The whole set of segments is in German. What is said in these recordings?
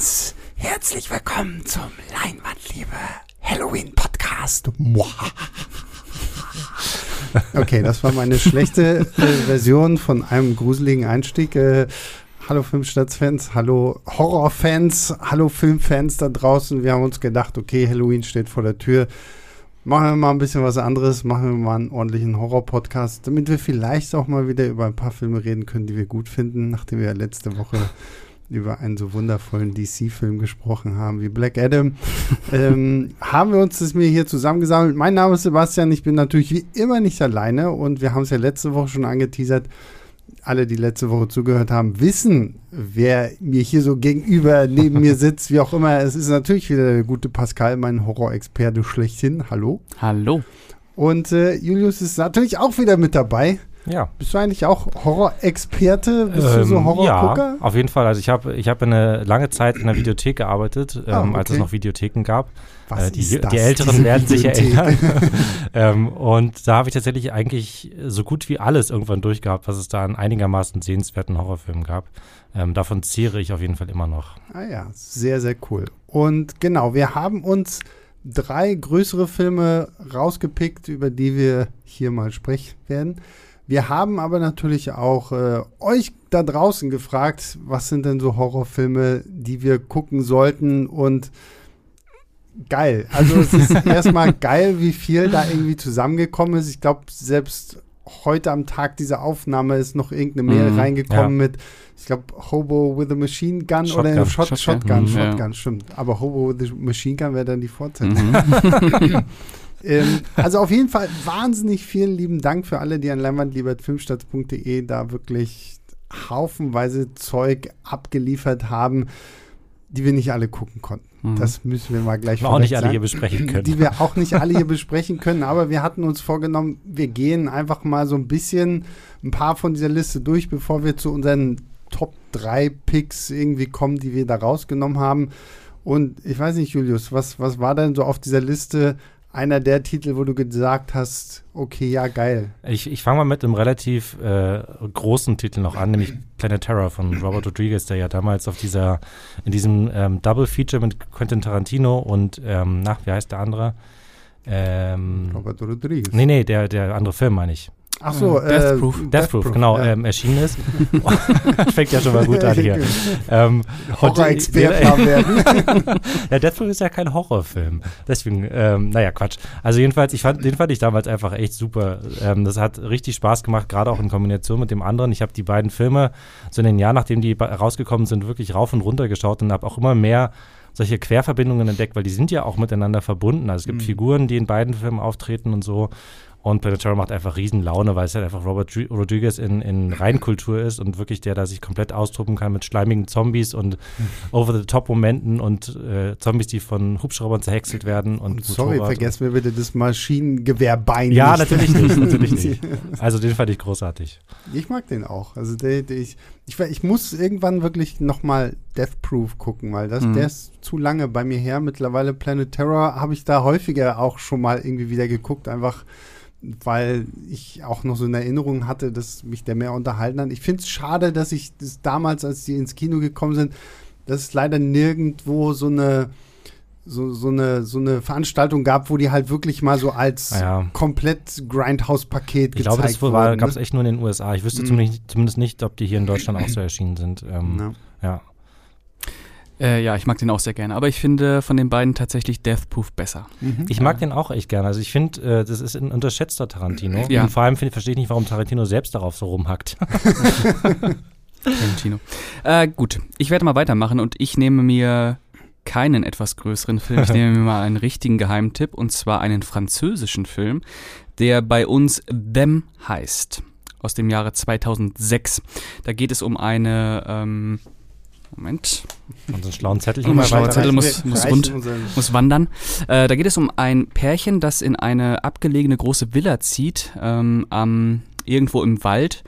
Fans, herzlich willkommen zum Leinwandliebe Halloween Podcast. Okay, das war meine schlechte äh, Version von einem gruseligen Einstieg. Äh, hallo Filmstadtfans, hallo Horrorfans, hallo Filmfans da draußen. Wir haben uns gedacht, okay, Halloween steht vor der Tür. Machen wir mal ein bisschen was anderes, machen wir mal einen ordentlichen Horror-Podcast, damit wir vielleicht auch mal wieder über ein paar Filme reden können, die wir gut finden, nachdem wir letzte Woche über einen so wundervollen DC-Film gesprochen haben wie Black Adam, ähm, haben wir uns das mir hier zusammengesammelt. Mein Name ist Sebastian, ich bin natürlich wie immer nicht alleine und wir haben es ja letzte Woche schon angeteasert. Alle, die letzte Woche zugehört haben, wissen, wer mir hier so gegenüber neben mir sitzt, wie auch immer. Es ist natürlich wieder der gute Pascal, mein Horrorexperte schlechthin. Hallo. Hallo. Und äh, Julius ist natürlich auch wieder mit dabei. Ja. Bist du eigentlich auch Horrorexperte? Bist du so Ähm, Horrorgucker? Ja, auf jeden Fall. Also ich habe ich hab eine lange Zeit in der Videothek gearbeitet, ähm, Ah, als es okay. noch Videotheken gab. Was Äh, die, ist das, die Älteren werden sich erinnern. ähm, und da habe ich tatsächlich eigentlich so gut wie alles irgendwann durchgehabt, was es da an einigermaßen sehenswerten Horrorfilmen gab. Ähm, davon zehre ich auf jeden Fall immer noch. Ah ja, sehr, sehr cool. Und genau, wir haben uns drei größere Filme rausgepickt, über die wir hier mal sprechen werden. Wir haben aber natürlich auch äh, euch da draußen gefragt, was sind denn so Horrorfilme, die wir gucken sollten und geil. Also es ist erstmal geil, wie viel da irgendwie zusammengekommen ist. Ich glaube, selbst heute am Tag dieser Aufnahme ist noch irgendeine Mail Mhm, reingekommen mit, ich glaube, Hobo with a Machine Gun oder Shotgun. Shot, Shotgun, Shotgun, Shotgun, mhm, ja. stimmt. Aber Hobo with a Machine Gun wäre dann die Fortsetzung. Mhm. Ähm, also auf jeden Fall wahnsinnig vielen lieben Dank für alle, die an leinwandliebertfilmstadt.de da wirklich haufenweise Zeug abgeliefert haben, die wir nicht alle gucken konnten. Mhm. Das müssen wir mal gleich Wir auch nicht alle sagen. hier besprechen können. Die wir auch nicht alle hier besprechen können, aber wir hatten uns vorgenommen, wir gehen einfach mal so ein bisschen ein paar von dieser Liste durch, bevor wir zu unseren Top 3 Picks irgendwie kommen, die wir da rausgenommen haben. Und ich weiß nicht, Julius, was, was war denn so auf dieser Liste einer der Titel, wo du gesagt hast, okay, ja, geil. Ich, ich fange mal mit einem relativ äh, großen Titel noch an, nämlich Planet Terror von Robert Rodriguez, der ja damals auf dieser, in diesem ähm, Double Feature mit Quentin Tarantino und, ähm, na, wie heißt der andere? Ähm, Robert Rodriguez. nee, nee, der, der andere Film meine ich. Ach so, Äh, Death Proof. Death Proof, genau, ja. ähm, erschienen ist. Fängt ja schon mal gut an hier. ähm, und- Horror-Experte haben werden. ja, Death Proof ist ja kein Horrorfilm. Deswegen, ähm, naja, Quatsch. Also jedenfalls, ich fand, den fand ich damals einfach echt super. Ähm, das hat richtig Spaß gemacht, gerade auch in Kombination mit dem anderen. Ich habe die beiden Filme so in den Jahren, nachdem die rausgekommen sind, wirklich rauf und runter geschaut und habe auch immer mehr solche Querverbindungen entdeckt, weil die sind ja auch miteinander verbunden. Also es gibt Mhm. Figuren, die in beiden Filmen auftreten und so. Und Planet Terror macht einfach riesen Laune, weil es halt einfach Robert Dri- Rodriguez in, in Reinkultur ist und wirklich der, der sich komplett austoben kann mit schleimigen Zombies und Over-the-Top-Momenten und äh, Zombies, die von Hubschraubern zerhäckselt werden. Und, Und sorry, vergessen wir bitte das Maschinengewehrbein Ja, nicht. natürlich nicht, natürlich nicht. Also den fand ich großartig. Ich mag den auch. Also der, der, ich, ich, ich muss irgendwann wirklich noch mal Death Proof gucken, weil das, Mhm. der ist zu lange bei mir her. Mittlerweile Planet Terror habe ich da häufiger auch schon mal irgendwie wieder geguckt, einfach weil ich auch noch so eine Erinnerung hatte, dass mich der mehr unterhalten hat. Ich finde es schade, dass ich das damals, als die ins Kino gekommen sind, dass es leider nirgendwo so eine so, so, eine, so eine Veranstaltung gab, wo die halt wirklich mal so als Ja. komplett Grindhouse-Paket Ich gezeigt glaube, das wurden. gab es ne? echt nur in den USA. Ich wüsste Mhm. zumindest, zumindest nicht, ob die hier in Deutschland auch so erschienen sind. Ähm, Ja. ja. Äh, ja, ich mag den auch sehr gerne. Aber ich finde von den beiden tatsächlich Death Proof besser. Mhm. Ich mag den auch echt gerne. Also ich finde, äh, das ist ein unterschätzter Tarantino. Ja. Und vor allem verstehe ich nicht, warum Tarantino selbst darauf so rumhackt. Tarantino. Äh, gut, ich werde mal weitermachen und ich nehme mir keinen etwas größeren Film. Ich nehme mir mal einen richtigen Geheimtipp und zwar einen französischen Film, der bei uns Them heißt. Aus dem Jahre 2006. Da geht es um eine, ähm, Moment, einen schlauen Zettel hier mal schlauer weiter. Zettel muss- muss rund. muss wandern. Äh, da geht es um ein Pärchen, das in eine abgelegene große Villa zieht, ähm, am, irgendwo im Wald.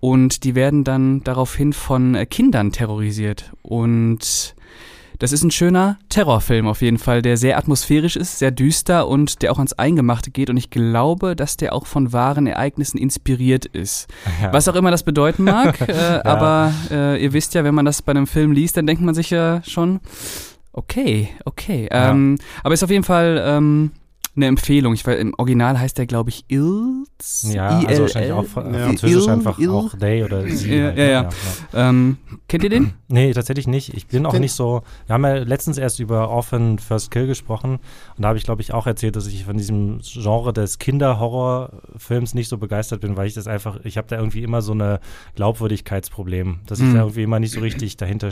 Und die werden dann daraufhin von äh, Kindern terrorisiert. Und Das ist ein schöner Terrorfilm auf jeden Fall, der sehr atmosphärisch ist, sehr düster und der auch ans Eingemachte geht. Und ich glaube, dass der auch von wahren Ereignissen inspiriert ist. Ja. Was auch immer das bedeuten mag. äh, Aber äh, ihr wisst ja, wenn man das bei einem Film liest, dann denkt man sich ja schon, okay, okay. Ähm, Aber ist auf jeden Fall ähm, eine Empfehlung. Ich weiß, Im Original heißt der, glaube ich, Ilz. Ja, also ILL. wahrscheinlich auch fr- Ja. französisch Il- einfach Il- auch they oder sie. Ja, halt, ja, ne? ja. Ähm, kennt ihr den? Nee, tatsächlich nicht. Ich bin auch nicht so. Wir haben ja letztens erst über Orphan First Kill gesprochen und da habe ich, glaube ich, auch erzählt, dass ich von diesem Genre des Kinderhorrorfilms nicht so begeistert bin, weil ich das einfach, ich habe da irgendwie immer so eine Glaubwürdigkeitsproblem, dass ich Hm. da irgendwie immer nicht so richtig dahinter,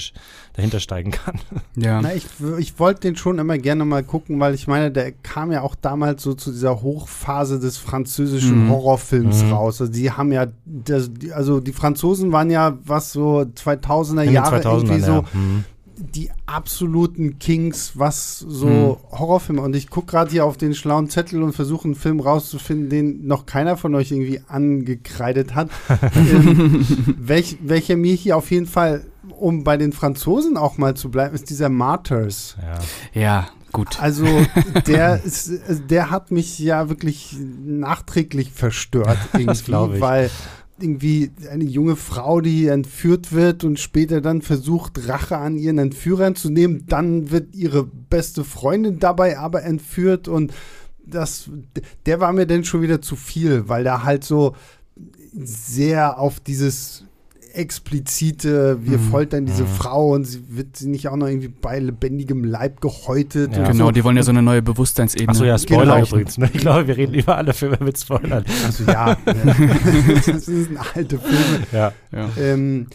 dahinter steigen kann. Ja. Na, ich, ich wollte den schon immer gerne mal gucken, weil ich meine, der kam ja auch damals so zu dieser Hochphase des französischen Mhm. Horrorfilms Mhm. raus. Also die haben ja, das, die, also die Franzosen waren ja was so 2000er In den Jahre 2000ern, irgendwie so ja. Hm. die absoluten Kings, was so Hm. Horrorfilme. Und ich gucke gerade hier auf den schlauen Zettel und versuche einen Film rauszufinden, den noch keiner von euch irgendwie angekreidet hat. ähm, welch, welcher mir hier auf jeden Fall, um bei den Franzosen auch mal zu bleiben, ist dieser Martyrs. Ja. Ja, gut. Also der ist, der hat mich ja wirklich nachträglich verstört irgendwie, weil irgendwie eine junge Frau, die entführt wird und später dann versucht, Rache an ihren Entführern zu nehmen. Dann wird ihre beste Freundin dabei aber entführt und das, der war mir dann schon wieder zu viel, weil da halt so sehr auf dieses explizite, wir Mhm. foltern diese Mhm. Frau und sie wird sie nicht auch noch irgendwie bei lebendigem Leib gehäutet. Ja. Genau, so. die wollen ja so eine neue Bewusstseinsebene. Achso, ja, Spoiler Genau. übrigens. Ne? Ich glaube, wir reden über alle Filme mit Spoilern. Also ja, das sind alte Filme. Ja. Ja. Ähm,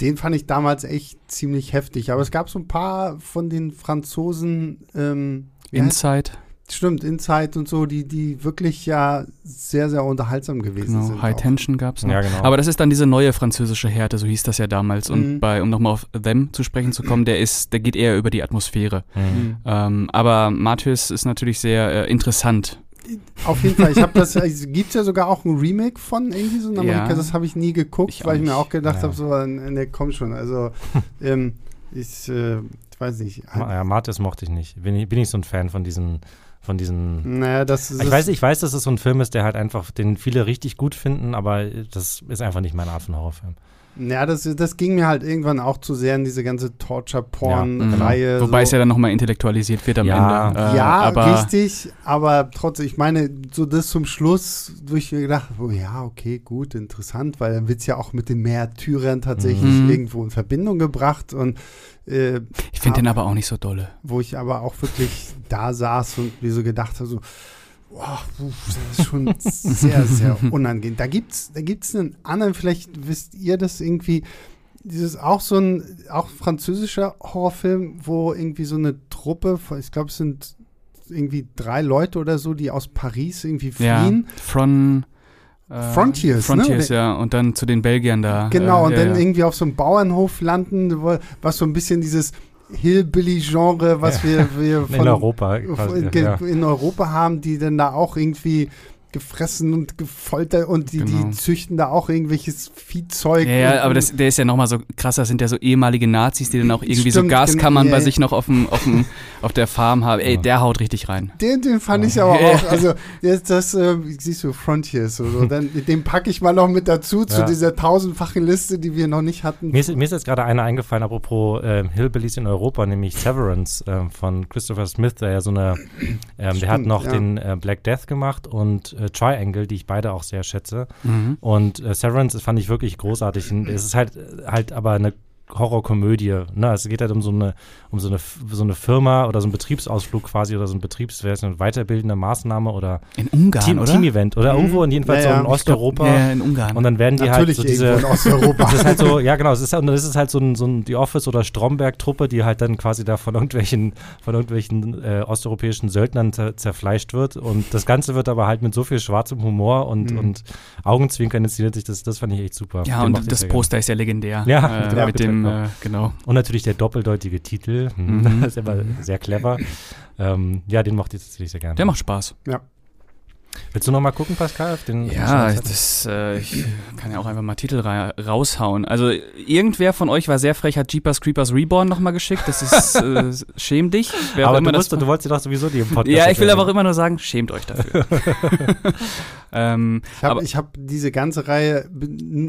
den fand ich damals echt ziemlich heftig. Aber es gab so ein paar von den Franzosen, ähm, Inside, stimmt, Inside und so, die, die wirklich ja sehr, sehr unterhaltsam gewesen genau. sind. High auch. Tension gab's noch. Ja, genau. Aber das ist dann diese neue französische Härte, so hieß das ja damals. Und Mhm. bei, um nochmal auf Them zu sprechen zu kommen, der ist, der geht eher über die Atmosphäre. Hm. Ähm, aber Martyrs ist natürlich sehr äh, interessant. Auf jeden Fall, ich habe das, also, gibt's ja sogar auch ein Remake von irgendwie so in Amerika, Ja. das habe ich nie geguckt, Ich weil ich mir auch gedacht Ja. habe, so, ne, komm schon, also ähm, ich, äh, ich weiß nicht. Ja, Martis mochte ich nicht. Bin ich, bin ich so ein Fan von diesen, von diesen. Naja, das ist Ich weiß, ich weiß, dass es so ein Film ist, der halt einfach, den viele richtig gut finden, aber das ist einfach nicht meine Art von Horrorfilm. Ja, das, das ging mir halt irgendwann auch zu sehr in diese ganze Mhm. Torture-Porn-Reihe. Wobei es so. ja dann nochmal intellektualisiert wird am Ja. Ende. Äh, ja, aber richtig, aber trotzdem, ich meine, so das zum Schluss, wo ich mir gedacht habe, oh ja, okay, gut, interessant, weil dann wird es ja auch mit den Märtyrern tatsächlich Mhm. irgendwo in Verbindung gebracht und äh, ich finde den aber auch nicht so dolle. wo ich aber auch wirklich da saß und mir so gedacht habe, so, boah, das ist schon sehr, sehr unangenehm. Da gibt's, da gibt's einen anderen, vielleicht wisst ihr das irgendwie, dieses auch so ein, auch französischer Horrorfilm, wo irgendwie so eine Truppe, von, ich glaube, es sind irgendwie drei Leute oder so, die aus Paris irgendwie Ja, fliehen. From äh, Frontiers, ne? Frontiers, ja. Und dann zu den Belgiern da. Genau, äh, und ja, dann ja. irgendwie auf so einem Bauernhof landen, wo, was so ein bisschen dieses Hillbilly-Genre, was wir, wir In Europa. quasi, ja. in Europa haben, die dann da auch irgendwie gefressen und gefoltert und die, Genau. die züchten da auch irgendwelches Viehzeug. Ja, ja, aber das, der ist ja nochmal so krasser, das sind ja so ehemalige Nazis, die dann auch irgendwie so Stimmt, Gaskammern gen- bei ja, sich noch auf, dem, auf, dem, auf der Farm haben. Ey, Ja. der haut richtig rein. Den, den fand ich aber auch, also das, das äh, siehst du, Frontiers oder so, dann, den packe ich mal noch mit dazu zu Ja. dieser tausendfachen Liste, die wir noch nicht hatten. Mir ist, mir ist jetzt gerade einer eingefallen, apropos ähm, Hillbillies in Europa, nämlich Severance ähm, von Christopher Smith, der ja so eine, ähm, der hat Stimmt, noch ja. den äh, Black Death gemacht und äh, Triangle, die ich beide auch sehr schätze. Mhm. Und äh, Severance fand ich wirklich großartig. Und es ist halt, äh, halt aber eine Horrorkomödie. Ne? Es geht halt um so eine, um so eine, so eine Firma oder so einen Betriebsausflug quasi oder so ein Betriebs, eine weiterbildende Maßnahme oder In Ungarn, Team, oder? Team-Event oder Mhm. irgendwo und jedenfalls Ja, ja. so in Osteuropa. Ja, in Ungarn. Und dann werden die Natürlich halt so diese, in Osteuropa. das ist halt so, ja genau, es ist, halt- und das ist halt so ein, so ein die Office- oder Stromberg-Truppe, die halt dann quasi da von irgendwelchen, von irgendwelchen äh, osteuropäischen Söldnern zer, zerfleischt wird. Und das Ganze wird aber halt mit so viel schwarzem Humor und, Mhm. und Augenzwinkern inszeniert sich, das, das fand ich echt super. ja, Den und das. Poster ist ja legendär. Ja, äh, mit dem noch. äh, genau. Und natürlich der doppeldeutige Titel, hm, Mhm. das ist immer sehr clever. Ähm, ja, den mochte ich tatsächlich sehr gerne. Der macht Spaß. Willst du noch mal gucken, Pascal? Den ja, das, äh, ich kann ja auch einfach mal Titel ra raushauen. Also irgendwer von euch war sehr frech, hat Jeepers Creepers Reborn noch mal geschickt. Das ist äh, schäm dich. Wer aber du, musst, du wolltest doch sowieso die im Podcast. Ja, ich will aber auch immer nur sagen, schämt euch dafür. ähm, ich habe hab diese ganze Reihe,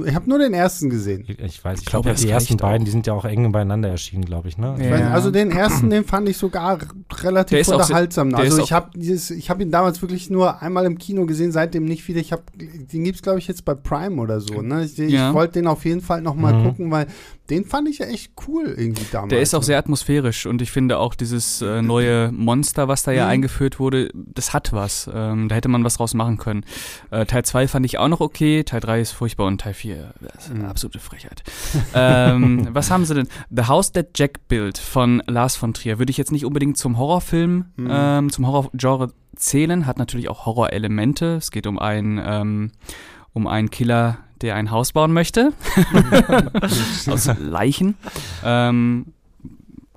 ich habe nur den ersten gesehen. Ich, ich weiß, ich, glaube, glaub, die ersten beiden, auch. die sind ja auch eng beieinander erschienen, glaube ich. Ne? Ja. also den ersten, den fand ich sogar relativ unterhaltsam. Also ich habe hab ihn damals wirklich nur einmal im Kino Kino gesehen, seitdem nicht wieder. Ich habe, den gibt es, glaube ich, jetzt bei Prime oder so. Ne? Ich, ja. ich wollte den auf jeden Fall noch mal mhm. gucken, weil den fand ich ja echt cool irgendwie damals. Der ist auch sehr atmosphärisch und ich finde auch dieses äh, neue Monster, was da ja mhm. eingeführt wurde, das hat was. Ähm, da hätte man was draus machen können. Äh, Teil 2 fand ich auch noch okay, Teil 3 ist furchtbar und Teil 4 ist eine mhm. absolute Frechheit. ähm, was haben sie denn? The House That Jack Built von Lars von Trier würde ich jetzt nicht unbedingt zum Horrorfilm, mhm. ähm, zum Horrorgenre zählen, hat natürlich auch Horrorelemente. Es geht um einen, ähm, um einen Killer, der ein Haus bauen möchte. Aus Leichen. Ähm,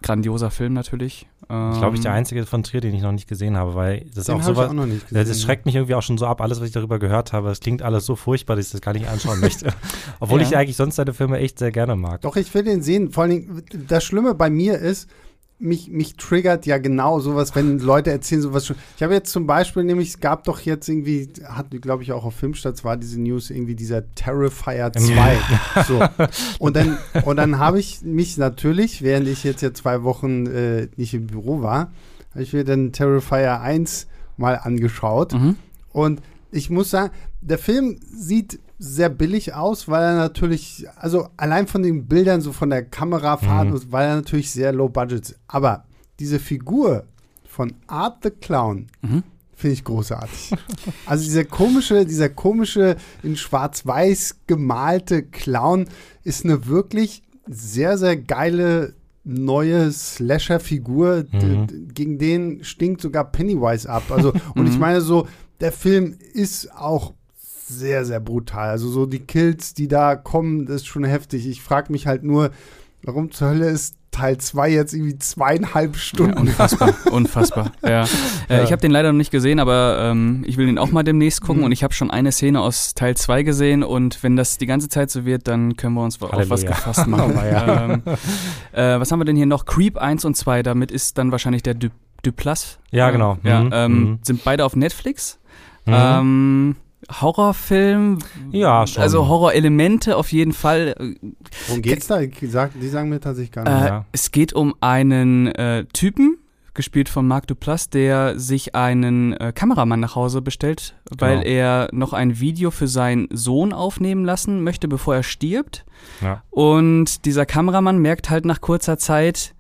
grandioser Film natürlich. Ähm, ich glaube, ich der einzige von Trier, den ich noch nicht gesehen habe, weil das ist auch so was. Das schreckt mich irgendwie auch schon so ab, alles, was ich darüber gehört habe. Es klingt alles so furchtbar, dass ich das gar nicht anschauen möchte. Obwohl ja. ich eigentlich sonst seine Filme echt sehr gerne mag. Doch, ich will den sehen. Vor allen Dingen, das Schlimme bei mir ist, mich, mich triggert ja genau sowas, wenn Leute erzählen sowas schon. Ich habe jetzt zum Beispiel nämlich, es gab doch jetzt irgendwie, hat glaube ich auch auf Filmstarts war diese News irgendwie dieser Terrifier 2. so. Und dann, und dann habe ich mich natürlich, während ich jetzt ja zwei Wochen äh, nicht im Büro war, habe ich mir dann Terrifier 1 mal angeschaut. Mhm. Und ich muss sagen, der Film sieht sehr billig aus, weil er natürlich, also allein von den Bildern, so von der Kamerafahrt, mhm. weil er natürlich sehr low budget ist. Aber diese Figur von Art the Clown mhm. finde ich großartig. also dieser komische, dieser komische in schwarz-weiß gemalte Clown ist eine wirklich sehr, sehr geile neue Slasher-Figur, mhm. gegen den stinkt sogar Pennywise ab. Also, und ich mhm. meine so, der Film ist auch sehr, sehr brutal. Also so die Kills, die da kommen, das ist schon heftig. Ich frage mich halt nur, warum zur Hölle ist Teil 2 jetzt irgendwie zweieinhalb Stunden. Ja, unfassbar, unfassbar. Ja. Äh, Ich habe den leider noch nicht gesehen, aber ähm, ich will den auch mal demnächst gucken mhm. und ich habe schon eine Szene aus Teil 2 gesehen und wenn das die ganze Zeit so wird, dann können wir uns Halleluja. auf was gefasst machen. oh, ja. ähm, äh, was haben wir denn hier noch? Creep 1 und 2, damit ist dann wahrscheinlich der du Duplas. Ja, genau. Ja, mhm. Ähm, mhm. Sind beide auf Netflix. Mhm. Ähm, Horrorfilm. Ja, schon. Also Horrorelemente auf jeden Fall. Worum geht's da? Die sagen mir tatsächlich gar nicht. Äh, ja. Es geht um einen äh, Typen, gespielt von Marc Duplass, der sich einen äh, Kameramann nach Hause bestellt, weil genau. er noch ein Video für seinen Sohn aufnehmen lassen möchte, bevor er stirbt. Ja. Und dieser Kameramann merkt halt nach kurzer Zeit,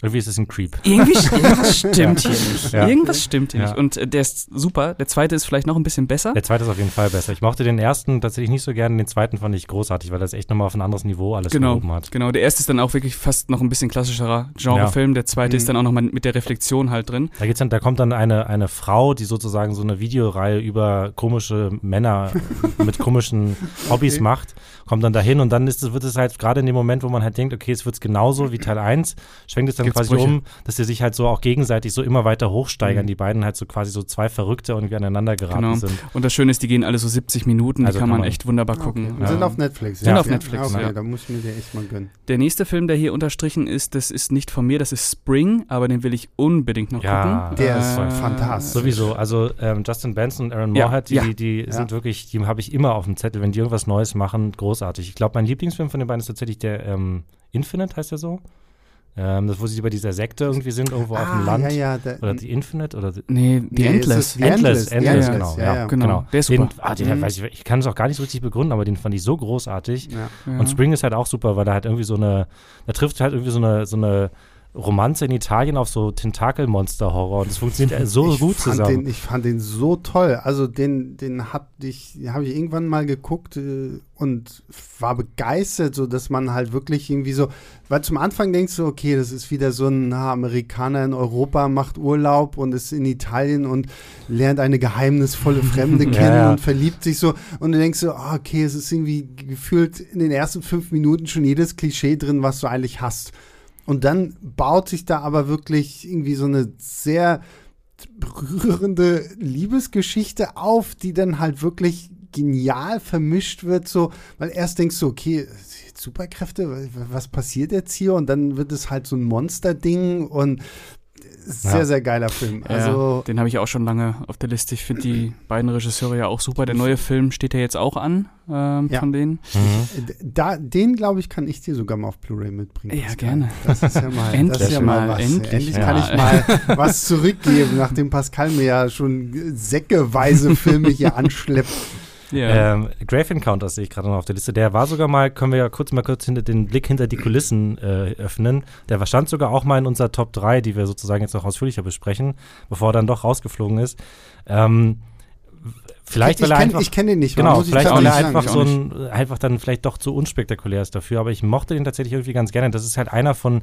irgendwie ist es ein Creep. Irgendwie, irgendwas stimmt hier nicht. Ja. Irgendwas stimmt hier ja. nicht. Und äh, der ist super. Der zweite ist vielleicht noch ein bisschen besser. Der zweite ist auf jeden Fall besser. Ich mochte den ersten tatsächlich nicht so gerne. Den zweiten fand ich großartig, weil das echt nochmal auf ein anderes Niveau alles genau, gehoben hat. Genau, der erste ist dann auch wirklich fast noch ein bisschen klassischerer Genrefilm. Ja. Der zweite mhm. ist dann auch nochmal mit der Reflexion halt drin. Da, geht's dann, da kommt dann eine, eine Frau, die sozusagen so eine Videoreihe über komische Männer mit komischen Hobbys okay. macht, kommt dann dahin und dann ist, wird es halt gerade in dem Moment, wo man halt denkt, okay, es wird genauso wie Teil 1, schwenkt es dann Gibt's quasi Brüche? um, dass sie sich halt so auch gegenseitig so immer weiter hochsteigern. Mhm. Die beiden halt so quasi so zwei Verrückte und aneinander geraten genau. sind. Und das Schöne ist, die gehen alle so 70 Minuten, also die kann, man, man echt wunderbar gucken. Okay. Ja. Sind auf Netflix. Sind ja. auf Netflix, okay, ja. Da muss ich mir den echt mal gönnen. Der nächste Film, der hier unterstrichen ist, das ist nicht von mir, das ist Spring, aber den will ich unbedingt noch ja, gucken. Der äh, ist fantastisch. Sowieso, also ähm, Justin Benson und Aaron Moorhead, die, die, die sind wirklich, die habe ich immer auf dem Zettel, wenn die irgendwas Neues machen, großartig. Ich glaube, mein Lieblingsfilm von den beiden ist tatsächlich der ähm, Infinite, heißt der so? Ähm, das, wo sie bei dieser Sekte irgendwie sind, irgendwo ah, auf dem ah, Land. Ja, ja, der, oder die Infinite oder die, Nee, die nee, Endless. Die Endless, Endless, ja, genau. Ja, genau. genau. Der ist super. Den, ah, den, mhm. weiß ich, ich kann es auch gar nicht so richtig begründen, aber den fand ich so großartig. Und Spring ist halt auch super, weil da halt irgendwie so eine, da trifft halt irgendwie so eine, so eine Romanze in Italien auf so Tentakelmonster-Horror und es funktioniert so ich gut zusammen. Den, ich fand den so toll. Also den, den habe ich, hab ich irgendwann mal geguckt äh, und war begeistert, so dass man halt wirklich irgendwie so, weil zum Anfang denkst du, okay, das ist wieder so ein na, Amerikaner in Europa, macht Urlaub und ist in Italien und lernt eine geheimnisvolle Fremde kennen ja, ja. und verliebt sich so und du denkst so, oh, okay, es ist irgendwie gefühlt in den ersten fünf Minuten schon jedes Klischee drin, was du eigentlich hast. Und dann baut sich da aber wirklich irgendwie so eine sehr berührende Liebesgeschichte auf, die dann halt wirklich genial vermischt wird, so, weil erst denkst du, okay, Superkräfte, was passiert jetzt hier? Und dann wird es halt so ein Monster-Ding und sehr, ja. sehr geiler Film. Also, ja, den habe ich auch schon lange auf der Liste. Ich finde die beiden Regisseure ja auch super. Der neue Film steht ja jetzt auch an ähm, ja. von denen. Mhm. Da, den, glaube ich, kann ich dir sogar mal auf Blu-ray mitbringen. Ja, gerne. Das ist ja mal, endlich das ist ja mal, was. Endlich, endlich kann ich mal was zurückgeben, nachdem Pascal mir ja schon säckeweise Filme hier anschleppt. Yeah. Ähm, Grave Encounters sehe ich gerade noch auf der Liste. Der war sogar mal, können wir ja kurz mal kurz hinter den Blick hinter die Kulissen äh, öffnen. Der stand sogar auch mal in unserer Top 3, die wir sozusagen jetzt noch ausführlicher besprechen, bevor er dann doch rausgeflogen ist. Ähm, Vielleicht, ich, weil er kenn, einfach, ich kenne den nicht. Genau, vielleicht weil er einfach so ein, einfach dann vielleicht doch zu unspektakulär ist dafür. Aber ich mochte den tatsächlich irgendwie ganz gerne. Das ist halt einer von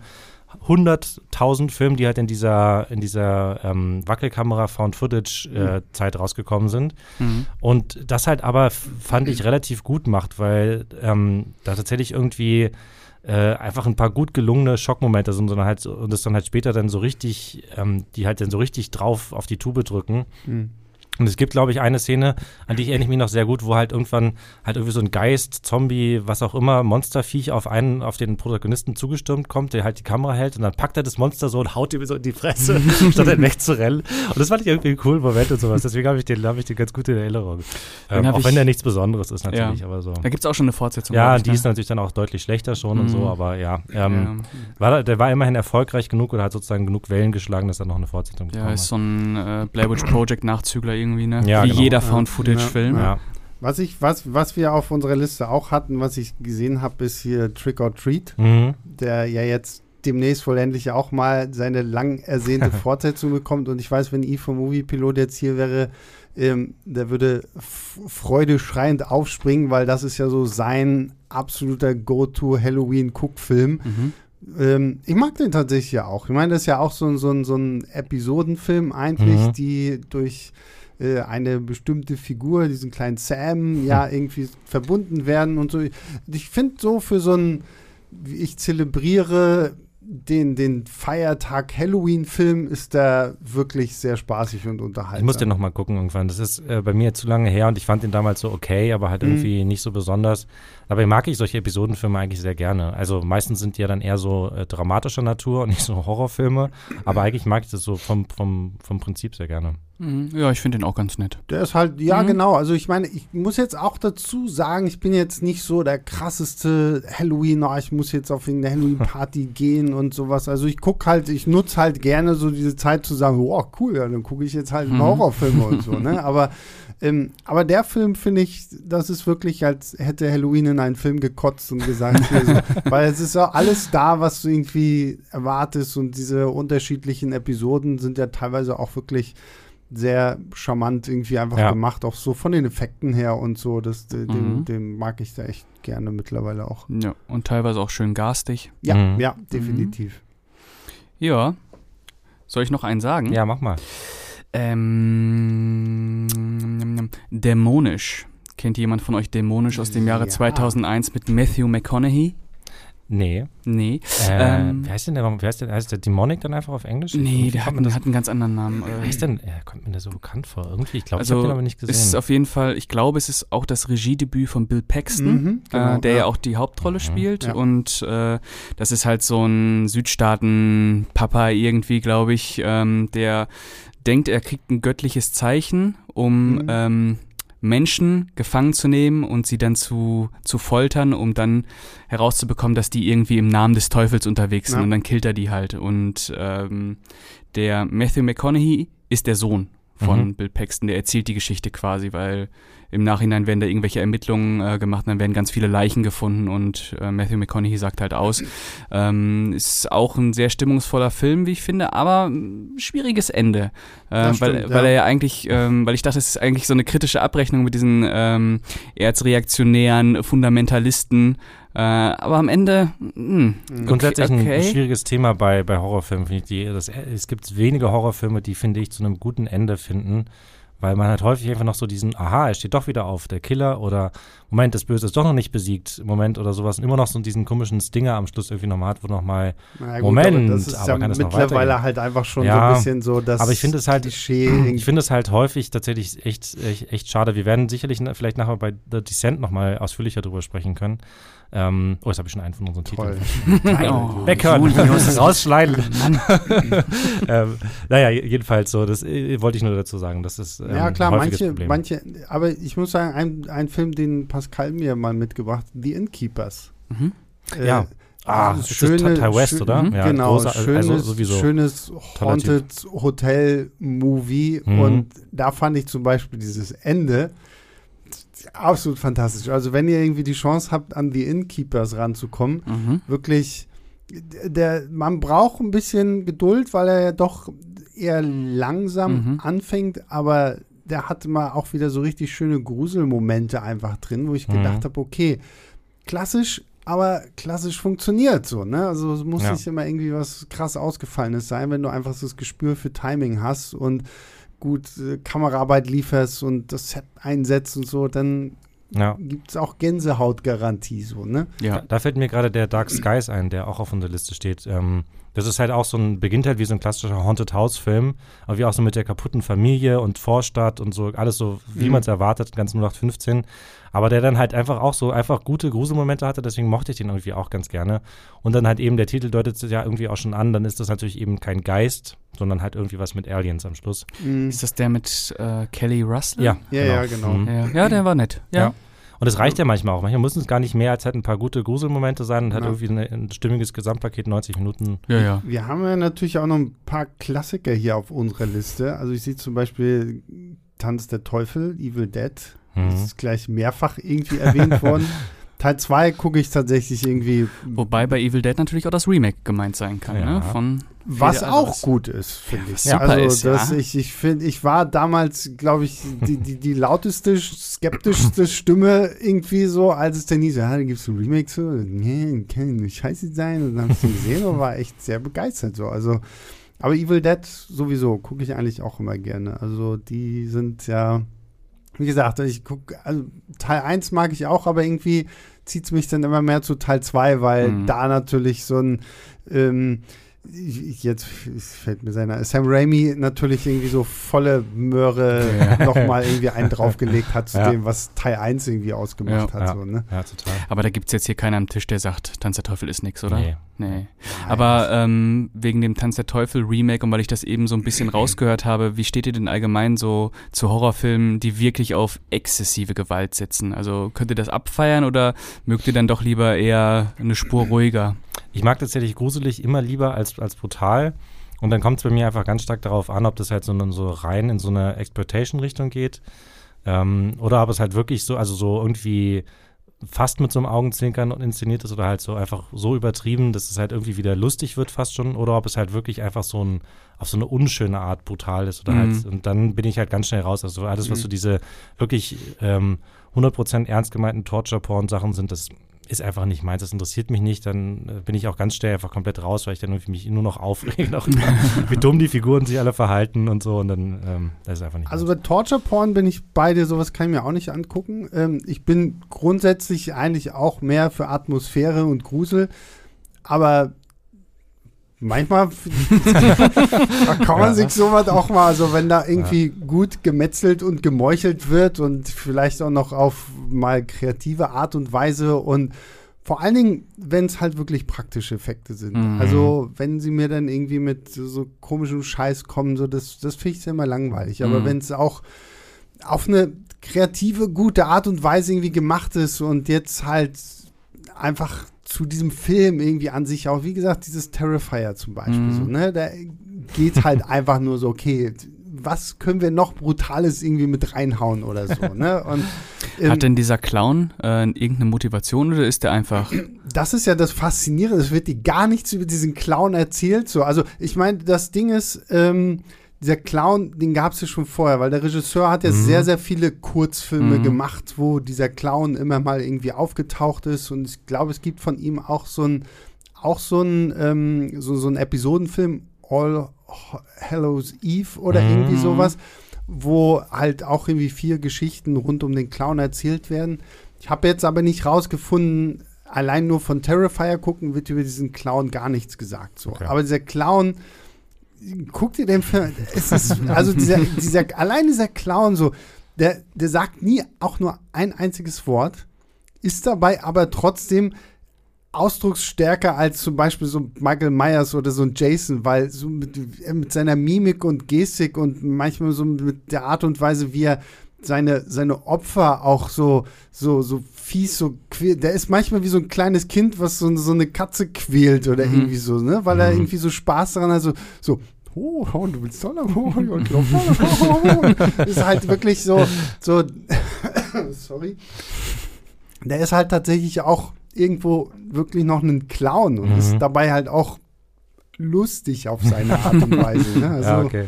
100.000 Filmen, die halt in dieser, in dieser ähm, Wackelkamera Found Footage äh, mhm. Zeit rausgekommen sind. Mhm. Und das halt aber fand ich relativ gut macht, weil ähm, da tatsächlich irgendwie äh, einfach ein paar gut gelungene Schockmomente sind, sondern halt und das dann halt später dann so richtig, ähm, die halt dann so richtig drauf auf die Tube drücken. Mhm. Und es gibt, glaube ich, eine Szene, an die ich erinnere mich noch sehr gut, wo halt irgendwann halt irgendwie so ein Geist, Zombie, was auch immer, Monsterviech auf einen, auf den Protagonisten zugestürmt kommt, der halt die Kamera hält und dann packt er das Monster so und haut ihm so in die Fresse, statt dann wegzurennen. Und das fand ich irgendwie einen coolen Moment und sowas. Deswegen habe ich den, habe ich den ganz gut in Erinnerung. Ähm, auch wenn der nichts Besonderes ist natürlich, ja. aber so. Da gibt es auch schon eine Fortsetzung. Ja, die ne? ist natürlich dann auch deutlich schlechter schon mhm. und so, mhm. aber ja. Ähm, ja. War, der war immerhin erfolgreich genug oder hat sozusagen genug Wellen geschlagen, dass er noch eine Fortsetzung bekommen Ja, ist so ein äh, Blair Witch Project Nachzügler irgendwie, ne? Ja, Wie genau. jeder Found-Footage-Film. Ja, Was, ich, was, was wir auf unserer Liste auch hatten, was ich gesehen habe, ist hier Trick or Treat, mhm. der ja jetzt demnächst wohl endlich auch mal seine lang ersehnte Fortsetzung bekommt. Und ich weiß, wenn I vom Movie Pilot jetzt hier wäre, ähm, der würde freudeschreiend aufspringen, weil das ist ja so sein absoluter Go-To-Halloween-Cook-Film. Mhm. Ähm, ich mag den tatsächlich ja auch. Ich meine, das ist ja auch so, so, so ein Episodenfilm eigentlich, mhm. die durch äh, eine bestimmte Figur, diesen kleinen Sam, ja, irgendwie verbunden werden und so. Ich finde so für so ein, ich zelebriere den, den Feiertag Halloween-Film ist da wirklich sehr spaßig und unterhaltsam. Ich muss den nochmal gucken irgendwann. Das ist äh, bei mir zu lange her und ich fand den damals so okay, aber halt mhm. irgendwie nicht so besonders. Dabei mag ich solche Episodenfilme eigentlich sehr gerne. Also meistens sind die ja dann eher so äh, dramatischer Natur und nicht so Horrorfilme. Aber eigentlich mag ich das so vom, vom, vom Prinzip sehr gerne. Mhm. Ja, ich finde den auch ganz nett. Der ist halt, ja, mhm. genau. Also ich meine, ich muss jetzt auch dazu sagen, ich bin jetzt nicht so der krasseste Halloween, oh, ich muss jetzt auf irgendeine Halloween-Party gehen und sowas. Also ich gucke halt, ich nutze halt gerne so diese Zeit zu sagen, oh, cool, ja, dann gucke ich jetzt halt mhm. Horrorfilme und so, ne? Aber ähm, aber der Film finde ich, das ist wirklich, als hätte Halloween in einen Film gekotzt und gesagt, so, weil es ist ja alles da, was du irgendwie erwartest und diese unterschiedlichen Episoden sind ja teilweise auch wirklich sehr charmant irgendwie einfach ja. gemacht, auch so von den Effekten her und so. Das, den, mhm. den, mag ich da echt gerne mittlerweile auch. Ja, und teilweise auch schön garstig. Ja, mhm. ja, definitiv. Ja. Soll ich noch einen sagen? Ja, mach mal. Ähm, dämonisch. Kennt jemand von euch Dämonisch aus dem Jahre ja. 2001 mit Matthew McConaughey? Nee. Nee. Äh, ähm, wie heißt denn der, wie heißt der, heißt der Demonic dann einfach auf Englisch? Nee, der hat, hat, einen ganz anderen Namen. Wie heißt denn, er kommt mir der so bekannt vor irgendwie? Ich glaube, also, ich habe den aber nicht gesehen. ist auf jeden Fall, ich glaube, es ist auch das Regiedebüt von Bill Paxton, mhm, genau, äh, der ja. ja. auch die Hauptrolle mhm, spielt. Ja. Und äh, das ist halt so ein Südstaaten-Papa irgendwie, glaube ich, ähm, der denkt, er kriegt ein göttliches Zeichen, um mhm. ähm, Menschen gefangen zu nehmen und sie dann zu, zu foltern, um dann herauszubekommen, dass die irgendwie im Namen des Teufels unterwegs sind. Ja. Und dann killt er die halt. Und ähm, der Matthew McConaughey ist der Sohn von mhm. Bill Paxton, der erzählt die Geschichte quasi, weil im Nachhinein werden da irgendwelche Ermittlungen äh, gemacht, dann werden ganz viele Leichen gefunden und äh, Matthew McConaughey sagt halt aus. Ähm, ist auch ein sehr stimmungsvoller Film, wie ich finde, aber schwieriges Ende, äh, stimmt, weil, ja. weil er ja eigentlich, ähm, weil ich dachte, es ist eigentlich so eine kritische Abrechnung mit diesen ähm, erzreaktionären Fundamentalisten, äh, aber am Ende. Mh, hm, okay, Grundsätzlich okay. ein schwieriges Thema bei, bei Horrorfilmen. Die, das, es gibt wenige Horrorfilme, die, finde ich, zu einem guten Ende finden Weil man halt häufig einfach noch so diesen, aha, er steht doch wieder auf, der Killer oder Moment, das Böse ist doch noch nicht besiegt, Moment oder sowas. Und immer noch so diesen komischen Stinger am Schluss irgendwie nochmal hat, wo nochmal, Moment, aber das ist aber ja kann das noch mittlerweile halt einfach schon so Ja, ein bisschen so das aber ich finde es halt- Klischee. ich finde es halt häufig tatsächlich echt, echt, echt schade. Wir werden sicherlich na- vielleicht nachher bei The Descent nochmal ausführlicher drüber sprechen können. Ähm, oh, jetzt habe ich schon einen von unseren Toll. Titeln. Oh, Weghören, Julius. rausschneiden. ähm, naja, jedenfalls so, das äh, wollte ich nur dazu sagen. Das ist ähm, ja, klar, ein häufiges manche, Problem. manche, aber ich muss sagen, ein, ein Film, den Pascal mir mal mitgebracht, The Innkeepers. Mhm. Äh, Ja. Ah, ist das Ty West, schön- oder? Mhm. Ja, genau, großer- schönes, also sowieso. schönes. Haunted Hotel Movie Mhm. und da fand ich zum Beispiel dieses Ende absolut fantastisch. Also wenn ihr irgendwie die Chance habt, an The Innkeepers ranzukommen, Mhm. wirklich, der, man braucht ein bisschen Geduld, weil er ja doch eher langsam Mhm. anfängt, aber der hat mal auch wieder so richtig schöne Gruselmomente einfach drin, wo ich Mhm. gedacht habe, okay, klassisch, aber klassisch funktioniert so, ne? Also es muss Ja. nicht immer irgendwie was krass Ausgefallenes sein, wenn du einfach so das Gespür für Timing hast und gut äh, Kameraarbeit lieferst und das Set einsetzt und so, dann Ja. gibt es auch Gänsehautgarantie so, ne? Ja. Da fällt mir gerade der Dark Skies ein, der auch auf unserer Liste steht. Ähm, das ist halt auch so ein, beginnt halt wie so ein klassischer Haunted House-Film, aber wie auch so mit der kaputten Familie und Vorstadt und so, alles so, wie Mhm. man es erwartet, ganz 0815. Aber der dann halt einfach auch so einfach gute Gruselmomente hatte, deswegen mochte ich den irgendwie auch ganz gerne. Und dann halt eben, der Titel deutet es ja irgendwie auch schon an, dann ist das natürlich eben kein Geist, sondern halt irgendwie was mit Aliens am Schluss. Mhm. Ist das der mit äh, Kelly Russell? Ja, Ja, ja, genau. Mhm. Ja, ja, der war nett. Ja. Ja. Und es reicht ja manchmal auch. Manchmal müssen es gar nicht mehr als halt ein paar gute Gruselmomente sein und halt Ja. irgendwie eine, ein stimmiges Gesamtpaket, 90 Minuten. Ja, ja. Wir haben ja natürlich auch noch ein paar Klassiker hier auf unserer Liste. Also ich sehe zum Beispiel Tanz der Teufel, Evil Dead. Mhm. Das ist gleich mehrfach irgendwie erwähnt worden. Teil 2 gucke ich tatsächlich irgendwie, Wobei bei Evil Dead natürlich auch das Remake gemeint sein kann, Ja. ne? Von was Fede auch Alvarez. gut ist, finde ich. super also ist, ja. dass ich, ich finde, ich war damals, glaube ich, die, die, die lauteste, skeptischste Stimme irgendwie so, als es dann hieß, ja, da gibt es ein Remake so, nee, kann nicht scheiße sein. Und dann habe ich den gesehen und war echt sehr begeistert so. Also, aber Evil Dead sowieso gucke ich eigentlich auch immer gerne. Also die sind ja, wie gesagt, ich gucke, also Teil 1 mag ich auch, aber irgendwie zieht es mich dann immer mehr zu Teil 2, weil Mhm. da natürlich so ein ähm, jetzt fällt mir seiner Sam Raimi natürlich irgendwie so volle Möhre nochmal irgendwie einen draufgelegt hat zu Ja. dem, was Teil 1 irgendwie ausgemacht Ja. hat. Ja. So, ne? Ja, total. Aber da gibt es jetzt hier keinen am Tisch, der sagt, Tanz der Teufel ist nix, oder? Nee. Nee. Aber ähm, wegen dem Tanz der Teufel Remake und weil ich das eben so ein bisschen rausgehört habe, wie steht ihr denn allgemein so zu Horrorfilmen, die wirklich auf exzessive Gewalt setzen? Also könnt ihr das abfeiern oder mögt ihr dann doch lieber eher eine Spur ruhiger? Ich mag tatsächlich gruselig immer lieber als, als brutal. Und dann kommt es bei mir einfach ganz stark darauf an, ob das halt so, so rein in so eine Exploitation-Richtung geht. Ähm, oder ob es halt wirklich so, also so irgendwie fast mit so einem Augenzwinkern inszeniert ist oder halt so einfach so übertrieben, dass es halt irgendwie wieder lustig wird fast schon. Oder ob es halt wirklich einfach so ein, auf so eine unschöne Art brutal ist. Oder Mhm. halt, und dann bin ich halt ganz schnell raus. Also alles, was Mhm. so diese wirklich ähm, 100% ernst gemeinten Torture-Porn-Sachen sind, das ist einfach nicht meins, das interessiert mich nicht, dann äh, bin ich auch ganz schnell einfach komplett raus, weil ich dann mich nur noch aufrege, wie dumm die Figuren sich alle verhalten und so und dann, ähm, das ist einfach nicht Also meins. bei Torture Porn bin ich bei dir, sowas kann ich mir auch nicht angucken. Ähm, ich bin grundsätzlich eigentlich auch mehr für Atmosphäre und Grusel, aber manchmal da kann man Ja. sich sowas auch mal, also wenn da irgendwie gut gemetzelt und gemeuchelt wird und vielleicht auch noch auf mal kreative Art und Weise und vor allen Dingen, wenn es halt wirklich praktische Effekte sind. Mhm. Also, wenn sie mir dann irgendwie mit so komischem Scheiß kommen, so das, das finde ich immer langweilig. Aber Mhm. wenn es auch auf eine kreative, gute Art und Weise irgendwie gemacht ist und jetzt halt einfach zu diesem Film irgendwie an sich auch, wie gesagt, dieses Terrifier zum Beispiel, Mhm. so, ne? Da geht halt einfach nur so, okay, was können wir noch Brutales irgendwie mit reinhauen oder so, ne? Und Hat denn dieser Clown äh, irgendeine Motivation oder ist der einfach. das ist ja das Faszinierende. Es wird dir gar nichts über diesen Clown erzählt. So. Also, ich meine, das Ding ist, ähm, dieser Clown, den gab es ja schon vorher, weil der Regisseur hat ja Mhm. sehr, sehr viele Kurzfilme Mhm. gemacht, wo dieser Clown immer mal irgendwie aufgetaucht ist. Und ich glaube, es gibt von ihm auch so ein, auch so ein, ähm, so, so ein Episodenfilm, All Hallows Eve oder Mhm. irgendwie sowas wo halt auch irgendwie vier Geschichten rund um den Clown erzählt werden. Ich habe jetzt aber nicht rausgefunden, allein nur von Terrifier gucken wird über diesen Clown gar nichts gesagt. So. Okay. Aber dieser Clown, guck dir den Film, es ist, also dieser, dieser, allein dieser Clown so, der, der sagt nie auch nur ein einziges Wort, ist dabei aber trotzdem ausdrucksstärker als zum Beispiel so Michael Myers oder so ein Jason, weil so mit, mit seiner Mimik und Gestik und manchmal so mit der Art und Weise, wie er seine, seine Opfer auch so, so, so fies, so quält. Der ist manchmal wie so ein kleines Kind, was so, so eine Katze quält oder Mhm. irgendwie so, ne? Weil er Mhm. irgendwie so Spaß daran hat, so, so Oh, oh, du willst toller, oh, glaub, oh, oh. ist halt wirklich so, so, sorry. Der ist halt tatsächlich auch irgendwo wirklich noch ein Clown und Mhm. ist dabei halt auch lustig auf seine Art und Weise. Ne? Also, ja, okay.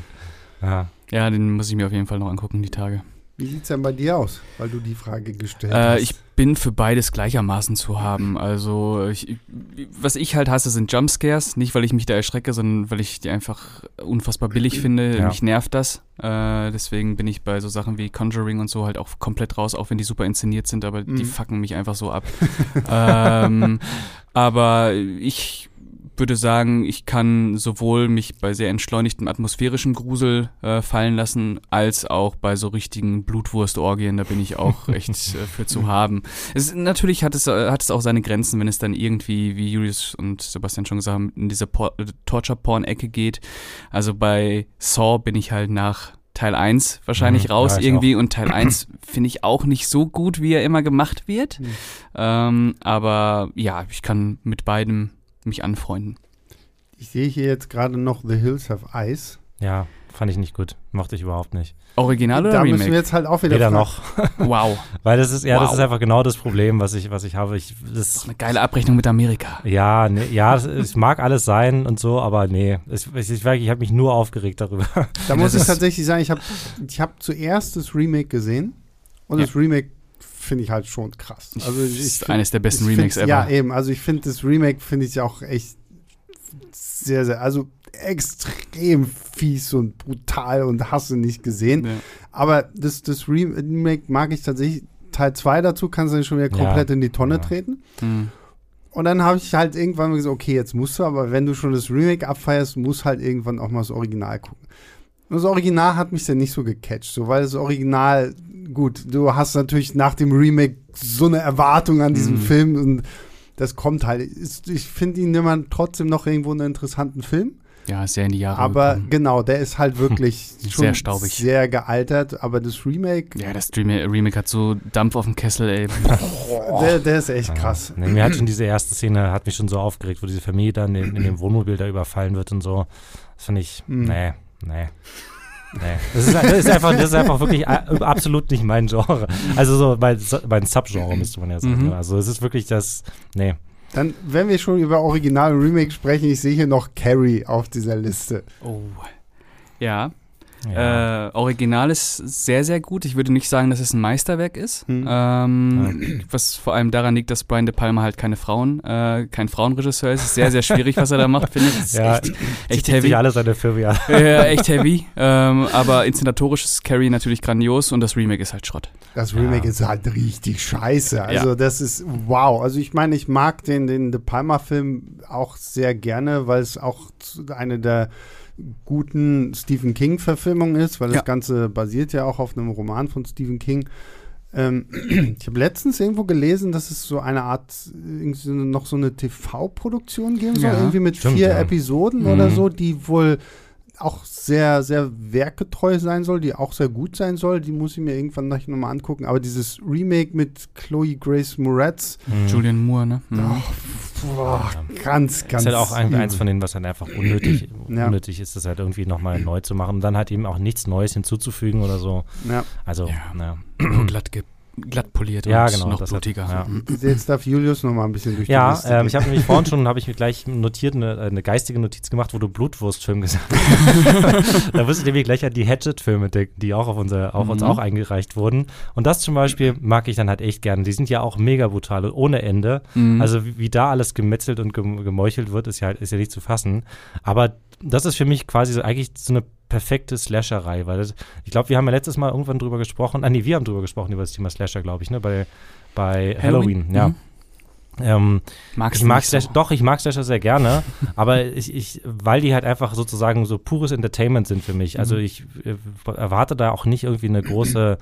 Ja. Ja, den muss ich mir auf jeden Fall noch angucken, die Tage. Wie sieht's denn bei dir aus, weil du die Frage gestellt Äh, hast? ich bin für beides gleichermaßen zu haben. Also, ich, was ich halt hasse, sind Jumpscares. Nicht, weil ich mich da erschrecke, sondern weil ich die einfach unfassbar billig finde. Ja. Mich nervt das. Äh, deswegen bin ich bei so Sachen wie Conjuring und so halt auch komplett raus, auch wenn die super inszeniert sind, aber die Mhm. fucken mich einfach so ab. ähm, aber ich würde sagen, ich kann sowohl mich bei sehr entschleunigtem atmosphärischem Grusel äh, fallen lassen, als auch bei so richtigen Blutwurstorgien. Da bin ich auch echt äh, für zu haben. Es, natürlich hat es, äh, hat es auch seine Grenzen, wenn es dann irgendwie, wie Julius und Sebastian schon gesagt haben, in diese Por Torture-Porn-Ecke geht. Also bei Saw bin ich halt nach Teil 1 wahrscheinlich Mhm, raus ja, irgendwie und Teil 1 finde ich auch nicht so gut, wie er immer gemacht wird. Mhm. Ähm, aber ja, ich kann mit beidem mich anfreunden. Ich sehe hier jetzt gerade noch The Hills Have Eyes. ja, fand ich nicht gut. Mochte ich überhaupt nicht. Original oder da müssen wir Remake? jetzt halt auch wieder Weder fragen. noch. Wow, Weil das ist, ja, das Wow. ist einfach genau das Problem, was ich, was ich habe. Ich, das, eine geile Abrechnung mit Amerika. ja, nee, ja, es- mag alles sein und so, aber nee. Ich, ich, ich, ich habe mich nur aufgeregt darüber. Da muss Das ich tatsächlich sagen, ich habe ich hab zuerst das Remake gesehen und Ja. das Remake finde ich halt schon krass. Also das ich, ist find- eines der besten ich Remakes ever. Ja, eben. Also ich finde das Remake finde ich auch echt sehr, sehr, also extrem fies und brutal und hasse nicht gesehen. Ja. Aber das, das Remake mag ich tatsächlich. Teil 2 dazu kannst du schon wieder Ja. komplett in die Tonne Ja. treten. Hm. Und dann habe ich halt irgendwann mal gesagt, okay, jetzt musst du, aber wenn du schon das Remake abfeierst, musst halt irgendwann auch mal das Original gucken. Und das Original hat mich dann nicht so gecatcht, so, weil das Original, gut, du hast natürlich nach dem Remake so eine Erwartung an diesem Mhm. Film und das kommt halt. Ich finde ihn immer trotzdem noch irgendwo einen interessanten Film, ja, ist sehr in die Jahre aber gekommen. genau, der ist halt wirklich schon Sehr staubig. sehr gealtert, aber das Remake, Ja, das Remake, Remake hat so Dampf auf dem Kessel, ey. der, der ist echt krass. Nee, mir hat schon diese erste Szene, hat mich schon so aufgeregt, wo diese Familie dann in, in dem Wohnmobil da überfallen wird und so. Das finde ich, Mhm. nee, nee. Nee. Das ist, das, ist einfach, das ist einfach wirklich absolut nicht mein Genre. Also so mein, mein Subgenre müsste man ja sagen. Mhm. Also es ist wirklich das, nee. Dann, wenn wir schon über Original und Remake sprechen, ich sehe hier noch Carrie auf dieser Liste. Oh. Ja, Ja. Äh, Original ist sehr, sehr gut. Ich würde nicht sagen, dass es ein Meisterwerk ist. Hm. Ähm, Was vor allem daran liegt, dass Brian De Palma halt keine Frauen, äh, kein Frauenregisseur ist. Es ist sehr, sehr schwierig, was er da macht, finde ich. Ja, echt, echt heavy. alle seine Filme ja. äh, echt heavy. Ähm, aber inszenatorisch ist Carrie natürlich grandios und das Remake ist halt Schrott. Das Remake Ja. ist halt richtig scheiße. Also das ist wow. Also ich meine, ich mag den, den De Palma-Film auch sehr gerne, weil es auch eine der guten Stephen King-Verfilmungen ist, weil Ja. das Ganze basiert ja auch auf einem Roman von Stephen King. Ähm, ich habe letztens irgendwo gelesen, dass es so eine Art, noch so eine TV-Produktion geben soll, Ja, irgendwie mit stimmt, vier ja. Episoden Mhm. oder so, die wohl auch sehr, sehr werkgetreu sein soll, die auch sehr gut sein soll. Die muss ich mir irgendwann noch mal angucken. Aber dieses Remake mit Chloe Grace Moretz, Mhm. Julian Moore, ne? Mhm. oh, boah, ganz, ganz. ist halt auch ein, eins von denen, was dann einfach unnötig, Ja. unnötig ist, das halt irgendwie nochmal neu zu machen und dann halt eben auch nichts Neues hinzuzufügen oder so. Ja. Also, Ja. na. Nur glatt, ge glatt poliert Ja, und genau, noch das hat- blutiger. ja. Jetzt darf Julius noch mal ein bisschen durch die Ja, Liste ähm, ich habe nämlich vorhin schon, habe ich mir gleich notiert, eine, eine geistige Notiz gemacht, wo du Blutwurstfilm gesagt hast. da musste ich nämlich gleich an die Hatchet-Filme denken, die auch auf, unser, auf uns Mhm. auch eingereicht wurden. Und das zum Beispiel mag ich dann halt echt gerne. Die sind ja auch mega brutal und ohne Ende. Mhm. Also wie, wie da alles gemetzelt und gem gemeuchelt wird, ist ja, halt- ist ja nicht zu fassen. Aber das ist für mich quasi so eigentlich so eine perfekte Slasher-Reihe, weil das, ich glaube, wir haben ja letztes Mal irgendwann drüber gesprochen, ah nee, wir haben drüber gesprochen über das Thema Slasher, glaube ich, ne, bei, bei Halloween, Halloween? ja. Mhm. Ähm, Magst ich du mag Slasher, so? doch, ich mag Slasher sehr gerne, aber ich, ich, weil die halt einfach sozusagen so pures Entertainment sind für mich. Also Mhm. ich äh, erwarte da auch nicht irgendwie eine große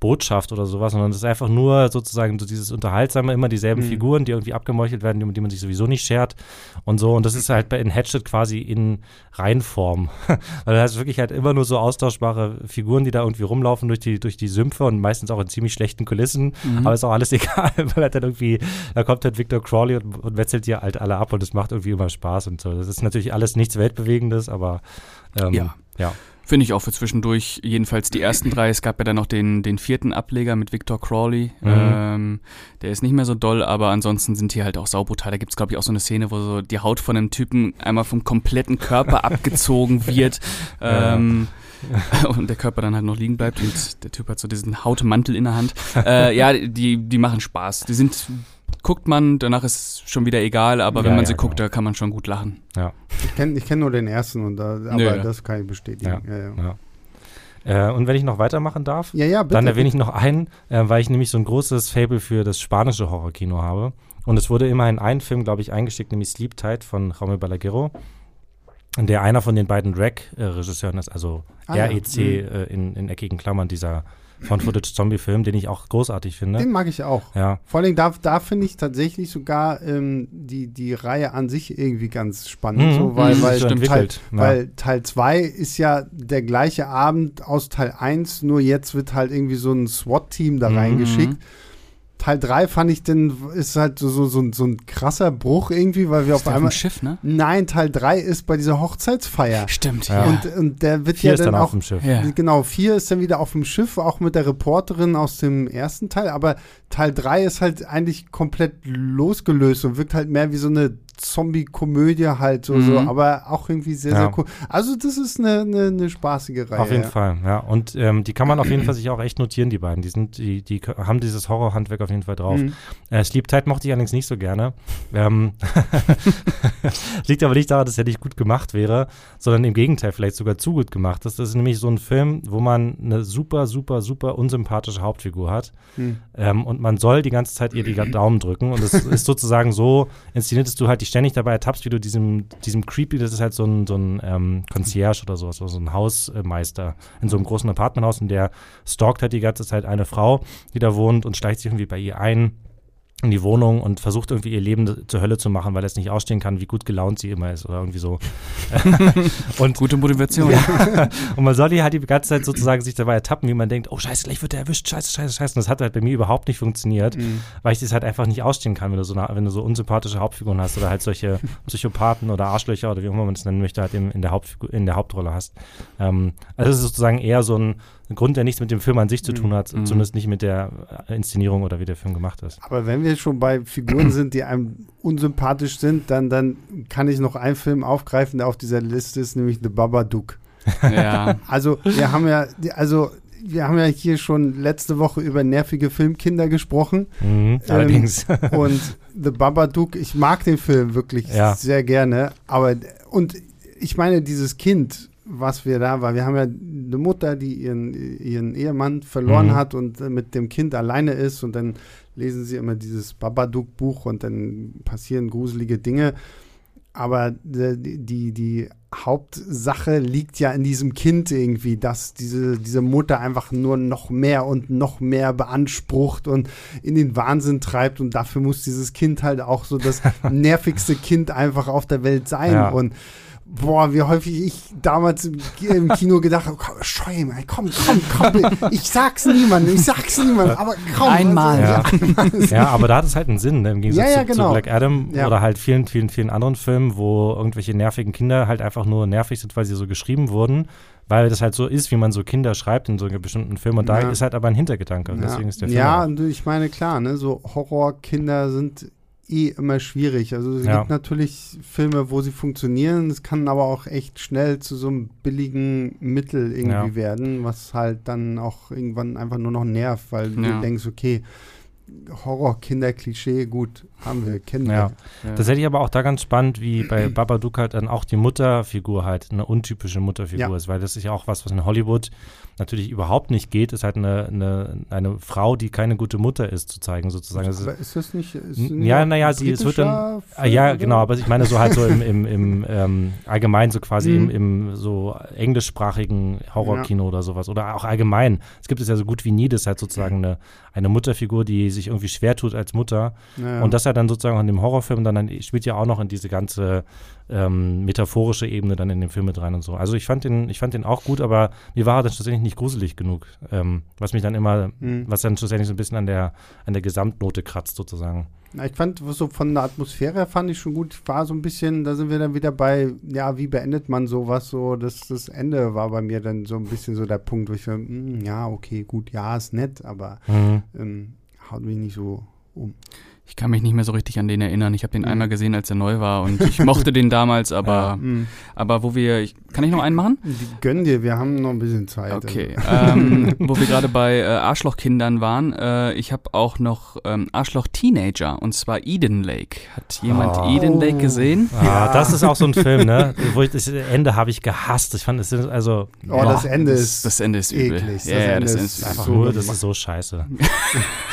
Botschaft oder sowas, sondern es ist einfach nur sozusagen so dieses Unterhaltsame, immer dieselben Mhm. Figuren, die irgendwie abgemeuchelt werden, um die man sich sowieso nicht schert und so. Und das ist halt bei in Hatchet quasi in Reinform. Weil du hast wirklich halt immer nur so austauschbare Figuren, die da irgendwie rumlaufen durch die, durch die Sümpfe und meistens auch in ziemlich schlechten Kulissen. Mhm. Aber ist auch alles egal, weil halt dann irgendwie, da kommt halt Victor Crawley und, und wetzelt dir halt alle ab und es macht irgendwie immer Spaß und so. Das ist natürlich alles nichts Weltbewegendes, aber ähm, Ja. ja. Finde ich auch für zwischendurch, jedenfalls die ersten drei. Es gab ja dann noch den, den vierten Ableger mit Victor Crawley. Mhm. Ähm, der ist nicht mehr so doll, aber ansonsten sind die halt auch saubrutal. Da gibt es, glaube ich, auch so eine Szene, wo so die Haut von einem Typen einmal vom kompletten Körper abgezogen wird. Ja. Ähm, und der Körper dann halt noch liegen bleibt und der Typ hat so diesen Hautmantel in der Hand. Äh, ja, die, die machen Spaß. Die sind, guckt man, danach ist schon wieder egal, aber wenn Ja, man ja, sie guckt, genau. da kann man schon gut lachen. Ich kenne ich kenn nur den ersten, und da, aber Nö. das kann ich bestätigen. Ja, ja. Ja. Äh, und wenn ich noch weitermachen darf, ja, ja bitte. Dann erwähne ich noch einen, äh, weil ich nämlich so ein großes Fable für das spanische Horrorkino habe. Und es wurde immerhin ein Film, glaube ich, eingeschickt, nämlich Sleep Tight von Jaume Balaguerro, der einer von den beiden Drag-Regisseuren ist, also Ah, ja. REC Mhm. äh, in, in eckigen Klammern, dieser Found-Footage-Zombie-Film, den ich auch großartig finde. Den mag ich auch. Ja, Vor allem da, da finde ich tatsächlich sogar ähm, die, die Reihe an sich irgendwie ganz spannend. Mhm, so, weil, mhm, weil, stimmt. Teil, ja. weil Teil 2 ist ja der gleiche Abend aus Teil 1, nur jetzt wird halt irgendwie so ein SWAT-Team da Mhm. reingeschickt. Teil 3 fand ich denn, ist halt so, so, so, ein- so ein krasser Bruch irgendwie, weil wir Ist auf der auf einmal. dem Schiff, ne? Nein, Teil 3 ist bei dieser Hochzeitsfeier. Stimmt, Ja. Und, und der wird vier ja ist dann dann auch auf dem Schiff. Ja. Genau, vier ist dann wieder auf dem Schiff, auch mit der Reporterin aus dem ersten Teil, aber Teil drei ist halt eigentlich komplett losgelöst und wirkt halt mehr wie so eine Zombie-Komödie halt so, so, Mhm. aber auch irgendwie sehr, Ja. sehr cool. Also das ist eine, eine, eine spaßige Reihe. Auf jeden ja. Fall, ja. Und ähm, die kann man auf jeden Fall sich auch echt notieren, die beiden. Die sind, die, die haben dieses Horrorhandwerk auf jeden Fall drauf. Mhm. Äh, Sleep Tight mochte ich allerdings nicht so gerne. Ähm, liegt aber nicht daran, dass er nicht gut gemacht wäre, sondern im Gegenteil vielleicht sogar zu gut gemacht ist. Das ist nämlich so ein Film, wo man eine super, super, super unsympathische Hauptfigur hat. Mhm. Ähm, und man soll die ganze Zeit ihr die Daumen drücken. Und es ist sozusagen so inszeniert, dass du halt dich ständig dabei ertappst, wie du diesem, diesem Creepy, das ist halt so ein, so ein ähm, Concierge oder sowas, also so ein Hausmeister in so einem großen Apartmenthaus und der stalkt halt die ganze Zeit eine Frau, die da wohnt und schleicht sich irgendwie bei ihr ein in die Wohnung und versucht irgendwie ihr Leben zur Hölle zu machen, weil er es nicht ausstehen kann, wie gut gelaunt sie immer ist oder irgendwie so. und Gute Motivation. und man soll die halt die ganze Zeit sozusagen sich dabei ertappen, wie man denkt, oh scheiße, gleich wird er erwischt, scheiße, scheiße, scheiße. Und das hat halt bei mir überhaupt nicht funktioniert, Mhm. weil ich das halt einfach nicht ausstehen kann, wenn du so, eine, wenn du so unsympathische Hauptfiguren hast oder halt solche Psychopathen oder Arschlöcher oder wie auch immer man es nennen möchte, halt in, der Hauptfigur, in der Hauptrolle hast. Ähm, also es ist sozusagen eher so ein Grund, der nichts mit dem Film an sich zu tun hat, Mhm. zumindest nicht mit der äh, Inszenierung oder wie der Film gemacht ist. Aber wenn wir schon bei Figuren sind, die einem unsympathisch sind, dann, dann kann ich noch einen Film aufgreifen, der auf dieser Liste ist, nämlich The Babadook. ja. Also wir haben ja, also wir haben ja hier schon letzte Woche über nervige Filmkinder gesprochen. Mhm, allerdings. Und The Babadook, ich mag den Film wirklich Ja. sehr gerne. Aber, und ich meine, dieses Kind, was wir da war, wir haben ja eine Mutter, die ihren, ihren Ehemann verloren Mhm. hat und äh, mit dem Kind alleine ist. Und dann lesen sie immer dieses Babadook-Buch und dann passieren gruselige Dinge. Aber äh, die, die, die Hauptsache liegt ja in diesem Kind irgendwie, dass diese, diese Mutter einfach nur noch mehr und noch mehr beansprucht und in den Wahnsinn treibt. Und dafür muss dieses Kind halt auch so das nervigste Kind einfach auf der Welt sein. Ja. Und boah, wie häufig ich damals im, Kino gedacht habe, komm, scheu mal, komm, komm, komm, ich sag's niemandem, ich sag's niemandem, aber komm. Einmal. Ja. einmal. Ja, aber da hat es halt einen Sinn, ne? im Gegensatz Ja, ja, zu, genau. zu Black Adam Ja. oder halt vielen, vielen, vielen anderen Filmen, wo irgendwelche nervigen Kinder halt einfach nur nervig sind, weil sie so geschrieben wurden, weil das halt so ist, wie man so Kinder schreibt in so einem bestimmten Film. Und da Ja. ist halt aber ein Hintergedanke. Und deswegen ist der Film. ja, und ich meine, klar, ne, so Horrorkinder sind eh immer schwierig. Also es Ja. gibt natürlich Filme, wo sie funktionieren, es kann aber auch echt schnell zu so einem billigen Mittel irgendwie Ja. werden, was halt dann auch irgendwann einfach nur noch nervt, weil Ja. du denkst, okay, Horror-Kinder-Klischee, gut, haben wir, kennen wir. Ja. Das hätte ich aber auch da ganz spannend, wie bei Babadook halt dann auch die Mutterfigur halt eine untypische Mutterfigur Ja. ist, weil das ist ja auch was, was in Hollywood natürlich überhaupt nicht geht, ist halt eine, eine, eine Frau, die keine gute Mutter ist, zu zeigen sozusagen. Das Aber ist das nicht. Ist ja, naja, sie- es wird dann- Ah, ja, Film, genau, oder? aber ich meine so halt so im, im, im ähm, allgemein so quasi Mhm. im, im so englischsprachigen Horrorkino oder sowas oder auch allgemein. Es gibt es ja so gut wie nie, das ist halt sozusagen eine, eine Mutterfigur, die sich irgendwie schwer tut als Mutter Ja, und das halt dann sozusagen auch in dem Horrorfilm dann, dann spielt ja auch noch in diese ganze ähm, metaphorische Ebene dann in den Film mit rein und so. Also ich fand den, ich fand den auch gut, aber mir war er dann schlussendlich nicht gruselig genug, ähm, was mich dann immer, Mhm. was dann schlussendlich so ein bisschen an der, an der Gesamtnote kratzt sozusagen. Na, ich fand, so von der Atmosphäre her fand ich schon gut. War so ein bisschen, da sind wir dann wieder bei, ja, wie beendet man sowas so? Das, das Ende war bei mir dann so ein bisschen so der Punkt, wo ich so, hm, ja, okay, gut, ja, ist nett, aber Mhm. ähm, haut mich nicht so um. Ich kann mich nicht mehr so richtig an den erinnern. Ich habe den Mhm. einmal gesehen, als er neu war und ich mochte den damals, aber, Hm. aber wo wir, ich, kann ich noch einen machen? Die Gönn dir, wir haben noch ein bisschen Zeit. Okay, Also. ähm, wo wir gerade bei äh, Arschlochkindern waren, äh, ich habe auch noch ähm, Arschloch-Teenager und zwar Eden Lake. Hat jemand Oh. Eden Lake gesehen? Ah, Ja. das ist auch so ein Film, ne? Wo ich das Ende habe ich gehasst. Ich fand es sind also Oh, das Ende das, ist das Ende ist übel. eklig. Ja, Das ja, Ende das ist ist einfach so nur, das ist so scheiße.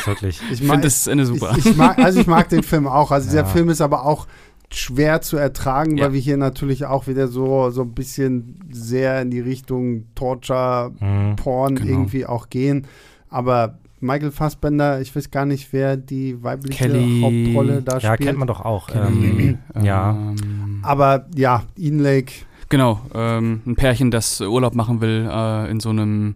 Wirklich. Ich Ich finde das Ende super. Ich, ich mag, also ich mag den Film auch. Also dieser Ja. Film ist aber auch schwer zu ertragen, Ja. weil wir hier natürlich auch wieder so, so ein bisschen sehr in die Richtung Torture, Mhm. Porn Genau. irgendwie auch gehen. Aber Michael Fassbender, ich weiß gar nicht, wer die weibliche Kelly- Hauptrolle da Ja, spielt. kennt man doch auch. Kelly, Ähm, ja. ähm, Aber ja, Eden Lake, Genau, ähm, ein Pärchen, das Urlaub machen will äh, in so einem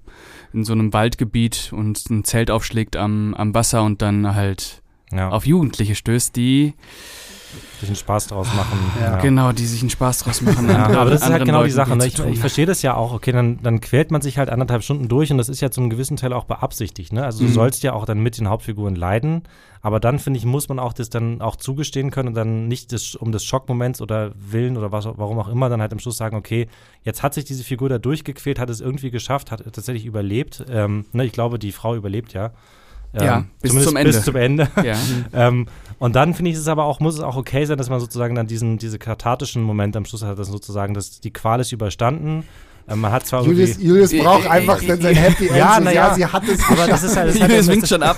in so einem Waldgebiet und ein Zelt aufschlägt am, am Wasser und dann halt ja. auf Jugendliche stößt, die sich einen Spaß draus machen. Ja. genau, die sich einen Spaß draus machen. Ja, aber das ist halt genau die Leuten Sache. Ne? Ich, ich verstehe das ja auch. Okay, dann, dann quält man sich halt anderthalb Stunden durch und das ist ja zum gewissen Teil auch beabsichtigt. Ne? Also du Mhm. sollst ja auch dann mit den Hauptfiguren leiden. Aber dann, finde ich, muss man auch das dann auch zugestehen können und dann nicht das, um des Schockmoments oder Willen oder was, warum auch immer, dann halt am Schluss sagen, okay, jetzt hat sich diese Figur da durchgequält, hat es irgendwie geschafft, hat tatsächlich überlebt. Ähm, ne, ich glaube, die Frau überlebt ja. Ähm, Ja, bis zumindest zum Ende. Bis zum Ende. ja. Ähm, und dann finde ich es aber auch, muss es auch okay sein, dass man sozusagen dann diesen, diese kathartischen Moment am Schluss hat, dass sozusagen, dass die Qual ist überstanden. Ähm, man hat zwar Julius. Julius braucht äh, einfach äh, dann sein Happy End. Ja, So, na ja. sie hat es Aber das ist halt, das halt, Julius das winkt schon ab.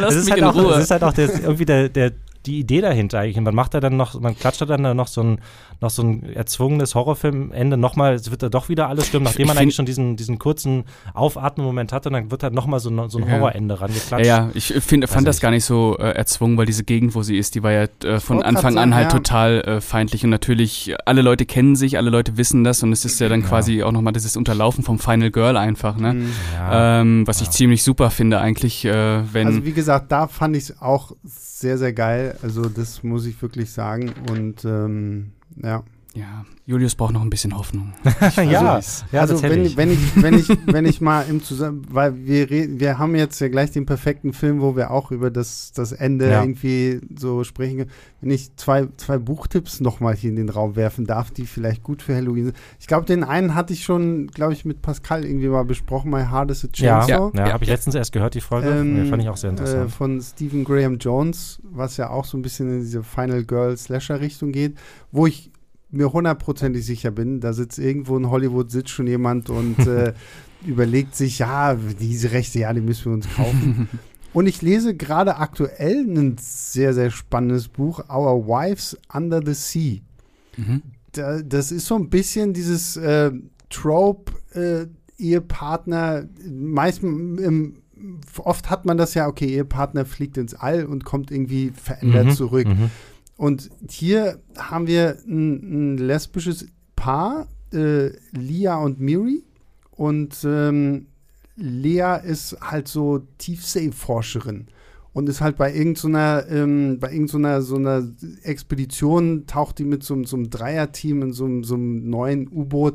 Lass ist mich halt in auch, Ruhe. es ist halt auch der, irgendwie der, der, die Idee dahinter eigentlich. Und man macht da dann noch, man klatscht da dann noch so ein, noch so ein erzwungenes Horrorfilmende nochmal, es wird da doch wieder alles stimmen, nachdem ich man eigentlich schon diesen, diesen kurzen Aufatmen-Moment hatte, und dann wird halt nochmal so, ein- so ein Ja. Horrorende ja, rangeklatscht. ja, ich find, fand das nicht. gar nicht so äh, erzwungen, weil diese Gegend, wo sie ist, die war ja äh, von Anfang an halt ja. total äh, feindlich und natürlich, alle Leute kennen sich, alle Leute wissen das und es ist ja dann Ja. quasi auch nochmal dieses Unterlaufen vom Final Girl einfach, ne? Mhm. Ja. ähm, was ich Ja. ziemlich super finde eigentlich, äh, wenn Also wie gesagt, da fand ich es auch sehr, sehr geil. Also das muss ich wirklich sagen. Und ähm, ja. ja, Julius braucht noch ein bisschen Hoffnung. ja, Also, ja, also tatsächlich. wenn, wenn ich, wenn ich, wenn ich mal im Zusammen, weil wir reden, wir haben jetzt ja gleich den perfekten Film, wo wir auch über das, das Ende Ja. irgendwie so sprechen. können. Wenn ich zwei, zwei Buchtipps nochmal hier in den Raum werfen darf, die vielleicht gut für Halloween sind. Ich glaube, den einen hatte ich schon, glaube ich, mit Pascal irgendwie mal besprochen, My Heart is a ja, Chainsaw. ja, Ja. habe ich letztens erst gehört, die Folge. Ähm, ja, fand ich auch sehr Äh, interessant. von Stephen Graham Jones, was ja auch so ein bisschen in diese Final Girl Slasher Richtung geht, wo ich mir hundertprozentig sicher bin, da sitzt irgendwo in Hollywood, sitzt schon jemand und äh, überlegt sich, ja, diese Rechte, ja, die müssen wir uns kaufen. und ich lese gerade aktuell ein sehr, sehr spannendes Buch, Our Wives Under the Sea mhm. da, das ist so ein bisschen dieses äh, Trope, äh, Ehepartner, meist im, oft hat man das ja, okay, Ehepartner fliegt ins All und kommt irgendwie verändert Mhm, zurück. mhm. Und hier haben wir ein, ein lesbisches Paar, äh, Lia und Miri. Und ähm, Lea ist halt so Tiefseeforscherin und ist halt bei irgendeiner, ähm, bei irgendeiner so einer Expedition, taucht die mit so, einem- so einem Dreierteam in so, so einem neuen U-Boot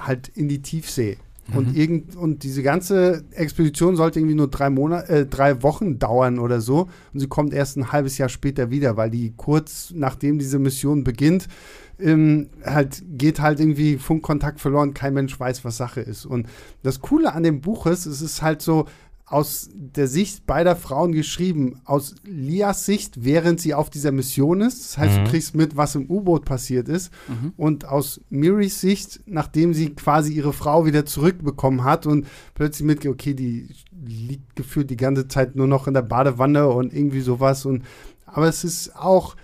halt in die Tiefsee. Und, Mhm. irgend, und diese ganze Expedition sollte irgendwie nur drei, Monate, äh, drei Wochen dauern oder so. Und sie kommt erst ein halbes Jahr später wieder, weil die kurz nachdem diese Mission beginnt, ähm, halt geht halt irgendwie Funkkontakt verloren, kein Mensch weiß, was Sache ist. Und das Coole an dem Buch ist, es ist halt so aus der Sicht beider Frauen geschrieben. Aus Lias Sicht, während sie auf dieser Mission ist. Das heißt, Mhm. du kriegst mit, was im U-Boot passiert ist. Mhm. Und aus Miris Sicht, nachdem sie quasi ihre Frau wieder zurückbekommen hat und plötzlich mit, okay, die liegt gefühlt die ganze Zeit nur noch in der Badewanne und irgendwie sowas. Und aber es ist auch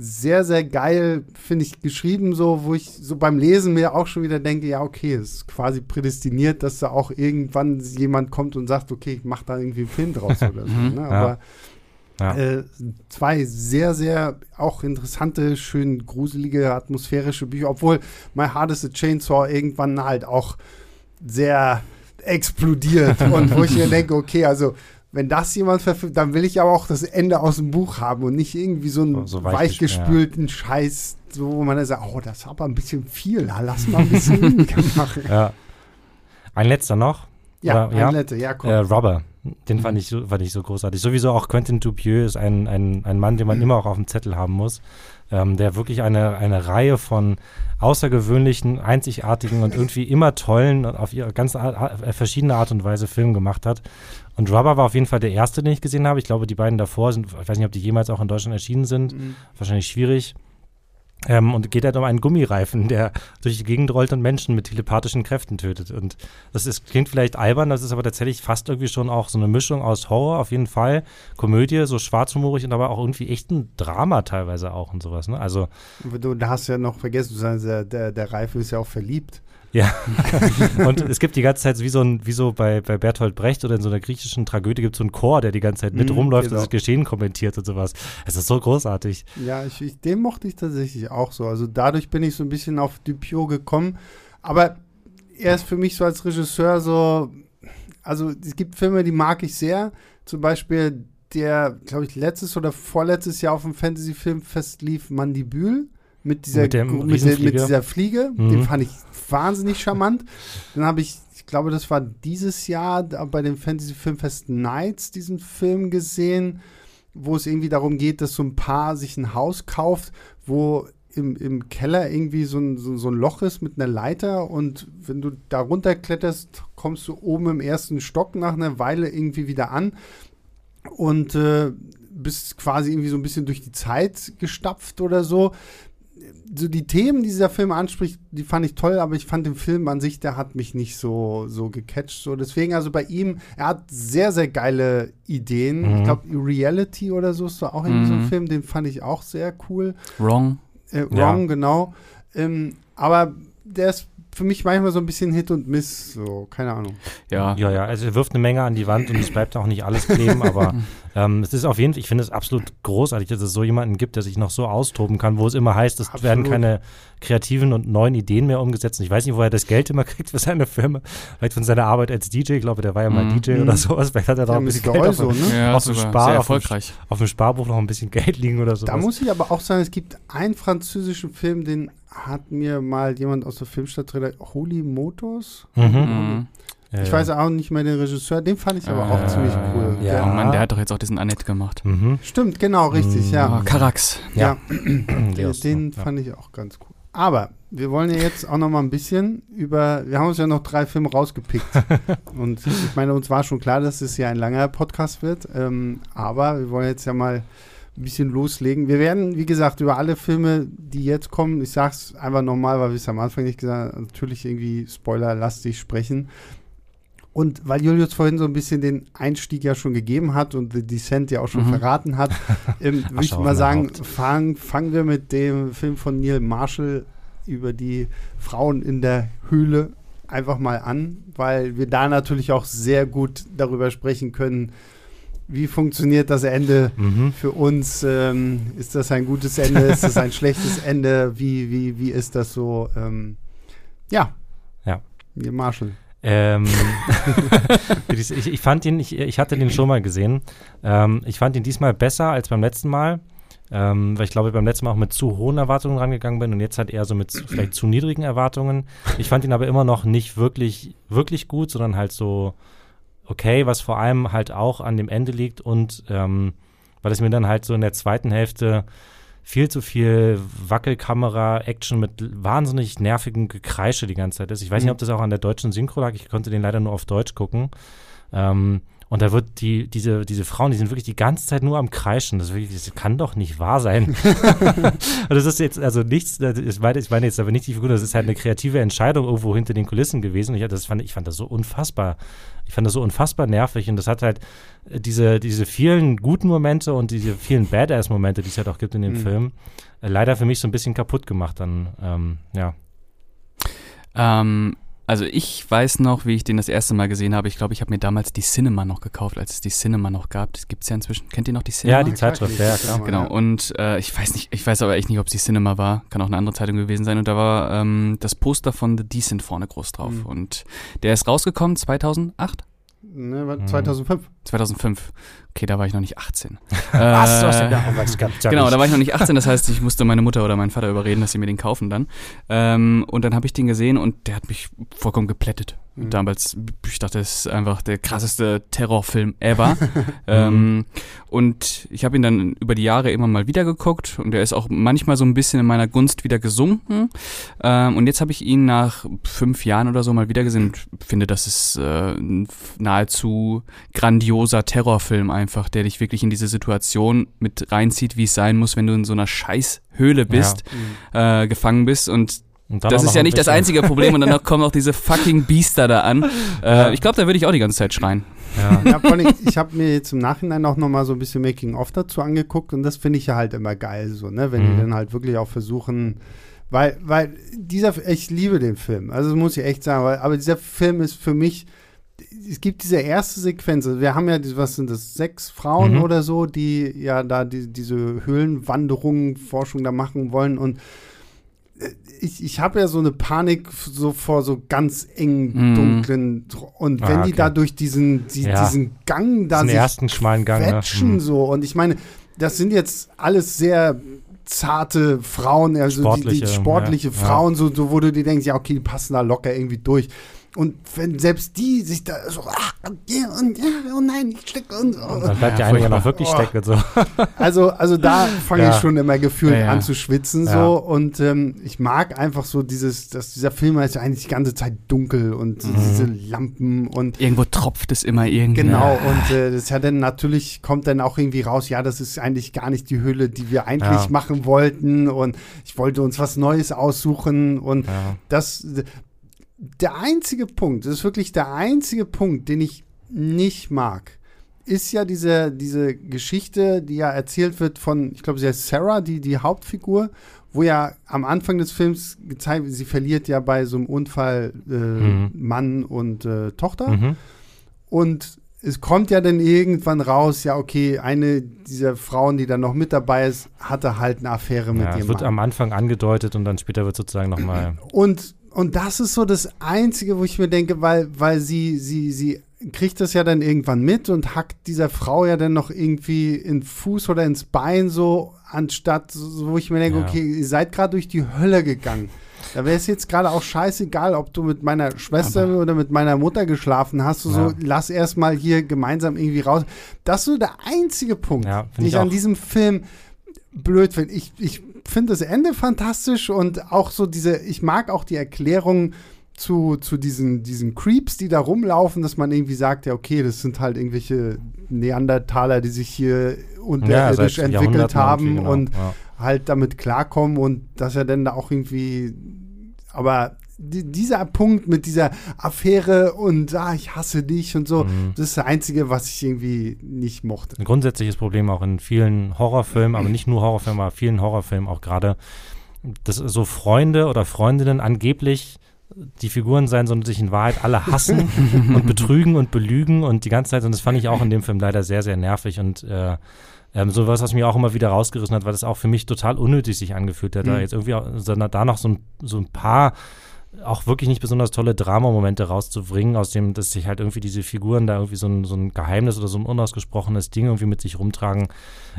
sehr, sehr geil, finde ich, geschrieben, so, wo ich so beim Lesen mir auch schon wieder denke, ja, okay, es ist quasi prädestiniert, dass da auch irgendwann jemand kommt und sagt, okay, ich mach da irgendwie einen Film draus oder so. Mhm. Ne? Ja. Aber Ja. äh, zwei sehr, sehr auch interessante, schön gruselige, atmosphärische Bücher, obwohl My Heart is a Chainsaw irgendwann halt auch sehr explodiert und wo ich mir denke, okay, also wenn das jemand verfilmt, dann will ich aber auch das Ende aus dem Buch haben und nicht irgendwie so einen So- so weichgespülten Scheiß, so wo man dann sagt, oh, das ist aber ein bisschen viel, lass mal ein bisschen weniger machen. ja. Ein letzter noch. Ja, Oder- ja? ein Letter, ja, komm. Äh, Robber. Den fand ich, so, fand ich so großartig. Sowieso auch Quentin Dupieux ist ein, ein, ein Mann, den man immer auch auf dem Zettel haben muss. Ähm, der wirklich eine, eine Reihe von außergewöhnlichen, einzigartigen und irgendwie immer tollen und auf ihre ganz Art, verschiedene Art und Weise Filme gemacht hat. Und Rubber war auf jeden Fall der erste, den ich gesehen habe. Ich glaube, die beiden davor sind, ich weiß nicht, ob die jemals auch in Deutschland erschienen sind. Mhm. Wahrscheinlich schwierig. Ähm, und geht halt um einen Gummireifen, der durch die Gegend rollt und Menschen mit telepathischen Kräften tötet. Und das ist, klingt vielleicht albern, das ist aber tatsächlich fast irgendwie schon auch so eine Mischung aus Horror auf jeden Fall, Komödie, so schwarzhumorig und aber auch irgendwie echt ein Drama teilweise auch und sowas. Ne? Also Du, hast ja noch vergessen, der, der, der Reife ist ja auch verliebt. Ja. und es gibt die ganze Zeit wie so ein, wie so bei, bei Bertolt Brecht oder in so einer griechischen Tragödie gibt es so einen Chor, der die ganze Zeit mit Mhm, rumläuft genau. und das Geschehen kommentiert und sowas. Es ist so großartig. Ja, ich, ich, den mochte ich tatsächlich auch so. Also dadurch bin ich so ein bisschen auf Dupieux gekommen. Aber er ist für mich so als Regisseur so, also es gibt Filme, die mag ich sehr. Zum Beispiel der, glaube ich, letztes oder vorletztes Jahr auf dem Fantasy-Filmfest lief Mandibül mit dieser, Mit dem mit, der, mit dieser Fliege. Mhm. Den fand ich wahnsinnig charmant. Dann habe ich, ich glaube, das war dieses Jahr bei dem Fantasy-Filmfest Nights diesen Film gesehen, wo es irgendwie darum geht, dass so ein Paar sich ein Haus kauft, wo im, im Keller irgendwie so ein, so, so ein Loch ist mit einer Leiter und wenn du da runterkletterst, kommst du oben im ersten Stock nach einer Weile irgendwie wieder an und äh, bist quasi irgendwie so ein bisschen durch die Zeit gestapft oder so. So die Themen, die dieser Film anspricht, die fand ich toll, aber ich fand den Film an sich, der hat mich nicht so, so gecatcht. So. Deswegen, also bei ihm, er hat sehr, sehr geile Ideen. Mhm. Ich glaube, Reality oder so ist da auch irgendwie so ein Mhm. Film, den fand ich auch sehr cool. Wrong. Äh, Ja. Wrong, genau. Ähm, aber der ist für mich manchmal so ein bisschen Hit und Miss, so, keine Ahnung. Ja. Ja, ja, also er wirft eine Menge an die Wand und es bleibt auch nicht alles kleben, aber ähm, es ist auf jeden Fall, ich finde es absolut großartig, dass es so jemanden gibt, der sich noch so austoben kann, wo es immer heißt, es Absolut. werden keine kreativen und neuen Ideen mehr umgesetzt. Und ich weiß nicht, wo er das Geld immer kriegt für seine Filme. Vielleicht von seiner Arbeit als DJ, ich glaube, der war ja mal Mhm. DJ oder Mhm. sowas. Vielleicht hat er da auch Ja, ein bisschen. Geld auf, Euso, ne? Ja, Auf dem Spar- sehr auf dem erfolgreich. auf dem Sparbuch noch ein bisschen Geld liegen oder sowas. Da muss ich aber auch sagen, es gibt einen französischen Film, den hat mir mal jemand aus der Filmstadt Holy Motors. mhm. Mhm. Ich weiß auch nicht mehr den Regisseur, den fand ich aber auch Äh, ziemlich cool. ja. Oh Mann, der hat doch jetzt auch diesen Annette gemacht. Mhm. Stimmt, genau, richtig, Mm. ja. Ah, Karax. Ja, Leos, den ja. fand ich auch ganz cool. Aber wir wollen ja jetzt auch noch mal ein bisschen über, wir haben uns ja noch drei Filme rausgepickt. Und ich meine, uns war schon klar, dass es ja ein langer Podcast wird. Ähm, aber wir wollen jetzt ja mal ein bisschen loslegen. Wir werden, wie gesagt, über alle Filme, die jetzt kommen, ich sag's einfach nochmal, weil wir es am Anfang nicht gesagt haben, natürlich irgendwie spoilerlastig sprechen. Und weil Julius vorhin so ein bisschen den Einstieg ja schon gegeben hat und The Descent ja auch schon Mhm. verraten hat, ähm, würde ich mal sagen, fangen fangen wir mit dem Film von Neil Marshall über die Frauen in der Höhle einfach mal an, weil wir da natürlich auch sehr gut darüber sprechen können, wie funktioniert das Ende Mhm. für uns? Ähm, ist das ein gutes Ende? Ist das ein schlechtes Ende? Wie, wie, wie ist das so? Ähm, ja. Ja. Marshall. Ähm, ich, ich fand ihn, ich, ich hatte den schon mal gesehen. Ähm, ich fand ihn diesmal besser als beim letzten Mal, ähm, weil ich glaube, beim letzten Mal auch mit zu hohen Erwartungen rangegangen bin und jetzt halt eher so mit vielleicht zu niedrigen Erwartungen. Ich fand ihn aber immer noch nicht wirklich, wirklich gut, sondern halt so okay, was vor allem halt auch an dem Ende liegt und ähm, weil es mir dann halt so in der zweiten Hälfte viel zu viel Wackelkamera-Action mit wahnsinnig nervigen Gekreische die ganze Zeit ist. Ich weiß nicht, Mhm. ob das auch an der deutschen Synchro lag. Ich konnte den leider nur auf Deutsch gucken. Ähm, Und da wird die, diese, diese Frauen, die sind wirklich die ganze Zeit nur am Kreischen. Das, wirklich, das kann doch nicht wahr sein. und das ist jetzt also nichts, ich meine, ich meine jetzt aber nicht die Figur, das ist halt eine kreative Entscheidung irgendwo hinter den Kulissen gewesen. Und ich, das fand, ich fand das so unfassbar. Ich fand das so unfassbar nervig und das hat halt äh, diese, diese vielen guten Momente und diese vielen Badass-Momente, die es halt auch gibt in dem mhm. Film, äh, leider für mich so ein bisschen kaputt gemacht dann, ähm, ja. Ähm, also ich weiß noch, wie ich den das erste Mal gesehen habe. Ich glaube, ich habe mir damals die Cinema noch gekauft, als es die Cinema noch gab. Das gibt es ja inzwischen. Kennt ihr noch die Cinema? Ja, die Zeitschrift, ja, klar. Genau. Und äh, ich weiß nicht, ich weiß aber echt nicht, ob es die Cinema war. Kann auch eine andere Zeitung gewesen sein. Und da war ähm, das Poster von The Decent vorne groß drauf. Mhm. Und der ist rausgekommen 2008. Ne, 2005. 2005. Okay, da war ich noch nicht 18. Was? Äh, ja, genau, da war ich noch nicht 18. Das heißt, ich musste meine Mutter oder meinen Vater überreden, dass sie mir den kaufen dann. Ähm, und dann habe ich den gesehen und der hat mich vollkommen geplättet. Mhm. Damals, ich dachte, das ist einfach der krasseste Terrorfilm ever. ähm, und ich habe ihn dann über die Jahre immer mal wieder geguckt und er ist auch manchmal so ein bisschen in meiner Gunst wieder gesunken. Ähm, und jetzt habe ich ihn nach fünf Jahren oder so mal wieder gesehen und finde, das ist äh, ein nahezu grandioser Terrorfilm einfach, der dich wirklich in diese Situation mit reinzieht, wie es sein muss, wenn du in so einer Scheißhöhle bist, ja. äh, gefangen bist und das ist ja nicht das einzige Problem und dann kommen auch diese fucking Biester da an. Äh, ich glaube, da würde ich auch die ganze Zeit schreien. Ja, ja vor allem, ich habe mir jetzt im Nachhinein auch nochmal so ein bisschen Making-of dazu angeguckt und das finde ich ja halt immer geil, so, ne? Wenn mhm. die dann halt wirklich auch versuchen, weil, weil dieser, ich liebe den Film, also das muss ich echt sagen, weil, aber dieser Film ist für mich, es gibt diese erste Sequenz, also wir haben ja, was sind das, sechs Frauen mhm. oder so, die ja da die, diese Höhlenwanderungen, Forschung da machen wollen und ich, ich habe ja so eine Panik so vor so ganz engen, mm. dunklen und wenn ah, okay. die da durch diesen, die, ja. diesen Gang da sich ersten schmalen Gang ne? quetschen ne? so und ich meine, das sind jetzt alles sehr zarte Frauen, also sportliche, die, die sportliche ja, Frauen, ja. So, so, wo du dir denkst, ja, okay, die passen da locker irgendwie durch. Und wenn selbst die sich da so, ach, ja, und ja, oh nein, ich stecke und so. Und dann bleibt ja, ja einer noch wirklich oh. stecken. So. Also, also da fange ja. ich schon immer gefühlt ja, an zu schwitzen so. Und ähm, ich mag einfach so dieses, dass dieser Film ist ja eigentlich die ganze Zeit dunkel und mhm. diese Lampen und. Irgendwo tropft es immer irgendwie. Genau, und äh, das ist ja dann natürlich, kommt dann auch irgendwie raus, ja, das ist eigentlich gar nicht die Höhle, die wir eigentlich machen wollten. Und ich wollte uns was Neues aussuchen. Und das der einzige Punkt, das ist wirklich der einzige Punkt, den ich nicht mag, ist ja diese, diese Geschichte, die ja erzählt wird von, ich glaube, sie heißt Sarah, die, die Hauptfigur, wo ja am Anfang des Films gezeigt wird, sie verliert ja bei so einem Unfall äh, mhm. Mann und äh, Tochter. Mhm. Und es kommt ja dann irgendwann raus, ja, okay, eine dieser Frauen, die dann noch mit dabei ist, hatte halt eine Affäre mit ja, dem. Es wird am Anfang angedeutet und dann später wird sozusagen nochmal. Und und das ist so das Einzige, wo ich mir denke, weil, weil sie, sie, sie kriegt das ja dann irgendwann mit und hackt dieser Frau ja dann noch irgendwie in Fuß oder ins Bein so, anstatt, so, wo ich mir denke, ja. okay, ihr seid gerade durch die Hölle gegangen. Da wäre es jetzt gerade auch scheißegal, ob du mit meiner Schwester Aber oder mit meiner Mutter geschlafen hast. Du ja. so, lass erstmal hier gemeinsam irgendwie raus. Das ist so der einzige Punkt, ja, den ich, ich an diesem Film blöd finde. Ich, ich finde das Ende fantastisch und auch so diese, ich mag auch die Erklärung zu, zu diesen, diesen Creeps, die da rumlaufen, dass man irgendwie sagt, ja, okay, das sind halt irgendwelche Neandertaler, die sich hier unterirdisch ja, entwickelt haben genau, und ja. halt damit klarkommen und dass er dann da auch irgendwie, aber dieser Punkt mit dieser Affäre und ah, ich hasse dich und so, mhm. das ist das Einzige, was ich irgendwie nicht mochte. Ein grundsätzliches Problem auch in vielen Horrorfilmen, aber nicht nur Horrorfilmen, aber vielen Horrorfilmen auch gerade, dass so Freunde oder Freundinnen angeblich die Figuren sein, sondern sich in Wahrheit alle hassen und betrügen und belügen und die ganze Zeit, und das fand ich auch in dem Film leider sehr, sehr nervig und äh, ähm, so was, was mich auch immer wieder rausgerissen hat, weil das auch für mich total unnötig sich angefühlt hat, mhm. da jetzt irgendwie auch, da noch so ein, so ein paar auch wirklich nicht besonders tolle Dramamomente rauszubringen, aus dem, dass sich halt irgendwie diese Figuren da irgendwie so ein, so ein Geheimnis oder so ein unausgesprochenes Ding irgendwie mit sich rumtragen.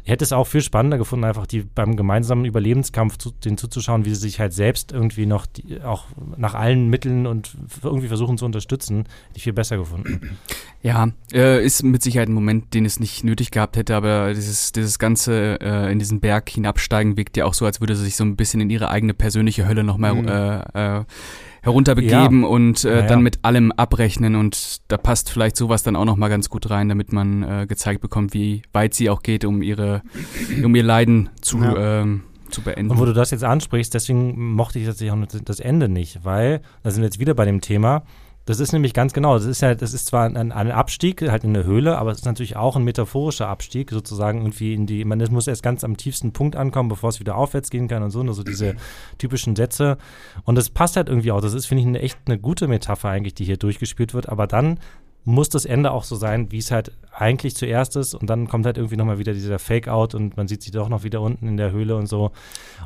Ich hätte es auch viel spannender gefunden, einfach die beim gemeinsamen Überlebenskampf zu, den zuzuschauen, wie sie sich halt selbst irgendwie noch die, auch nach allen Mitteln und irgendwie versuchen zu unterstützen. Hätte ich viel besser gefunden. Ja, äh, ist mit Sicherheit ein Moment, den es nicht nötig gehabt hätte, aber dieses, dieses ganze äh, in diesen Berg hinabsteigen wirkt ja auch so, als würde sie sich so ein bisschen in ihre eigene persönliche Hölle nochmal mhm. äh, äh, herunterbegeben und äh, Ja, ja. dann mit allem abrechnen und da passt vielleicht sowas dann auch noch mal ganz gut rein, damit man äh, gezeigt bekommt, wie weit sie auch geht, um ihre, um ihr Leiden zu, Ja. ähm, zu beenden. Und wo du das jetzt ansprichst, deswegen mochte ich tatsächlich auch das Ende nicht, weil, da sind wir jetzt wieder bei dem Thema, das ist nämlich ganz genau, das ist ja, das ist zwar ein, ein Abstieg, halt in eine Höhle, aber es ist natürlich auch ein metaphorischer Abstieg, sozusagen irgendwie in die, man muss erst ganz am tiefsten Punkt ankommen, bevor es wieder aufwärts gehen kann und so, nur so diese typischen Sätze. Und das passt halt irgendwie auch. Das ist, finde ich, eine echt eine gute Metapher eigentlich, die hier durchgespielt wird, aber dann muss das Ende auch so sein, wie es halt eigentlich zuerst ist und dann kommt halt irgendwie nochmal wieder dieser Fake-Out und man sieht sie doch noch wieder unten in der Höhle und so.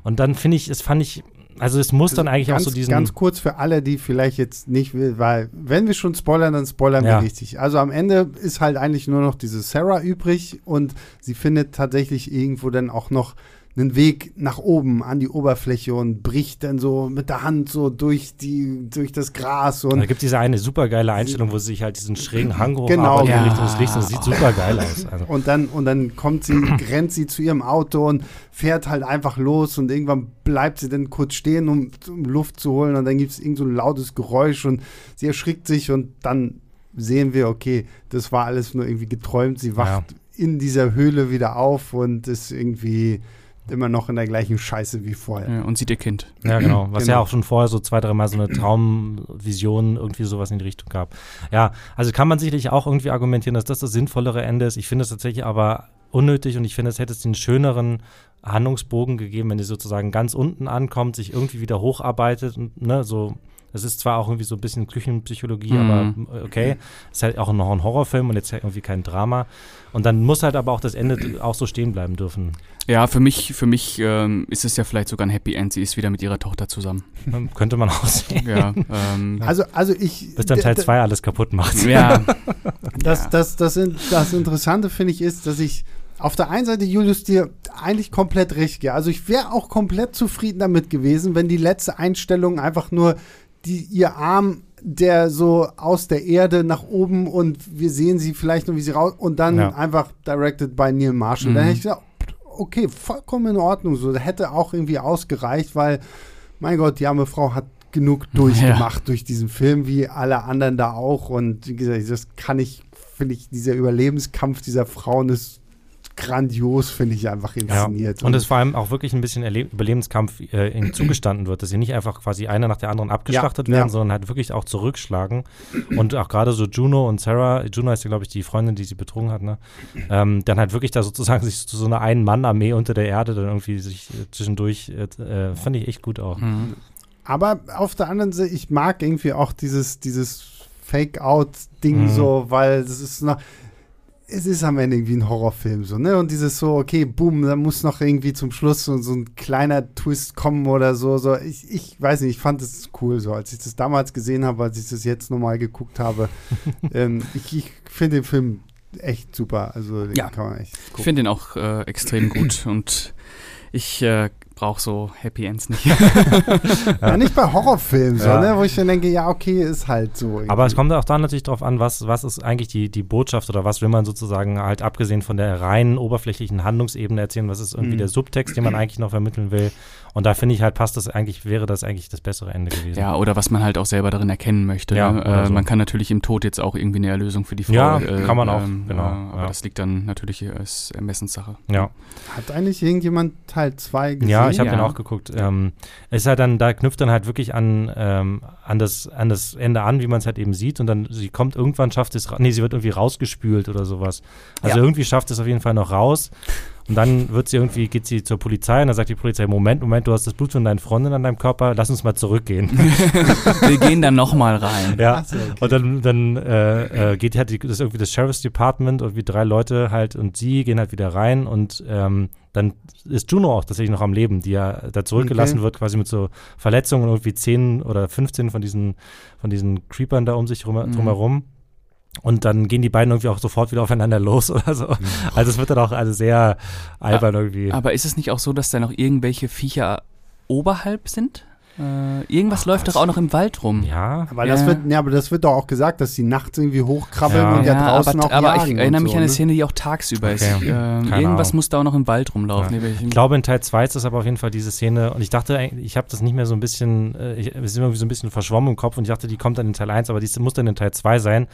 Und dann finde ich, es fand ich, also es muss dann eigentlich ganz, auch so diesen. Ganz kurz für alle, die vielleicht jetzt nicht will, weil wenn wir schon spoilern, dann spoilern Ja. wir richtig. Also am Ende ist halt eigentlich nur noch diese Sarah übrig und sie findet tatsächlich irgendwo dann auch noch einen Weg nach oben an die Oberfläche und bricht dann so mit der Hand so durch die durch das Gras und da gibt es diese eine super geile Einstellung, wo sie sich halt diesen schrägen Hang Genau. hocharbeitet in Ja. Richtung des Lichts und das sieht super geil aus. Also. und dann und dann kommt sie rennt sie zu ihrem Auto und fährt halt einfach los und irgendwann bleibt sie dann kurz stehen, um, um Luft zu holen und dann gibt es irgend so ein lautes Geräusch und sie erschrickt sich und dann sehen wir, okay, das war alles nur irgendwie geträumt. Sie wacht in dieser Höhle wieder auf und ist irgendwie immer noch in der gleichen Scheiße wie vorher. ja, und sieht ihr Kind. Ja, genau. Was Genau. ja auch schon vorher so zwei, dreimal so eine Traumvision, irgendwie sowas in die Richtung gab. Ja, also kann man sicherlich auch irgendwie argumentieren, dass das das sinnvollere Ende ist. Ich finde es tatsächlich aber unnötig und ich finde, es hätte es den schöneren Handlungsbogen gegeben, wenn sie sozusagen ganz unten ankommt, sich irgendwie wieder hocharbeitet und ne, so. Das ist zwar auch irgendwie so ein bisschen Küchenpsychologie, Mhm. aber okay. Ist halt auch noch ein Horrorfilm und jetzt halt irgendwie kein Drama. Und dann muss halt aber auch das Ende auch so stehen bleiben dürfen. Ja, für mich, für mich ähm, ist es ja vielleicht sogar ein Happy End. Sie ist wieder mit ihrer Tochter zusammen. Könnte man auch sehen. Ja, ähm, Also, also ich. Bis dann Teil 2 alles kaputt macht. ja, Das, das, das, das Interessante finde ich ist, dass ich auf der einen Seite, Julius, dir eigentlich komplett recht gehe. Also ich wäre auch komplett zufrieden damit gewesen, wenn die letzte Einstellung einfach nur die, ihr Arm, der so aus der Erde nach oben und wir sehen sie vielleicht noch, wie sie raus und dann Ja. einfach directed by Neil Marshall. Dann Mhm. hätte ich gesagt, okay, vollkommen in Ordnung. So, hätte auch irgendwie ausgereicht, weil, mein Gott, die arme Frau hat genug durchgemacht durch diesen Film, wie alle anderen da auch. Und wie gesagt, das kann ich, finde ich, dieser Überlebenskampf dieser Frauen ist grandios, finde ich einfach inszeniert. Und es vor allem auch wirklich ein bisschen Erle Überlebenskampf äh, ihnen zugestanden wird, dass sie nicht einfach quasi einer nach der anderen abgeschlachtet Ja, werden, ja. sondern halt wirklich auch zurückschlagen. Und auch gerade so Juno und Sarah, Juno ist ja, glaube ich, die Freundin, die sie betrogen hat, ne? Ähm, dann halt wirklich da sozusagen sich zu so einer Ein-Mann-Armee unter der Erde dann irgendwie sich äh, zwischendurch, äh, äh, fand ich echt gut auch. Mhm. Aber auf der anderen Seite, ich mag irgendwie auch dieses, dieses Fake-Out-Ding Mhm. so, weil das ist noch. Es ist am Ende irgendwie ein Horrorfilm so, ne? Und dieses so, okay, boom, da muss noch irgendwie zum Schluss so, so ein kleiner Twist kommen oder so. so. Ich, ich weiß nicht, ich fand es cool so, als ich das damals gesehen habe, als ich das jetzt nochmal geguckt habe. ähm, ich ich finde den Film echt super. Also den Ja. kann man echt Ich finde den auch äh, extrem gut und ich äh, brauche so Happy Ends nicht. Ja, nicht bei Horrorfilmen, so, Ja. ne? Wo ich dann denke, ja, okay, ist halt so. irgendwie. Aber es kommt auch da natürlich drauf an, was, was ist eigentlich die, die Botschaft oder was will man sozusagen halt abgesehen von der reinen oberflächlichen Handlungsebene erzählen, was ist irgendwie Mhm. der Subtext, den man eigentlich noch vermitteln will. Und da finde ich halt, passt das eigentlich, wäre das eigentlich das bessere Ende gewesen. Ja, oder was man halt auch selber darin erkennen möchte. Ja, ne? äh, so. Man kann natürlich im Tod jetzt auch irgendwie eine Erlösung für die Frau. Ja, äh, kann man auch, ähm, genau, Äh, aber ja. das liegt dann natürlich als Ermessenssache. ja. Hat eigentlich irgendjemand Teil 2 gesehen? Ja, ich habe Ja. den auch geguckt. Ähm, es ist halt dann, da knüpft dann halt wirklich an, ähm, an, das, an das Ende an, wie man es halt eben sieht. Und dann, sie kommt irgendwann, schafft es, nee, sie wird irgendwie rausgespült oder sowas. Also Ja. irgendwie schafft es auf jeden Fall noch raus. Und dann wird sie irgendwie, geht sie zur Polizei und dann sagt die Polizei, Moment, Moment, du hast das Blut von deinen Freundin an deinem Körper, lass uns mal zurückgehen. Wir gehen dann nochmal rein. ja. So, okay. Und dann, dann äh, äh, geht halt die, das ist irgendwie das Sheriff's Department und wie drei Leute halt und sie gehen halt wieder rein und ähm, dann ist Juno auch tatsächlich noch am Leben, die ja da zurückgelassen Okay. wird, quasi mit so Verletzungen und irgendwie 10 oder 15 von diesen, von diesen Creepern da um sich rum, Mhm. Und dann gehen die beiden irgendwie auch sofort wieder aufeinander los oder so. Also es wird dann auch also sehr albern irgendwie. Aber ist es nicht auch so, dass da noch irgendwelche Viecher oberhalb sind? Äh, irgendwas läuft doch auch noch im Wald rum. Ja. Aber das Ja. wird, ja, aber das wird doch auch gesagt, dass die nachts irgendwie hochkrabbeln Ja. und ja, draußen aber, auch aber ich erinnere mich so, an eine ne? Szene, die auch tagsüber ist. Okay. Ähm, Keine irgendwas Ahnung. muss da auch noch im Wald rumlaufen. Ja. Ich glaube, in Teil 2 ist das aber auf jeden Fall diese Szene und ich dachte, ich habe das nicht mehr so ein bisschen, äh, ich, es ist irgendwie so ein bisschen verschwommen im Kopf und ich dachte, die kommt dann in Teil 1, aber die muss dann in Teil 2 sein,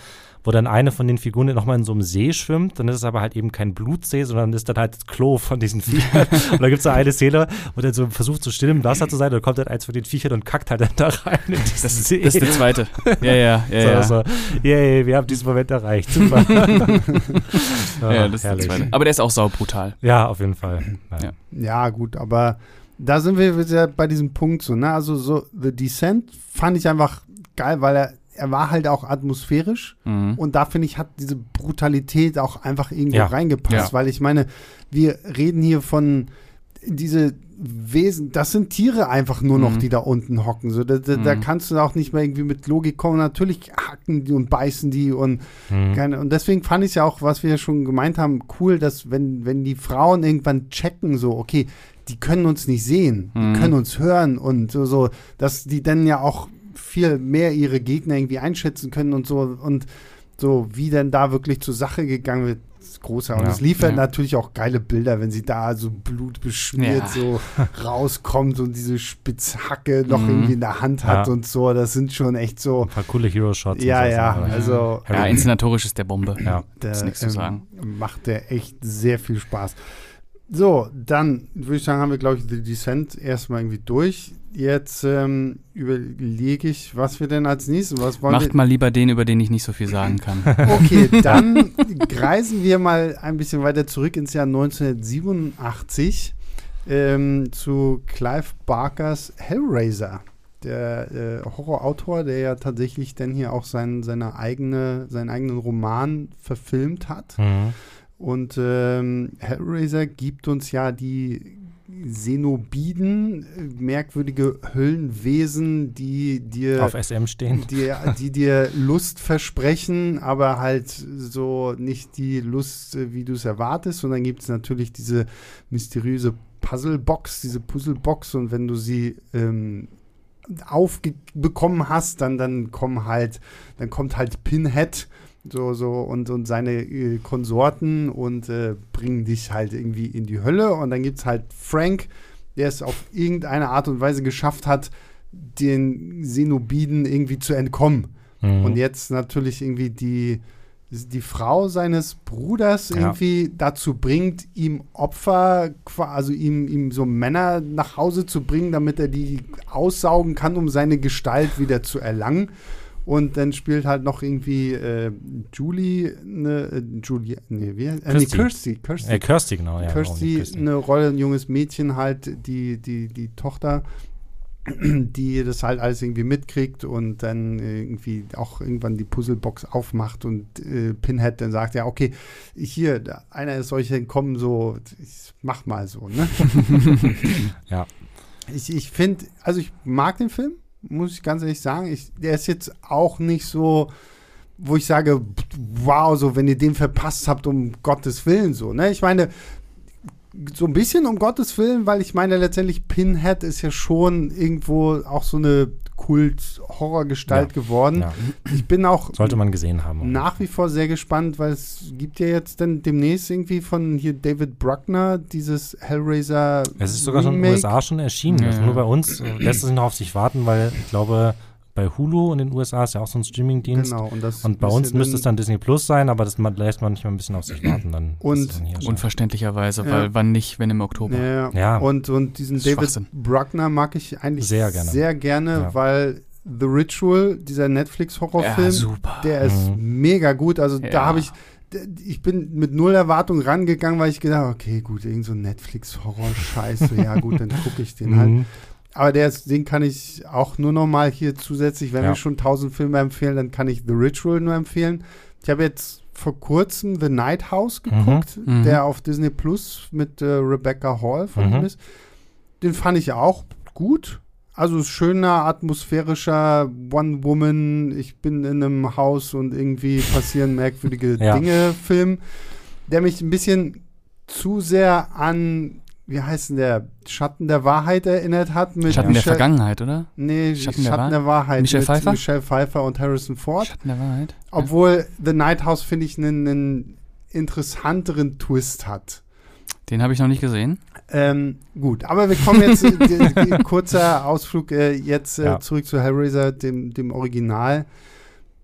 wo dann eine von den Figuren nochmal in so einem See schwimmt, dann ist es aber halt eben kein Blutsee, sondern ist dann halt das Klo von diesen Viechern. und da gibt es da eine Szene, wo der so versucht, so still im Wasser zu sein, und dann kommt dann eins von den Viechern und kackt halt dann da rein in diesen das, See. das ist der zweite. Ja, ja, ja. ja. So, so, yay, wir haben diesen Moment erreicht. Super. ja, Ja, das ist der herrlich. zweite. Aber der ist auch saubrutal. Ja, auf jeden Fall. Ja. Ja, gut, aber da sind wir wieder bei diesem Punkt so, ne? Also so The Descent fand ich einfach geil, weil er, er war halt auch atmosphärisch Mhm. und da finde ich, hat diese Brutalität auch einfach irgendwo Ja. reingepasst, Ja. weil ich meine, wir reden hier von diese Wesen, das sind Tiere einfach nur noch, Mhm. die da unten hocken. So, da, da, da Mhm. kannst du auch nicht mehr irgendwie mit Logik kommen. Natürlich hacken die und beißen die und Mhm. keine, und deswegen fand ich ja auch, was wir schon gemeint haben, cool, dass wenn, wenn die Frauen irgendwann checken, so, okay, die können uns nicht sehen, Mhm. die können uns hören und so, so, dass die dann ja auch viel mehr ihre Gegner irgendwie einschätzen können und so und so, wie denn da wirklich zur Sache gegangen wird, ist großer. Und Ja. es liefert Ja. natürlich auch geile Bilder, wenn sie da so blutbeschmiert Ja. so rauskommt und diese Spitzhacke noch Mhm. irgendwie in der Hand hat Ja. und so. Das sind schon echt so. Ein paar coole Hero-Shots. Ja, so, ja, also Ja, inszenatorisch ist der Bombe. Ja. der, Ist nichts zu sagen. Ähm, macht der echt sehr viel Spaß. So, dann würde ich sagen, haben wir, glaube ich, The Descent erstmal irgendwie durch. Jetzt ähm, überlege ich, was wir denn als nächstes, was wollen Macht mal lieber den, über den ich nicht so viel sagen kann. wir? Okay, dann reisen wir mal ein bisschen weiter zurück ins Jahr 1987 ähm, zu Clive Barkers Hellraiser. Der äh, Horrorautor, der ja tatsächlich dann hier auch sein, seine eigene, seinen eigenen Roman verfilmt hat. Mhm. Und ähm, Hellraiser gibt uns ja die Xenobiden, äh, merkwürdige Höllenwesen, die dir, Auf SM stehen. die, die dir Lust versprechen, aber halt so nicht die Lust, äh, wie du es erwartest. Und dann gibt es natürlich diese mysteriöse Puzzlebox, diese Puzzlebox. Und wenn du sie ähm, aufbekommen hast, dann, dann kommen halt, dann kommt halt Pinhead so, so und, und seine äh, Konsorten und äh, bringen dich halt irgendwie in die Hölle. Und dann gibt es halt Frank, der es auf irgendeine Art und Weise geschafft hat, den Xenobiden irgendwie zu entkommen. Mhm. Und jetzt natürlich irgendwie die, die Frau seines Bruders Ja. irgendwie dazu bringt, ihm Opfer, also ihm, ihm so Männer nach Hause zu bringen, damit er die aussaugen kann, um seine Gestalt wieder zu erlangen. Und dann spielt halt noch irgendwie äh, Julie, ne, äh, Julie, nee, wie heißt, äh, nee, Kirsty. Kirsty, Kirsty, Äh, Kirsty, genau. Ja, Kirsty, oh, Kirsty. eine Rolle, ein junges Mädchen halt, die, die, die Tochter, die das halt alles irgendwie mitkriegt und dann irgendwie auch irgendwann die Puzzlebox aufmacht und äh, Pinhead dann sagt, ja, okay, hier, einer ist euch entkommen, so, ich mach mal so, ne? Ja. Ich, ich finde, also ich mag den Film, muss ich ganz ehrlich sagen. Ich, der ist jetzt auch nicht so, wo ich sage, wow, so, wenn ihr den verpasst habt, um Gottes Willen, so, ne? Ich meine, so ein bisschen um Gottes Willen, weil ich meine, letztendlich Pinhead ist ja schon irgendwo auch so eine Kult-Horrorgestalt Ja. geworden. Ja. Ich bin auch Sollte man gesehen haben. nach wie vor sehr gespannt, weil es gibt ja jetzt dann demnächst irgendwie von hier David Bruckner dieses Hellraiser Es ist sogar schon in den Remake. USA schon erschienen. Ja, Also nur bei uns äh, lässt es sich noch auf sich warten, weil ich glaube, bei Hulu in den USA ist ja auch so ein Streamingdienst. Genau, und, das Und bei uns müsste es dann Disney Plus sein, aber das lässt man nicht mal ein bisschen auf sich warten. Dann Und- dann. Unverständlicherweise, Ja. weil wann nicht, wenn im Oktober. Ja, Ja. Und, und diesen David. Bruckner mag ich eigentlich Sehr gerne. sehr gerne, Ja. weil The Ritual, dieser Netflix-Horrorfilm, der ist Mhm. mega gut. Also Ja. da habe ich, ich bin mit null Erwartung rangegangen, weil ich gedacht habe, okay, gut, irgend so ein Netflix-Horror-Scheiße, ja gut, dann gucke ich den halt. Mhm. Aber der den kann ich auch nur noch mal hier zusätzlich, wenn Ja. wir schon tausend Filme empfehlen, dann kann ich The Ritual nur empfehlen. Ich habe jetzt vor kurzem The Night House geguckt, Mhm. der auf Disney Plus mit äh, Rebecca Hall von Mhm. ihm ist. Den fand ich auch gut. Also schöner, atmosphärischer One-Woman, ich bin in einem Haus und irgendwie passieren merkwürdige Ja. Dinge Film, der mich ein bisschen zu sehr an wie heißt denn der, Schatten der Wahrheit erinnert hat. Mit Schatten der Michelle- Vergangenheit, oder? Nee, Schatten Schatten, der der, Wahrheit. Michelle Pfeiffer? Michelle Pfeiffer und Harrison Ford. Schatten der Wahrheit. Obwohl The Night House, finde ich, einen, einen interessanteren Twist hat. Den habe ich noch nicht gesehen. Ähm, gut, aber wir kommen jetzt, kurzer Ausflug äh, jetzt äh, Ja. zurück zu Hellraiser, dem, dem Original.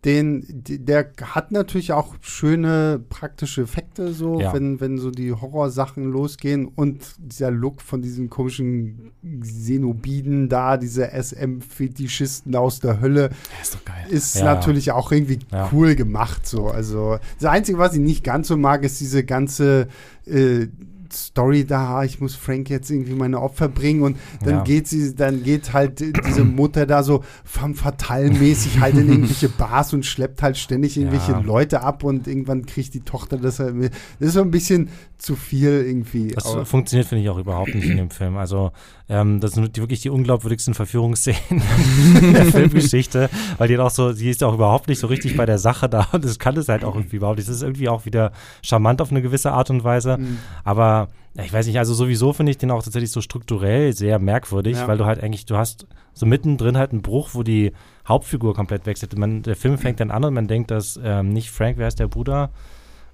Den, der hat natürlich auch schöne praktische Effekte, so, Ja. wenn, wenn so die Horrorsachen losgehen und dieser Look von diesen komischen Xenobiden da, diese SM-Fetischisten aus der Hölle, ist ist Ja. natürlich auch irgendwie Ja. cool gemacht. So. Also das Einzige, was ich nicht ganz so mag, ist diese ganze äh, Story da, ich muss Frank jetzt irgendwie meine Opfer bringen und dann Ja. geht sie, dann geht halt diese Mutter da so femme fatale mäßig halt in irgendwelche Bars und schleppt halt ständig irgendwelche Ja. Leute ab und irgendwann kriegt die Tochter das halt mit. Das ist so ein bisschen zu viel irgendwie. Das Aber- funktioniert, finde ich, auch überhaupt nicht in dem Film. Also, ähm, das sind die, wirklich die unglaubwürdigsten Verführungsszenen der Filmgeschichte, weil die hat auch so, sie ist auch überhaupt nicht so richtig bei der Sache da und das kann es halt auch irgendwie überhaupt nicht. Das ist irgendwie auch wieder charmant auf eine gewisse Art und Weise. Mhm. Aber ich weiß nicht, also sowieso finde ich den auch tatsächlich so strukturell sehr merkwürdig, Ja. weil du halt eigentlich, du hast so mittendrin halt einen Bruch, wo die Hauptfigur komplett wechselt. Man, der Film fängt dann an und man denkt, dass ähm, nicht Frank, wer ist der Bruder?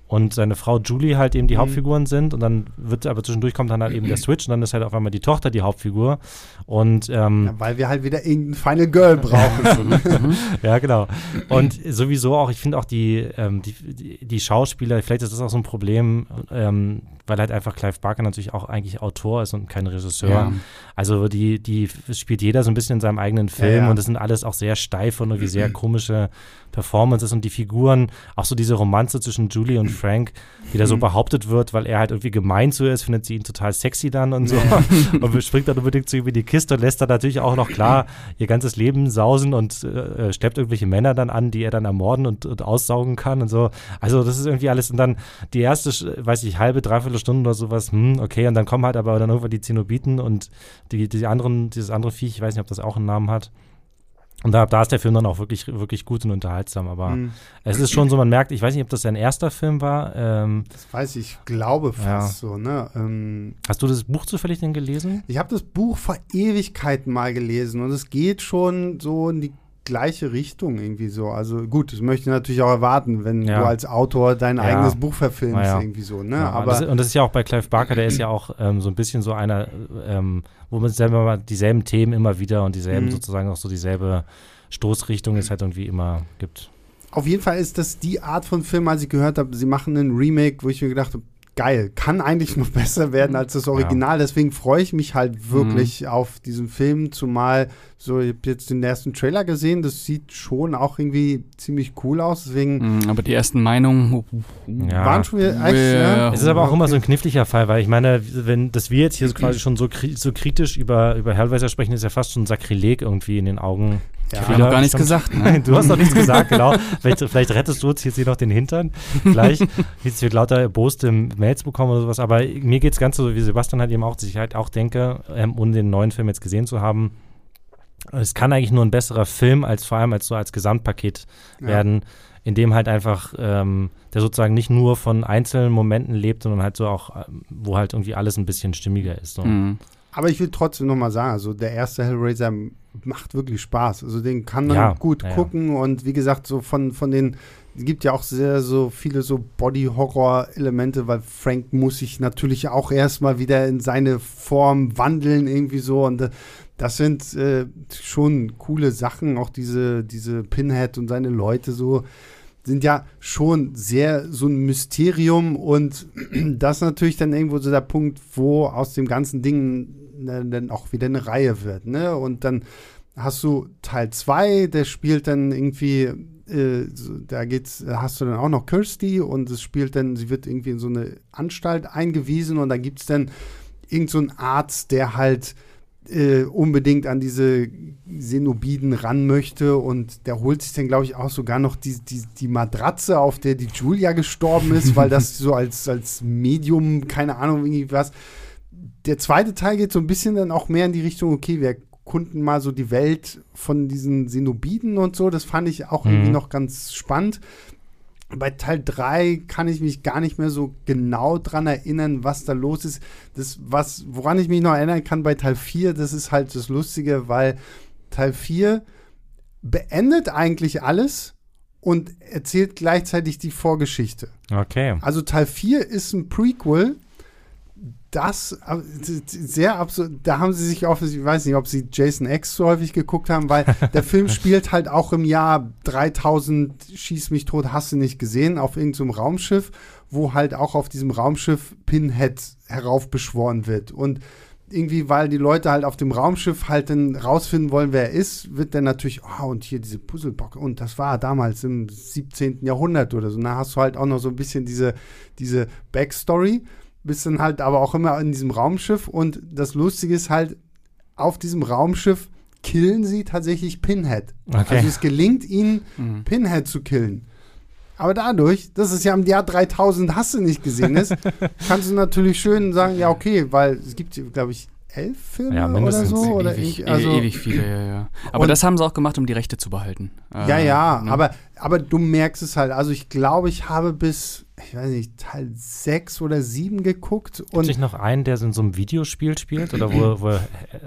Und seine Frau Julie halt eben die Mhm. Hauptfiguren sind und dann wird aber zwischendurch kommt dann halt eben der Switch und dann ist halt auf einmal die Tochter die Hauptfigur und ähm, ja, weil wir halt wieder irgendein Final Girl brauchen. ja, genau. Und sowieso auch, ich finde auch die, ähm, die, die, die Schauspieler, vielleicht ist das auch so ein Problem, ähm, weil halt einfach Clive Barker natürlich auch eigentlich Autor ist und kein Regisseur. Ja. Also die, die spielt jeder so ein bisschen in seinem eigenen Film Ja, und das sind alles auch sehr steif und irgendwie sehr komische Performances und die Figuren, auch so diese Romanze zwischen Julie und Frank, die da so Mhm. behauptet wird, weil er halt irgendwie gemein zu ihr ist, findet sie ihn total sexy dann und so und springt dann unbedingt zu ihm in die Kiste und lässt dann natürlich auch noch klar ihr ganzes Leben sausen und äh, schleppt irgendwelche Männer dann an, die er dann ermorden und, und aussaugen kann und so. Also das ist irgendwie alles und dann die erste, weiß ich, halbe, dreiviertel Stunde oder sowas, hm, okay, und dann kommen halt aber dann irgendwann die Zenobiten und die, die anderen, dieses andere Viech, ich weiß nicht, ob das auch einen Namen hat. Und da, da ist der Film dann auch wirklich, wirklich gut und unterhaltsam. Aber Mhm. es ist schon so, man merkt, ich weiß nicht, ob das sein erster Film war. Ähm, Das weiß ich, ich glaube fast Ja. so, ne? Ähm, hast du das Buch zufällig denn gelesen? Ich habe das Buch vor Ewigkeiten mal gelesen und es geht schon so in die gleiche Richtung irgendwie so. Also gut, das möchte ich natürlich auch erwarten, wenn Ja. du als Autor dein Ja. eigenes Buch verfilmst ja. irgendwie so, ne? Ja, Aber das, und das ist ja auch bei Clive Barker, der ist ja auch ähm, so ein bisschen so einer, ähm, wo man selber mal dieselben Themen immer wieder und dieselben Mhm. sozusagen auch so dieselbe Stoßrichtung es halt irgendwie immer gibt. auf jeden Fall ist das die Art von Film, als ich gehört habe, sie machen einen Remake, wo ich mir gedacht habe, geil, kann eigentlich noch besser werden als das Original. Deswegen freue ich mich halt wirklich auf diesen Film, zumal so, ich habe jetzt den ersten Trailer gesehen, das sieht schon auch irgendwie ziemlich cool aus, deswegen Mhm, Aber die ersten Meinungen. Ja. waren schon wieder echt, Ja. ja? Es ist aber auch immer so ein kniffliger Fall, weil ich meine, wenn dass wir jetzt hier so quasi schon so, kri so kritisch über, über Hellraiser sprechen, ist ja fast schon Sakrileg irgendwie in den Augen. Ja. Ich habe noch gar nichts gesagt. Ne? Nein, du hast noch nichts gesagt, genau. Vielleicht, vielleicht rettest du uns jetzt hier noch den Hintern. Gleich. Jetzt wird lauter erboste Mails bekommen oder sowas. Aber mir geht es ganz so, wie Sebastian halt eben auch, dass ich halt auch denke, ähm, ohne den neuen Film jetzt gesehen zu haben, es kann eigentlich nur ein besserer Film als vor allem als so als Gesamtpaket Ja. werden, in dem halt einfach ähm, der sozusagen nicht nur von einzelnen Momenten lebt, sondern halt so auch, ähm, wo halt irgendwie alles ein bisschen stimmiger ist. So. Mhm. Aber ich will trotzdem noch mal sagen, also der erste Hellraiser macht wirklich Spaß. Also den kann man Ja, gut ja, gucken und wie gesagt, so von, von den, es gibt ja auch sehr so viele so Body-Horror-Elemente, weil Frank muss sich natürlich auch erstmal wieder in seine Form wandeln irgendwie so und äh, das sind äh, schon coole Sachen, auch diese, diese Pinhead und seine Leute so sind ja schon sehr so ein Mysterium und das ist natürlich dann irgendwo so der Punkt, wo aus dem ganzen Ding ne, dann auch wieder eine Reihe wird, ne? Und dann hast du Teil 2, der spielt dann irgendwie, äh, da geht's, hast du dann auch noch Kirsty und es spielt dann, sie wird irgendwie in so eine Anstalt eingewiesen und da gibt es dann irgend so Arzt, der halt äh, unbedingt an diese Xenobiden ran möchte und der holt sich dann, glaube ich, auch sogar noch die, die, die Matratze, auf der die Julia gestorben ist, weil das so als, als Medium, keine Ahnung, irgendwie was. Der zweite Teil geht so ein bisschen dann auch mehr in die Richtung, okay, wir erkunden mal so die Welt von diesen Xenobiden und so. Das fand ich auch Mhm. irgendwie noch ganz spannend. Bei Teil 3 kann ich mich gar nicht mehr so genau dran erinnern, was da los ist. Das, was, woran ich mich noch erinnern kann bei Teil 4, das ist halt das Lustige, weil Teil 4 beendet eigentlich alles und erzählt gleichzeitig die Vorgeschichte. Okay. Also Teil 4 ist ein Prequel, das äh, sehr absurd. Da haben sie sich offensichtlich, ich weiß nicht, ob sie Jason X so häufig geguckt haben, weil der Film spielt halt auch im Jahr 3000, schieß mich tot, hast du nicht gesehen, auf irgendeinem Raumschiff, wo halt auch auf diesem Raumschiff Pinhead heraufbeschworen wird. Und irgendwie, weil die Leute halt auf dem Raumschiff halt dann rausfinden wollen, wer er ist, wird dann natürlich, oh, und hier diese Puzzlebox, und das war damals im 17. Jahrhundert oder so. Da hast du halt auch noch so ein bisschen diese, diese Backstory bist dann halt aber auch immer in diesem Raumschiff und das Lustige ist halt, auf diesem Raumschiff killen sie tatsächlich Pinhead. Okay. Also es gelingt ihnen, mhm. Pinhead zu killen. Aber dadurch, dass es ja im Jahr 3000 hast du nicht gesehen ist, kannst du natürlich schön sagen, ja okay, weil es gibt, glaube ich, elf Filme ja, oder so. Ewig, oder ewig, also, ewig viele, ja, ja. Aber das haben sie auch gemacht, um die Rechte zu behalten. Ja, äh, ja, ne? aber, aber du merkst es halt. Also ich glaube, ich habe bis ich weiß nicht, Teil 6 oder 7 geguckt. Gibt es nicht noch einen, der in so einem Videospiel spielt? Oder wo, wo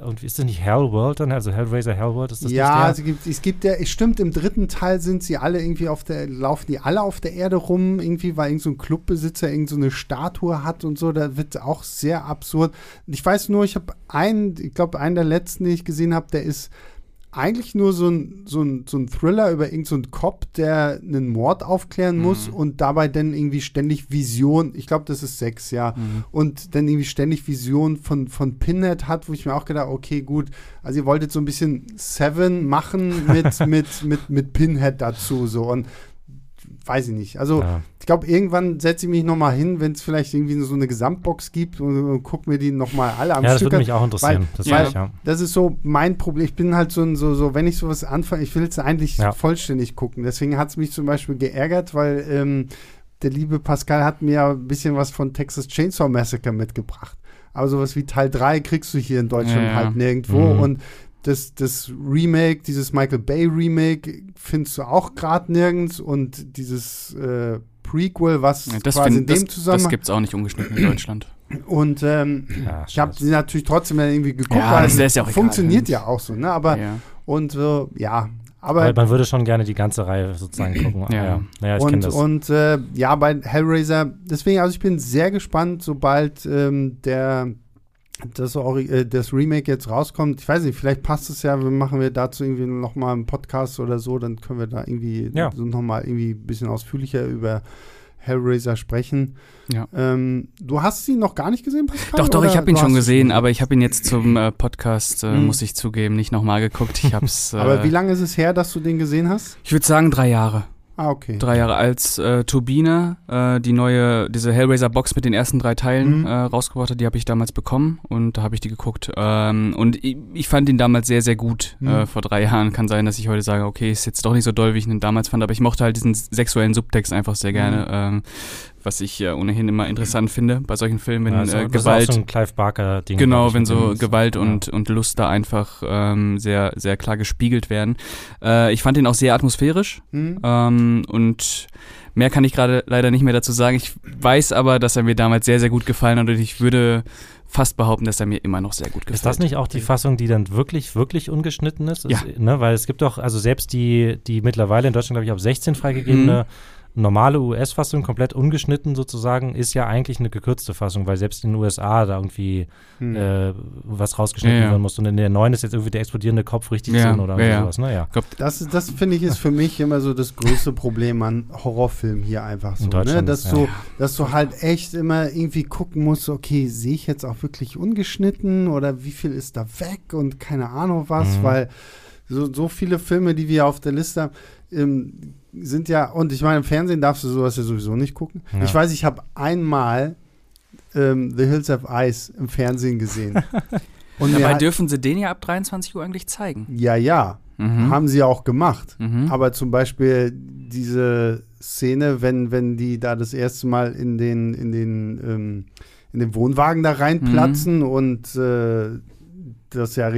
und ist das nicht Hellworld dann? Also Hellraiser Hellworld, ist das ja, nicht der? Also gibt, es gibt es stimmt, im dritten Teil sind sie alle irgendwie auf der, laufen die alle auf der Erde rum, irgendwie, weil irgend so ein Clubbesitzer irgend so eine Statue hat und so, da wird auch sehr absurd. Ich weiß nur, ich habe einen, ich glaube, einen der letzten, den ich gesehen habe, der ist eigentlich nur so ein, so ein, so ein Thriller über irgendeinen so Cop, der einen Mord aufklären muss mhm. und dabei dann irgendwie ständig Vision, ich glaube, das ist sechs, ja, mhm. und dann irgendwie ständig Vision von, von Pinhead hat, wo ich mir auch gedacht, okay, gut, also ihr wolltet so ein bisschen Seven machen mit, mit, mit, mit Pinhead dazu, so und weiß ich nicht. Also ja. ich glaube, irgendwann setze ich mich noch mal hin, wenn es vielleicht irgendwie so eine Gesamtbox gibt und, und gucke mir die noch mal alle am ja, Stück das würde mich auch interessieren. Weil, das, weil, ja. das ist so mein Problem. Ich bin halt so, ein, so, so wenn ich sowas anfange, ich will es eigentlich ja. vollständig gucken. Deswegen hat es mich zum Beispiel geärgert, weil ähm, der liebe Pascal hat mir ein bisschen was von Texas Chainsaw Massacre mitgebracht. Aber sowas wie Teil 3 kriegst du hier in Deutschland halt nirgendwo. Mhm. Und das, das Remake, dieses Michael Bay Remake, findest du auch gerade nirgends und dieses äh, Prequel, was ja, das quasi find, in dem das, Zusammenhang. Das gibt es auch nicht ungeschnitten in Deutschland. Und ähm, ja, ich habe sie natürlich trotzdem irgendwie geguckt, ja, weil es ja funktioniert egal. ja auch so, ne? Aber und äh, ja, aber Weil man würde schon gerne die ganze Reihe sozusagen gucken. ja, ja. ja ich und, das. Und äh, ja, bei Hellraiser, deswegen, also ich bin sehr gespannt, sobald ähm, der das, äh, das Remake jetzt rauskommt, ich weiß nicht, vielleicht passt es ja, machen wir dazu irgendwie nochmal einen Podcast oder so, dann können wir da irgendwie ja. so nochmal irgendwie ein bisschen ausführlicher über Hellraiser sprechen. Ja. Ähm, du hast ihn noch gar nicht gesehen, Pascal? Doch, doch, ich habe ihn schon gesehen, aber ich habe ihn jetzt zum äh, Podcast, äh, hm. muss ich zugeben, nicht nochmal geguckt. Ich hab's, äh, aber wie lange ist es her, dass du den gesehen hast? Ich würde sagen drei Jahre. Ah, okay. Drei Jahre als äh, Turbine äh, die neue, diese Hellraiser-Box mit den ersten drei Teilen mhm. äh, rausgebracht hat, die habe ich damals bekommen und da habe ich die geguckt. Ähm, und ich, ich, fand ihn damals sehr, sehr gut mhm. äh, vor drei Jahren. Kann sein, dass ich heute sage, okay, ist jetzt doch nicht so doll, wie ich ihn damals fand, aber ich mochte halt diesen sexuellen Subtext einfach sehr gerne. Mhm. Ähm, was ich ja ohnehin immer interessant finde bei solchen Filmen, wenn also, äh, Gewalt. so ein Clive Barker Ding. Genau, wenn so Gewalt und, ja. und Lust da einfach ähm, sehr, sehr klar gespiegelt werden. Äh, ich fand ihn auch sehr atmosphärisch mhm. ähm, und mehr kann ich gerade leider nicht mehr dazu sagen. Ich weiß aber, dass er mir damals sehr, sehr gut gefallen hat und ich würde fast behaupten, dass er mir immer noch sehr gut gefällt. Ist das nicht auch die Fassung, die dann wirklich, wirklich ungeschnitten ist? Ja. Ist, ne, weil es gibt doch, also selbst die, die mittlerweile in Deutschland, glaube ich, ab 16 freigegebene mhm normale US-Fassung, komplett ungeschnitten sozusagen, ist ja eigentlich eine gekürzte Fassung, weil selbst in den USA da irgendwie hm. äh, was rausgeschnitten ja, ja. werden muss. Und in der neuen ist jetzt irgendwie der explodierende Kopf richtig ja, drin oder ja, sowas. Naja. Ne? Das, das finde ich ist für mich immer so das größte Problem an Horrorfilmen hier einfach so. Ne? Dass, du, dass du halt echt immer irgendwie gucken musst, okay, sehe ich jetzt auch wirklich ungeschnitten oder wie viel ist da weg und keine Ahnung was, mhm. weil so, so viele Filme, die wir auf der Liste haben, ähm, sind ja, und ich meine, im Fernsehen darfst du sowas ja sowieso nicht gucken. Ja. Ich weiß, ich habe einmal ähm, The Hills of Ice im Fernsehen gesehen. Und Dabei dürfen sie den ja ab 23 Uhr eigentlich zeigen. Ja, ja. Mhm. Haben sie auch gemacht. Mhm. Aber zum Beispiel diese Szene, wenn, wenn die da das erste Mal in den, in den, ähm, in den Wohnwagen da reinplatzen mhm. und äh, das ja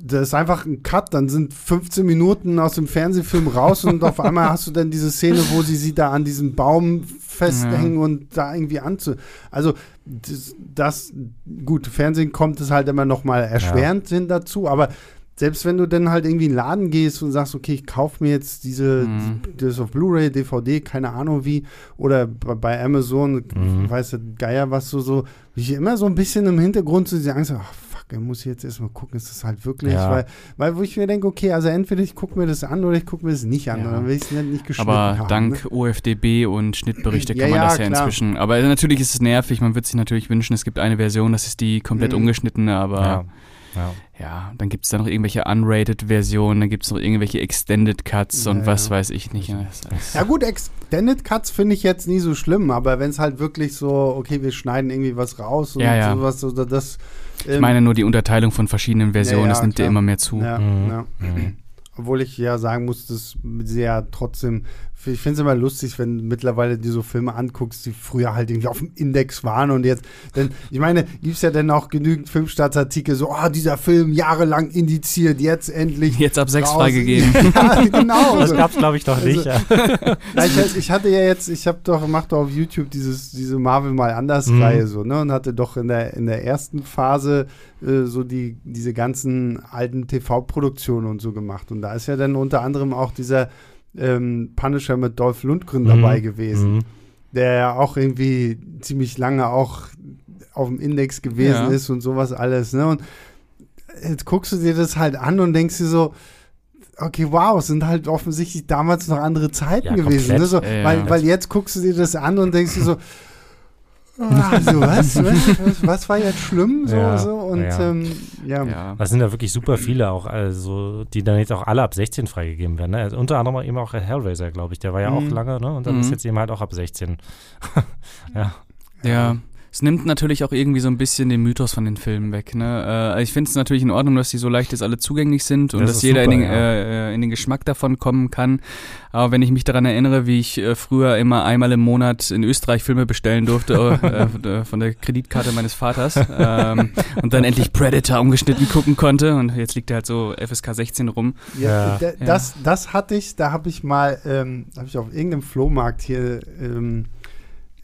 das ist einfach ein Cut, dann sind 15 Minuten aus dem Fernsehfilm raus und auf einmal hast du dann diese Szene, wo sie sie da an diesem Baum festhängen ja. und da irgendwie anzu. Also das, das, gut, Fernsehen kommt es halt immer noch mal erschwerend ja. hin dazu, aber selbst wenn du dann halt irgendwie in den Laden gehst und sagst, okay, ich kaufe mir jetzt diese, mhm. das auf Blu-ray, DVD, keine Ahnung wie, oder bei Amazon, mhm. weißt du, Geier, was du so, ich immer so ein bisschen im Hintergrund zu sagen, so, ach, ich muss jetzt erstmal gucken, ist das halt wirklich, ja. weil, weil wo ich mir denke, okay, also entweder ich gucke mir das an oder ich gucke mir das nicht an, ja. dann will ich es nicht, geschnitten Aber haben, dank ne? OFDB und Schnittberichte kann ja, man das ja klar. inzwischen, aber natürlich ist es nervig, man würde sich natürlich wünschen, es gibt eine Version, das ist die komplett mhm. ungeschnittene, aber ja. ja, dann gibt es da noch irgendwelche Unrated-Versionen, dann gibt es noch irgendwelche Extended Cuts und was weiß ich nicht. Ja, gut, Extended Cuts finde ich jetzt nie so schlimm, aber wenn es halt wirklich so, okay, wir schneiden irgendwie was raus und ja, sowas, oder das. Ähm, ich meine nur die Unterteilung von verschiedenen Versionen, das nimmt ja immer mehr zu. Ja, mhm. Mhm. Obwohl ich ja sagen muss, dass sie ja trotzdem ich finde es immer lustig, wenn mittlerweile die so Filme anguckst, die früher halt irgendwie auf dem Index waren und jetzt, denn ich meine, gibt es ja dann auch genügend Filmstartsartikel, so, oh, dieser Film jahrelang indiziert, jetzt endlich. Jetzt ab sechs freigegeben. ja, genau. Das gab es, glaube ich, doch nicht. Also, ja. ich, ich, hatte ja jetzt, ich habe doch, mach doch auf YouTube dieses, diese Marvel mal anders mhm. Reihe so, ne, und hatte doch in der, in der ersten Phase äh, so die, diese ganzen alten TV-Produktionen und so gemacht. Und da ist ja dann unter anderem auch dieser ähm, Punisher mit Dolph Lundgren mhm. dabei gewesen, mhm. der ja auch irgendwie ziemlich lange auch auf dem Index gewesen ja. ist und sowas alles. Ne? Und jetzt guckst du dir das halt an und denkst dir so, okay, wow, es sind halt offensichtlich damals noch andere Zeiten ja, gewesen. Ne? So, ja, weil, weil jetzt guckst du dir das an und denkst dir so, also was, was, was, war jetzt schlimm? So, ja, so und ja. Ähm, ja. ja. Das sind ja wirklich super viele auch, also die dann jetzt auch alle ab 16 freigegeben werden. Ne? Also unter anderem eben auch Hellraiser, glaube ich. Der war ja mhm. auch lange, ne? Und dann mhm. ist jetzt eben halt auch ab 16. ja. Ja. Es nimmt natürlich auch irgendwie so ein bisschen den Mythos von den Filmen weg. Ne? Äh, ich finde es natürlich in Ordnung, dass die so leicht jetzt alle zugänglich sind und das dass jeder super, in, den, ja. äh, in den Geschmack davon kommen kann. Aber wenn ich mich daran erinnere, wie ich äh, früher immer einmal im Monat in Österreich Filme bestellen durfte äh, von der Kreditkarte meines Vaters ähm, und dann endlich Predator umgeschnitten gucken konnte und jetzt liegt er halt so FSK 16 rum. Ja, ja. Das, das hatte ich, da habe ich mal, ähm, habe ich auf irgendeinem Flohmarkt hier ähm,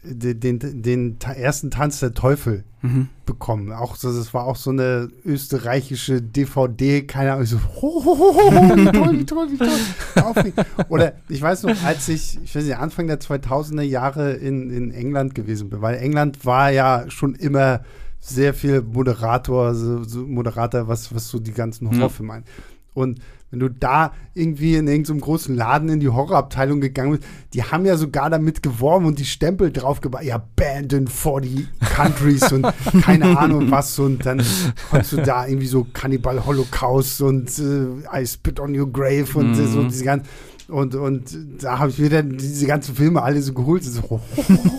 den, den, den ersten Tanz der Teufel mhm. bekommen. Auch so, das war auch so eine österreichische DVD, keine Ahnung, so, ho, ho, ho, ho, wie toll, wie toll, wie toll. Oder ich weiß noch, als ich, ich weiß nicht, Anfang der 2000er Jahre in, in England gewesen bin, weil England war ja schon immer sehr viel Moderator, so, so Moderator, was, was so die ganzen Horrorfilme mhm. meinen. Und wenn du da irgendwie in irgendeinem großen Laden in die Horrorabteilung gegangen bist, die haben ja sogar damit geworben und die Stempel draufgebaut, ja, Abandoned 40 Countries und keine Ahnung was und dann konntest du da irgendwie so Cannibal Holocaust und äh, I Spit on Your Grave und mhm. so diese ganzen und, und da habe ich mir dann diese ganzen Filme alle so geholt. So, oh,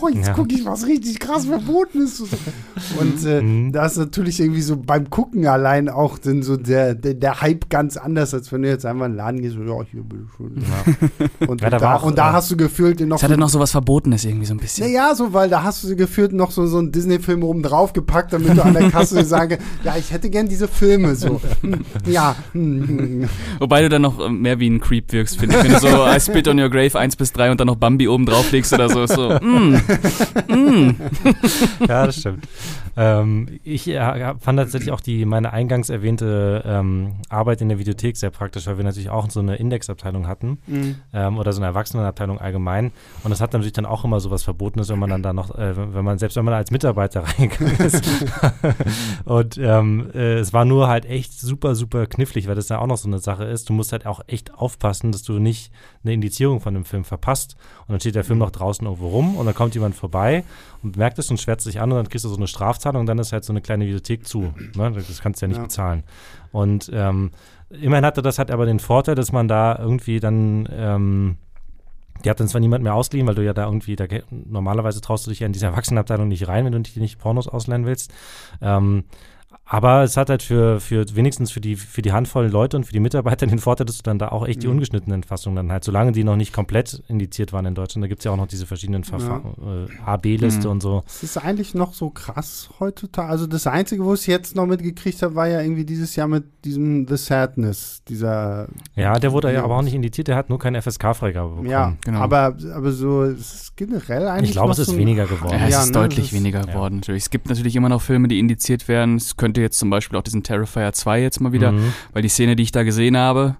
oh, jetzt ja. gucke ich, was richtig krass verboten ist. Und äh, mhm. da ist natürlich irgendwie so beim Gucken allein auch dann so der, der, der, Hype ganz anders, als wenn du jetzt einfach in den Laden gehst und ja, hier bin ich schon. Ja. Und, ja, da, da, auch, und da hast du gefühlt noch. Es hatte so, noch so was Verbotenes irgendwie so ein bisschen. Naja, so, weil da hast du gefühlt noch so, so einen Disney-Film oben drauf gepackt, damit du an der Kasse sage, ja, ich hätte gern diese Filme. So. ja. Wobei du dann noch mehr wie ein Creep wirkst, finde ich so I Spit on Your Grave 1 bis 3 und dann noch Bambi oben drauf legst oder so. so mm, mm. Ja, das stimmt. Ähm, ich äh, fand tatsächlich auch die meine eingangs erwähnte ähm, Arbeit in der Videothek sehr praktisch, weil wir natürlich auch so eine Indexabteilung hatten mhm. ähm, oder so eine Erwachsenenabteilung allgemein. Und das hat natürlich dann auch immer so was Verbotenes, wenn man dann da noch, äh, wenn man, selbst wenn man als Mitarbeiter reingegangen ist. und ähm, äh, es war nur halt echt super, super knifflig, weil das ja auch noch so eine Sache ist. Du musst halt auch echt aufpassen, dass du nicht eine Indizierung von dem Film verpasst und dann steht der Film mhm. noch draußen irgendwo rum und dann kommt jemand vorbei und merkt es und schwärzt sich an und dann kriegst du so eine Strafzahlung und dann ist halt so eine kleine Videothek zu. Ne? Das kannst du ja nicht ja. bezahlen. Und ähm, immerhin hatte das halt aber den Vorteil, dass man da irgendwie dann ähm, die hat dann zwar niemand mehr ausgeliehen, weil du ja da irgendwie, da, normalerweise traust du dich ja in diese Erwachsenenabteilung nicht rein, wenn du dich nicht Pornos ausleihen willst. Ähm, Aber es hat halt für, für wenigstens für die, für die Handvollen Leute und für die Mitarbeiter den Vorteil, dass du dann da auch echt die Mhm. ungeschnittenen Fassungen dann halt, solange die noch nicht komplett indiziert waren in Deutschland, da gibt es ja auch noch diese verschiedenen Verfahren, äh, A-B-Liste Mhm. und so. Es ist eigentlich noch so krass heutzutage. Also das Einzige, wo ich es jetzt noch mitgekriegt habe, war ja irgendwie dieses Jahr mit diesem The Sadness, dieser Ja, der wurde ja Ja. aber auch nicht indiziert, der hat nur keine FSK-Freigabe bekommen. Ja, genau. aber, aber so es ist generell eigentlich. Ich glaube, es ist so weniger geworden. Ja, es Ja, ist ne, deutlich ist- weniger ja. geworden. Natürlich. Es gibt natürlich immer noch Filme, die indiziert werden. Es könnte jetzt zum Beispiel auch diesen Terrifier 2 jetzt mal wieder, Mhm. weil die Szene, die ich da gesehen habe,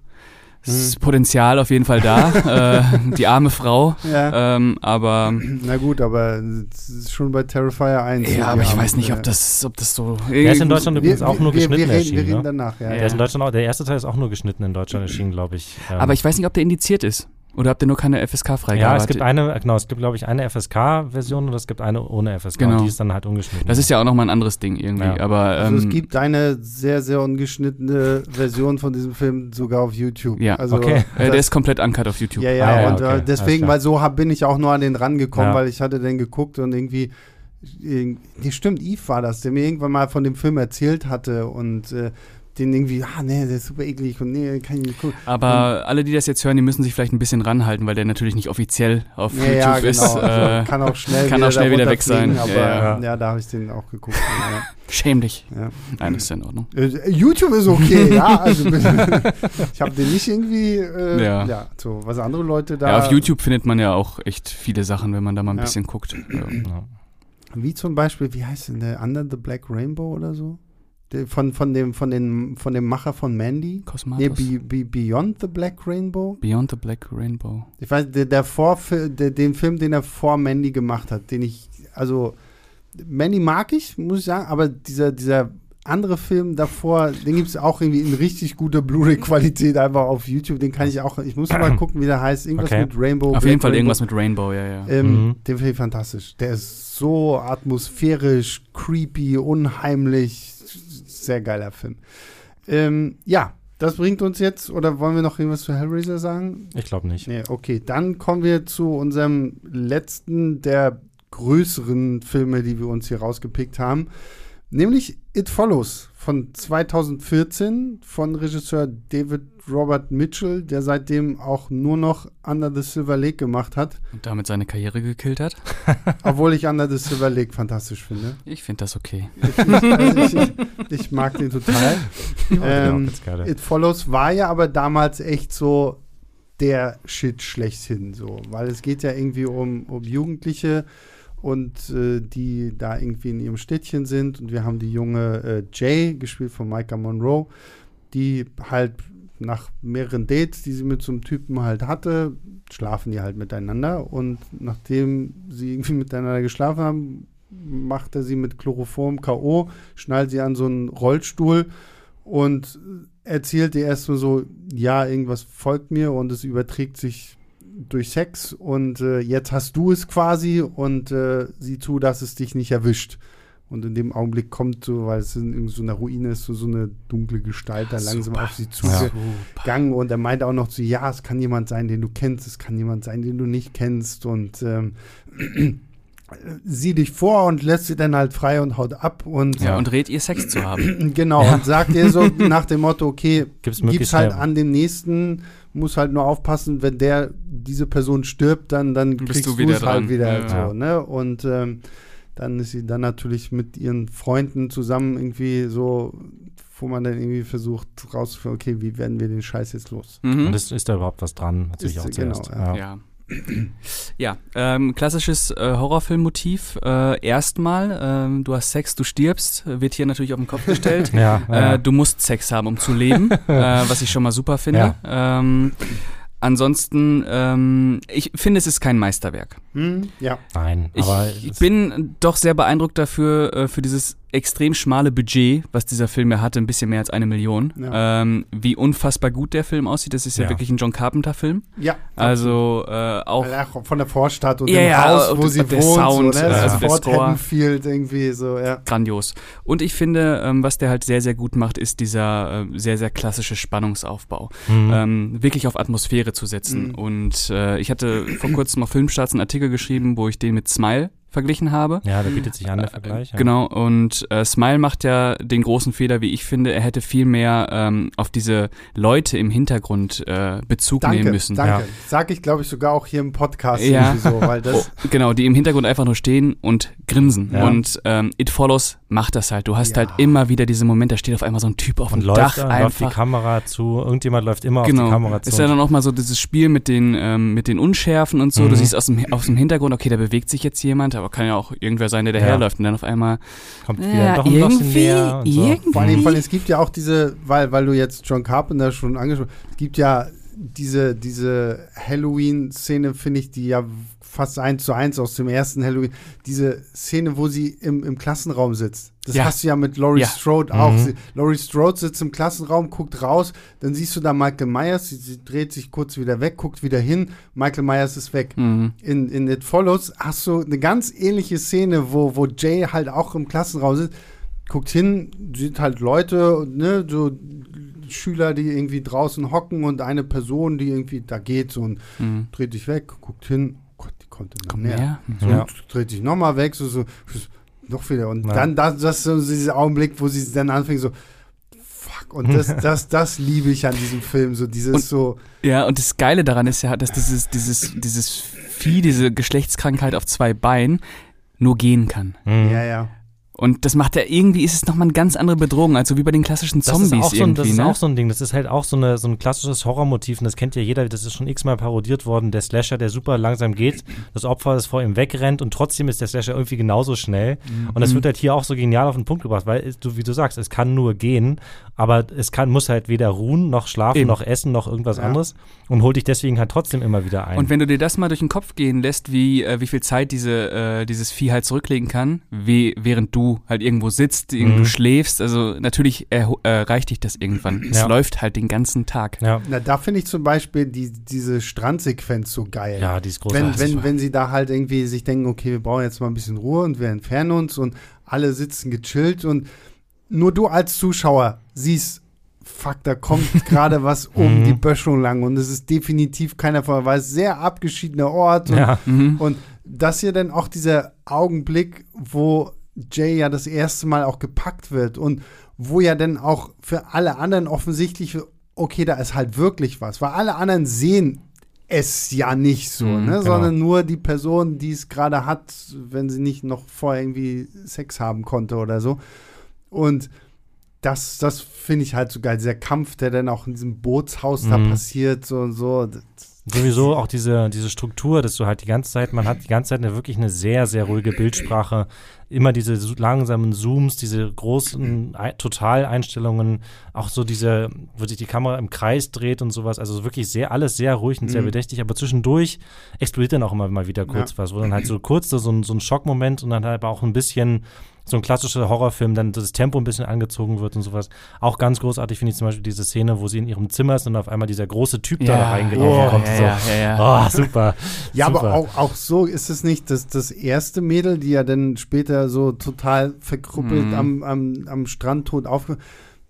ist Hm. Potenzial auf jeden Fall da. äh, die arme Frau. Ja. Ähm, aber Na gut, aber es ist schon bei Terrifier 1. ja, aber ich haben, weiß nicht, äh, ob das, ob das so. Der ist in Deutschland übrigens auch nur wir, geschnitten wir, reden, erschienen. wir reden ne? danach, ja. Ja, Der ist in Deutschland auch, der erste Teil ist auch nur geschnitten in Deutschland erschienen, glaube ich. Ähm, Aber ich weiß nicht, ob der indiziert ist. Oder ob der nur keine FSK-Freigabe ja, es gibt eine, genau, es gibt, glaube ich, eine FSK-Version und es gibt eine ohne FSK. Genau. Und die ist dann halt ungeschnitten. Das ist ja auch nochmal ein anderes Ding irgendwie. Ja. Aber Also ähm, es gibt eine sehr, sehr ungeschnittene Version von diesem Film sogar auf YouTube. Ja, also, okay. äh, der das- ist komplett uncut auf YouTube. Ja, ja, Ah, ja, und okay, äh, alles deswegen, weil so hab, bin ich auch nur an den rangekommen, Ja. weil ich hatte den geguckt und irgendwie, irg- nee, stimmt, Yves war das, der mir irgendwann mal von dem Film erzählt hatte und äh, den irgendwie, ah, nee, der ist super eklig und nee, kann ich nicht gucken. Aber alle, die das jetzt hören, die müssen sich vielleicht ein bisschen ranhalten, weil der natürlich nicht offiziell auf Ja, YouTube ja, genau. ist. Äh, kann auch schnell kann wieder auch schnell wieder weg sein. Aber Ja, ja, ja. da habe ich den auch geguckt. schäm dich. ja, ja. Nein, das ist ja in Ordnung. Äh, YouTube ist okay, ja. Also, ich habe den nicht irgendwie, äh, Ja. ja. so was andere Leute da. Ja, auf YouTube findet man ja auch echt viele Sachen, wenn man da mal ein Ja. bisschen guckt. Ja. Ja. Wie zum Beispiel, wie heißt denn der Under the Black Rainbow oder so? Von, von, dem, von, den, von dem Macher von Mandy? Cosmatos. Nee, Be, Be, Beyond the Black Rainbow? Beyond the Black Rainbow. Ich weiß, der, der, Vorfil- der den Film, den er vor Mandy gemacht hat, den ich, also Mandy mag ich, muss ich sagen, aber dieser, dieser andere Film davor, den gibt es auch irgendwie in richtig guter Blu-ray-Qualität einfach auf YouTube. Den kann ich auch, ich muss mal gucken, wie der heißt. Irgendwas Okay. mit Rainbow. Auf Black jeden Fall Rainbow. irgendwas mit Rainbow, ja, ja. Ähm, Mhm. Den finde ich fantastisch. Der ist so atmosphärisch, creepy, unheimlich. Sehr geiler Film. Ähm, ja, das bringt uns jetzt, oder wollen wir noch irgendwas zu Hellraiser sagen? Ich glaube nicht. Nee, okay. Dann kommen wir zu unserem letzten der größeren Filme, die wir uns hier rausgepickt haben. Nämlich It Follows von 2014 von Regisseur David Robert Mitchell, der seitdem auch nur noch Under the Silver Lake gemacht hat. Und damit seine Karriere gekillt hat. Obwohl ich Under the Silver Lake fantastisch finde. Ich finde das okay. Ich, also ich, ich, ich mag den total. Ähm. It Follows war ja aber damals echt so der Shit schlechthin, so, weil es geht ja irgendwie um, um Jugendliche und äh, die da irgendwie in ihrem Städtchen sind und wir haben die junge äh, Jay, gespielt von Micah Monroe, die halt nach mehreren Dates, die sie mit so einem Typen halt hatte, schlafen die halt miteinander und nachdem sie irgendwie miteinander geschlafen haben, macht er sie mit Chloroform K.O., schnallt sie an so einen Rollstuhl und erzählt ihr erst nur so, ja, irgendwas folgt mir und es überträgt sich durch Sex und äh, jetzt hast du es quasi und äh, sieh zu, dass es dich nicht erwischt. Und in dem Augenblick kommt so, weil es in, so einer Ruine ist, so, so eine dunkle Gestalt da langsam Super. auf sie Ja. zugegangen und er meint auch noch zu, ja, es kann jemand sein, den du kennst, es kann jemand sein, den du nicht kennst und ähm, sieh dich vor und lässt sie dann halt frei und haut ab und Ja, und rät ihr Sex zu haben. Genau, Ja. und sagt ihr so nach dem Motto, okay, Gib's gib's halt an den nächsten, muss halt nur aufpassen, wenn der, diese Person stirbt, dann, dann kriegst du es halt dran. wieder Ja. so, ne? Und ähm, dann ist sie dann natürlich mit ihren Freunden zusammen irgendwie so, wo man dann irgendwie versucht rauszufinden, okay, wie werden wir den Scheiß jetzt los? Mhm. Und ist, ist da überhaupt was dran? Natürlich Ist- auch genau, zuerst. ja. ja. Ja. Ja, ähm, klassisches äh, Horrorfilmmotiv. Äh, erstmal, ähm, du hast Sex, du stirbst, wird hier natürlich auf den Kopf gestellt. Ja, ja. Äh, du musst Sex haben, um zu leben, äh, was ich schon mal super finde. Ähm, ansonsten, ähm, ich finde, es ist kein Meisterwerk. Hm? Ja. Nein, Ich aber es- bin doch sehr beeindruckt dafür, äh, für dieses extrem schmale Budget, was dieser Film ja hatte, ein bisschen mehr als eine Million. Ja. Ähm, wie unfassbar gut der Film aussieht, das ist ja, Ja. wirklich ein John Carpenter-Film. Ja. Also äh, auch auch von der Vorstadt und Ja, dem ja, Haus, wo der- sie der wohnt, Sound, so, ne? also Das der Fort Score. Haddonfield irgendwie so, ja. grandios. Und ich finde, ähm, was der halt sehr, sehr gut macht, ist dieser äh, sehr, sehr klassische Spannungsaufbau. Mhm. Ähm, wirklich auf Atmosphäre zu setzen. Mhm. Und äh, ich hatte vor kurzem auf Filmstarts einen Artikel geschrieben, wo ich den mit Smile verglichen habe. Ja, da bietet sich an der Vergleich. Ja. Genau, und äh, Smile macht ja den großen Fehler, wie ich finde. Er hätte viel mehr ähm, auf diese Leute im Hintergrund äh, Bezug Danke, nehmen müssen. danke. Ja. Sag ich, glaube ich, sogar auch hier im Podcast Ja. irgendwie so, weil das, Oh, genau, die im Hintergrund einfach nur stehen und grinsen. Ja. Und ähm, It Follows macht das halt. Du hast Ja. halt immer wieder diese Momente, da steht auf einmal so ein Typ auf Und dem läuft, Dach dann, läuft die einfach. Kamera zu, irgendjemand läuft immer auf die Genau. Kamera zu. Ist ja dann auch mal so dieses Spiel mit den, ähm, mit den Unschärfen und so. Mhm. Du siehst aus dem, aus dem Hintergrund, okay, da bewegt sich jetzt jemand, aber kann ja auch irgendwer sein, der Ja. daherläuft und dann auf einmal. kommt Ja, wieder doch ein bisschen irgendwie- näher und so. irgendwie- vor allem, vor allem, es gibt ja auch diese, weil, weil du jetzt John Carpenter schon angesprochen hast, es gibt ja diese, diese Halloween-Szene, finde ich, die ja fast eins zu eins aus dem ersten Halloween, diese Szene, wo sie im, im Klassenraum sitzt. Das Ja. hast du ja mit Laurie Ja. Strode auch. Mhm. Sie, Laurie Strode sitzt im Klassenraum, guckt raus, dann siehst du da Michael Myers, sie, sie dreht sich kurz wieder weg, guckt wieder hin, Michael Myers ist weg. Mhm. in, in It Follows hast du eine ganz ähnliche Szene, wo, wo Jay halt auch im Klassenraum sitzt, guckt hin, sieht halt Leute, ne, so Schüler, die irgendwie draußen hocken und eine Person, die irgendwie da geht so und Mhm. dreht sich weg, guckt hin, Komm näher. her. So, Ja. dreht sich nochmal weg, so, so, noch wieder. Und Ja. dann das, das ist so dieser Augenblick, wo sie dann anfängt, so, fuck. Und das, das, das liebe ich an diesem Film, so dieses Und- so, Ja, und das Geile daran ist ja, dass dieses, dieses, dieses Vieh, diese Geschlechtskrankheit auf zwei Beinen nur gehen kann. Mhm. ja, ja. Und das macht ja irgendwie, ist es nochmal eine ganz andere Bedrohung, also wie bei den klassischen Das Zombies ist auch so ein, irgendwie, das ist ne? auch so ein Ding. Das ist halt auch so, eine, so ein klassisches Horrormotiv. Und das kennt ja jeder. Das ist schon x-mal parodiert worden. Der Slasher, der super langsam geht. Das Opfer, das vor ihm wegrennt. Und trotzdem ist der Slasher irgendwie genauso schnell. Und das Mhm. wird halt hier auch so genial auf den Punkt gebracht. Weil, du, wie du sagst, es kann nur gehen. Aber es kann, muss halt weder ruhen, noch schlafen, Eben. noch essen, noch irgendwas Ja. anderes. Und holt dich deswegen halt trotzdem immer wieder ein. Und wenn du dir das mal durch den Kopf gehen lässt, wie, äh, wie viel Zeit diese, äh, dieses Vieh halt zurücklegen kann, wie, während du halt irgendwo sitzt, irgendwo Mhm. du schläfst, also natürlich äh, reicht dich das irgendwann. Es Ja. läuft halt den ganzen Tag. ja. Na, da finde ich zum Beispiel die, diese Strandsequenz so geil. ja, die ist großartig. wenn, wenn, wenn sie da halt irgendwie sich denken, okay, wir brauchen jetzt mal ein bisschen Ruhe und wir entfernen uns und alle sitzen gechillt und nur du als Zuschauer siehst, fuck, da kommt gerade was um Mhm. die Böschung lang und es ist definitiv keiner von, weil es sehr abgeschiedener Ort und, ja. Mhm. und das hier dann auch dieser Augenblick, wo Jay ja das erste Mal auch gepackt wird und wo ja dann auch für alle anderen offensichtlich, okay, da ist halt wirklich was, weil alle anderen sehen es ja nicht so, Mhm, ne? genau. sondern nur die Person, die es gerade hat, wenn sie nicht noch vorher irgendwie Sex haben konnte oder so. Und das, das finde ich halt so geil, dieser Kampf, der dann auch in diesem Bootshaus da Mhm. passiert so und so. Sowieso auch diese, diese Struktur, dass du halt die ganze Zeit, man hat die ganze Zeit eine wirklich eine sehr, sehr ruhige Bildsprache. Immer diese langsamen Zooms, diese großen Ei- Totaleinstellungen, auch so diese, wo sich die Kamera im Kreis dreht und sowas. Also wirklich sehr, alles sehr ruhig und sehr Mhm. bedächtig, aber zwischendurch explodiert dann auch immer mal wieder kurz Ja. was, wo dann halt so kurz so ein, so ein Schockmoment und dann halt aber auch ein bisschen so ein klassischer Horrorfilm, dann das Tempo ein bisschen angezogen wird und sowas. Auch ganz großartig finde ich zum Beispiel diese Szene, wo sie in ihrem Zimmer ist und auf einmal dieser große Typ da reingelaufen Oh, kommt. ja, so. ja, ja, ja. Oh, super. Ja, super. aber auch, auch so ist es nicht, dass das erste Mädel, die ja dann später so total verkrüppelt Mhm. am, am, am Strand tot auf,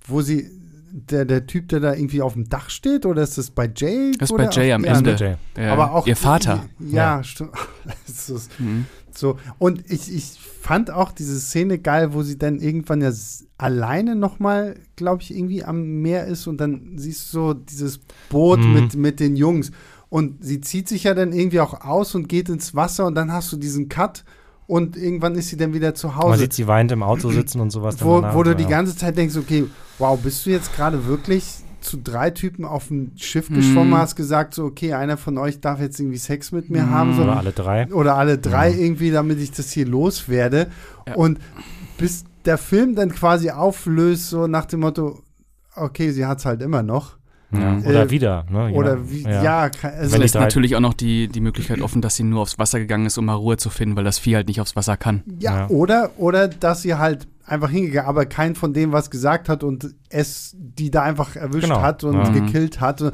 wo sie, der, der Typ, der da irgendwie auf dem Dach steht, oder ist das bei Jay? Das ist oder? bei Jay am Ja, Ende. Jay. Der- Aber auch ihr Vater. Ja, stimmt. Das ist Mhm. So. Und ich, ich fand auch diese Szene geil, wo sie dann irgendwann ja alleine nochmal, glaube ich, irgendwie am Meer ist und dann siehst du so dieses Boot Mhm. mit, mit den Jungs. Und sie zieht sich ja dann irgendwie auch aus und geht ins Wasser und dann hast du diesen Cut und irgendwann ist sie dann wieder zu Man Hause. sieht sie weinend im Auto sitzen und sowas. Wo, danach, wo du ja. die ganze Zeit denkst, okay, wow, bist du jetzt gerade wirklich zu drei Typen auf dem Schiff geschwommen, Mhm. hast gesagt, so, okay, einer von euch darf jetzt irgendwie Sex mit mir Mhm. haben, so, Oder alle drei. oder alle drei Ja. irgendwie, damit ich das hier loswerde. Ja. Und bis der Film dann quasi auflöst, so nach dem Motto, okay, sie hat es halt immer noch. Ja. Mhm. Oder Äh, wieder. Ne? Oder wie, ja, ke- also, Es Wenn lässt natürlich auch noch die, die Möglichkeit offen, dass sie nur aufs Wasser gegangen ist, um mal Ruhe zu finden, weil das Vieh halt nicht aufs Wasser kann. ja, Ja. Oder, oder dass sie halt einfach hingegangen, aber kein von dem was gesagt hat und es die da einfach erwischt Genau. hat und Ja. gekillt hat.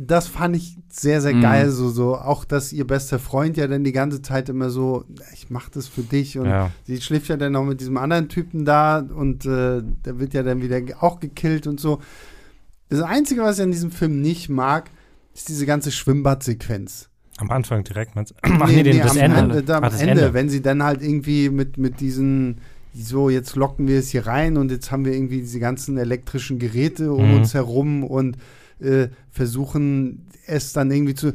Das fand ich sehr, sehr Mhm. geil. So, so, auch, dass ihr bester Freund ja dann die ganze Zeit immer so, ich mach das für dich und Ja. Sie schläft ja dann noch mit diesem anderen Typen da und äh, der wird ja dann wieder auch gekillt und so. Das Einzige, was ich an diesem Film nicht mag, ist diese ganze Schwimmbadsequenz. Am Anfang direkt, meinst du? Ach nee, nee, das am Ende. Ende, am Ach, das Ende, Ende. wenn sie dann halt irgendwie mit, mit diesen, so jetzt locken wir es hier rein und jetzt haben wir irgendwie diese ganzen elektrischen Geräte um Mhm. uns herum und äh, versuchen es dann irgendwie zu.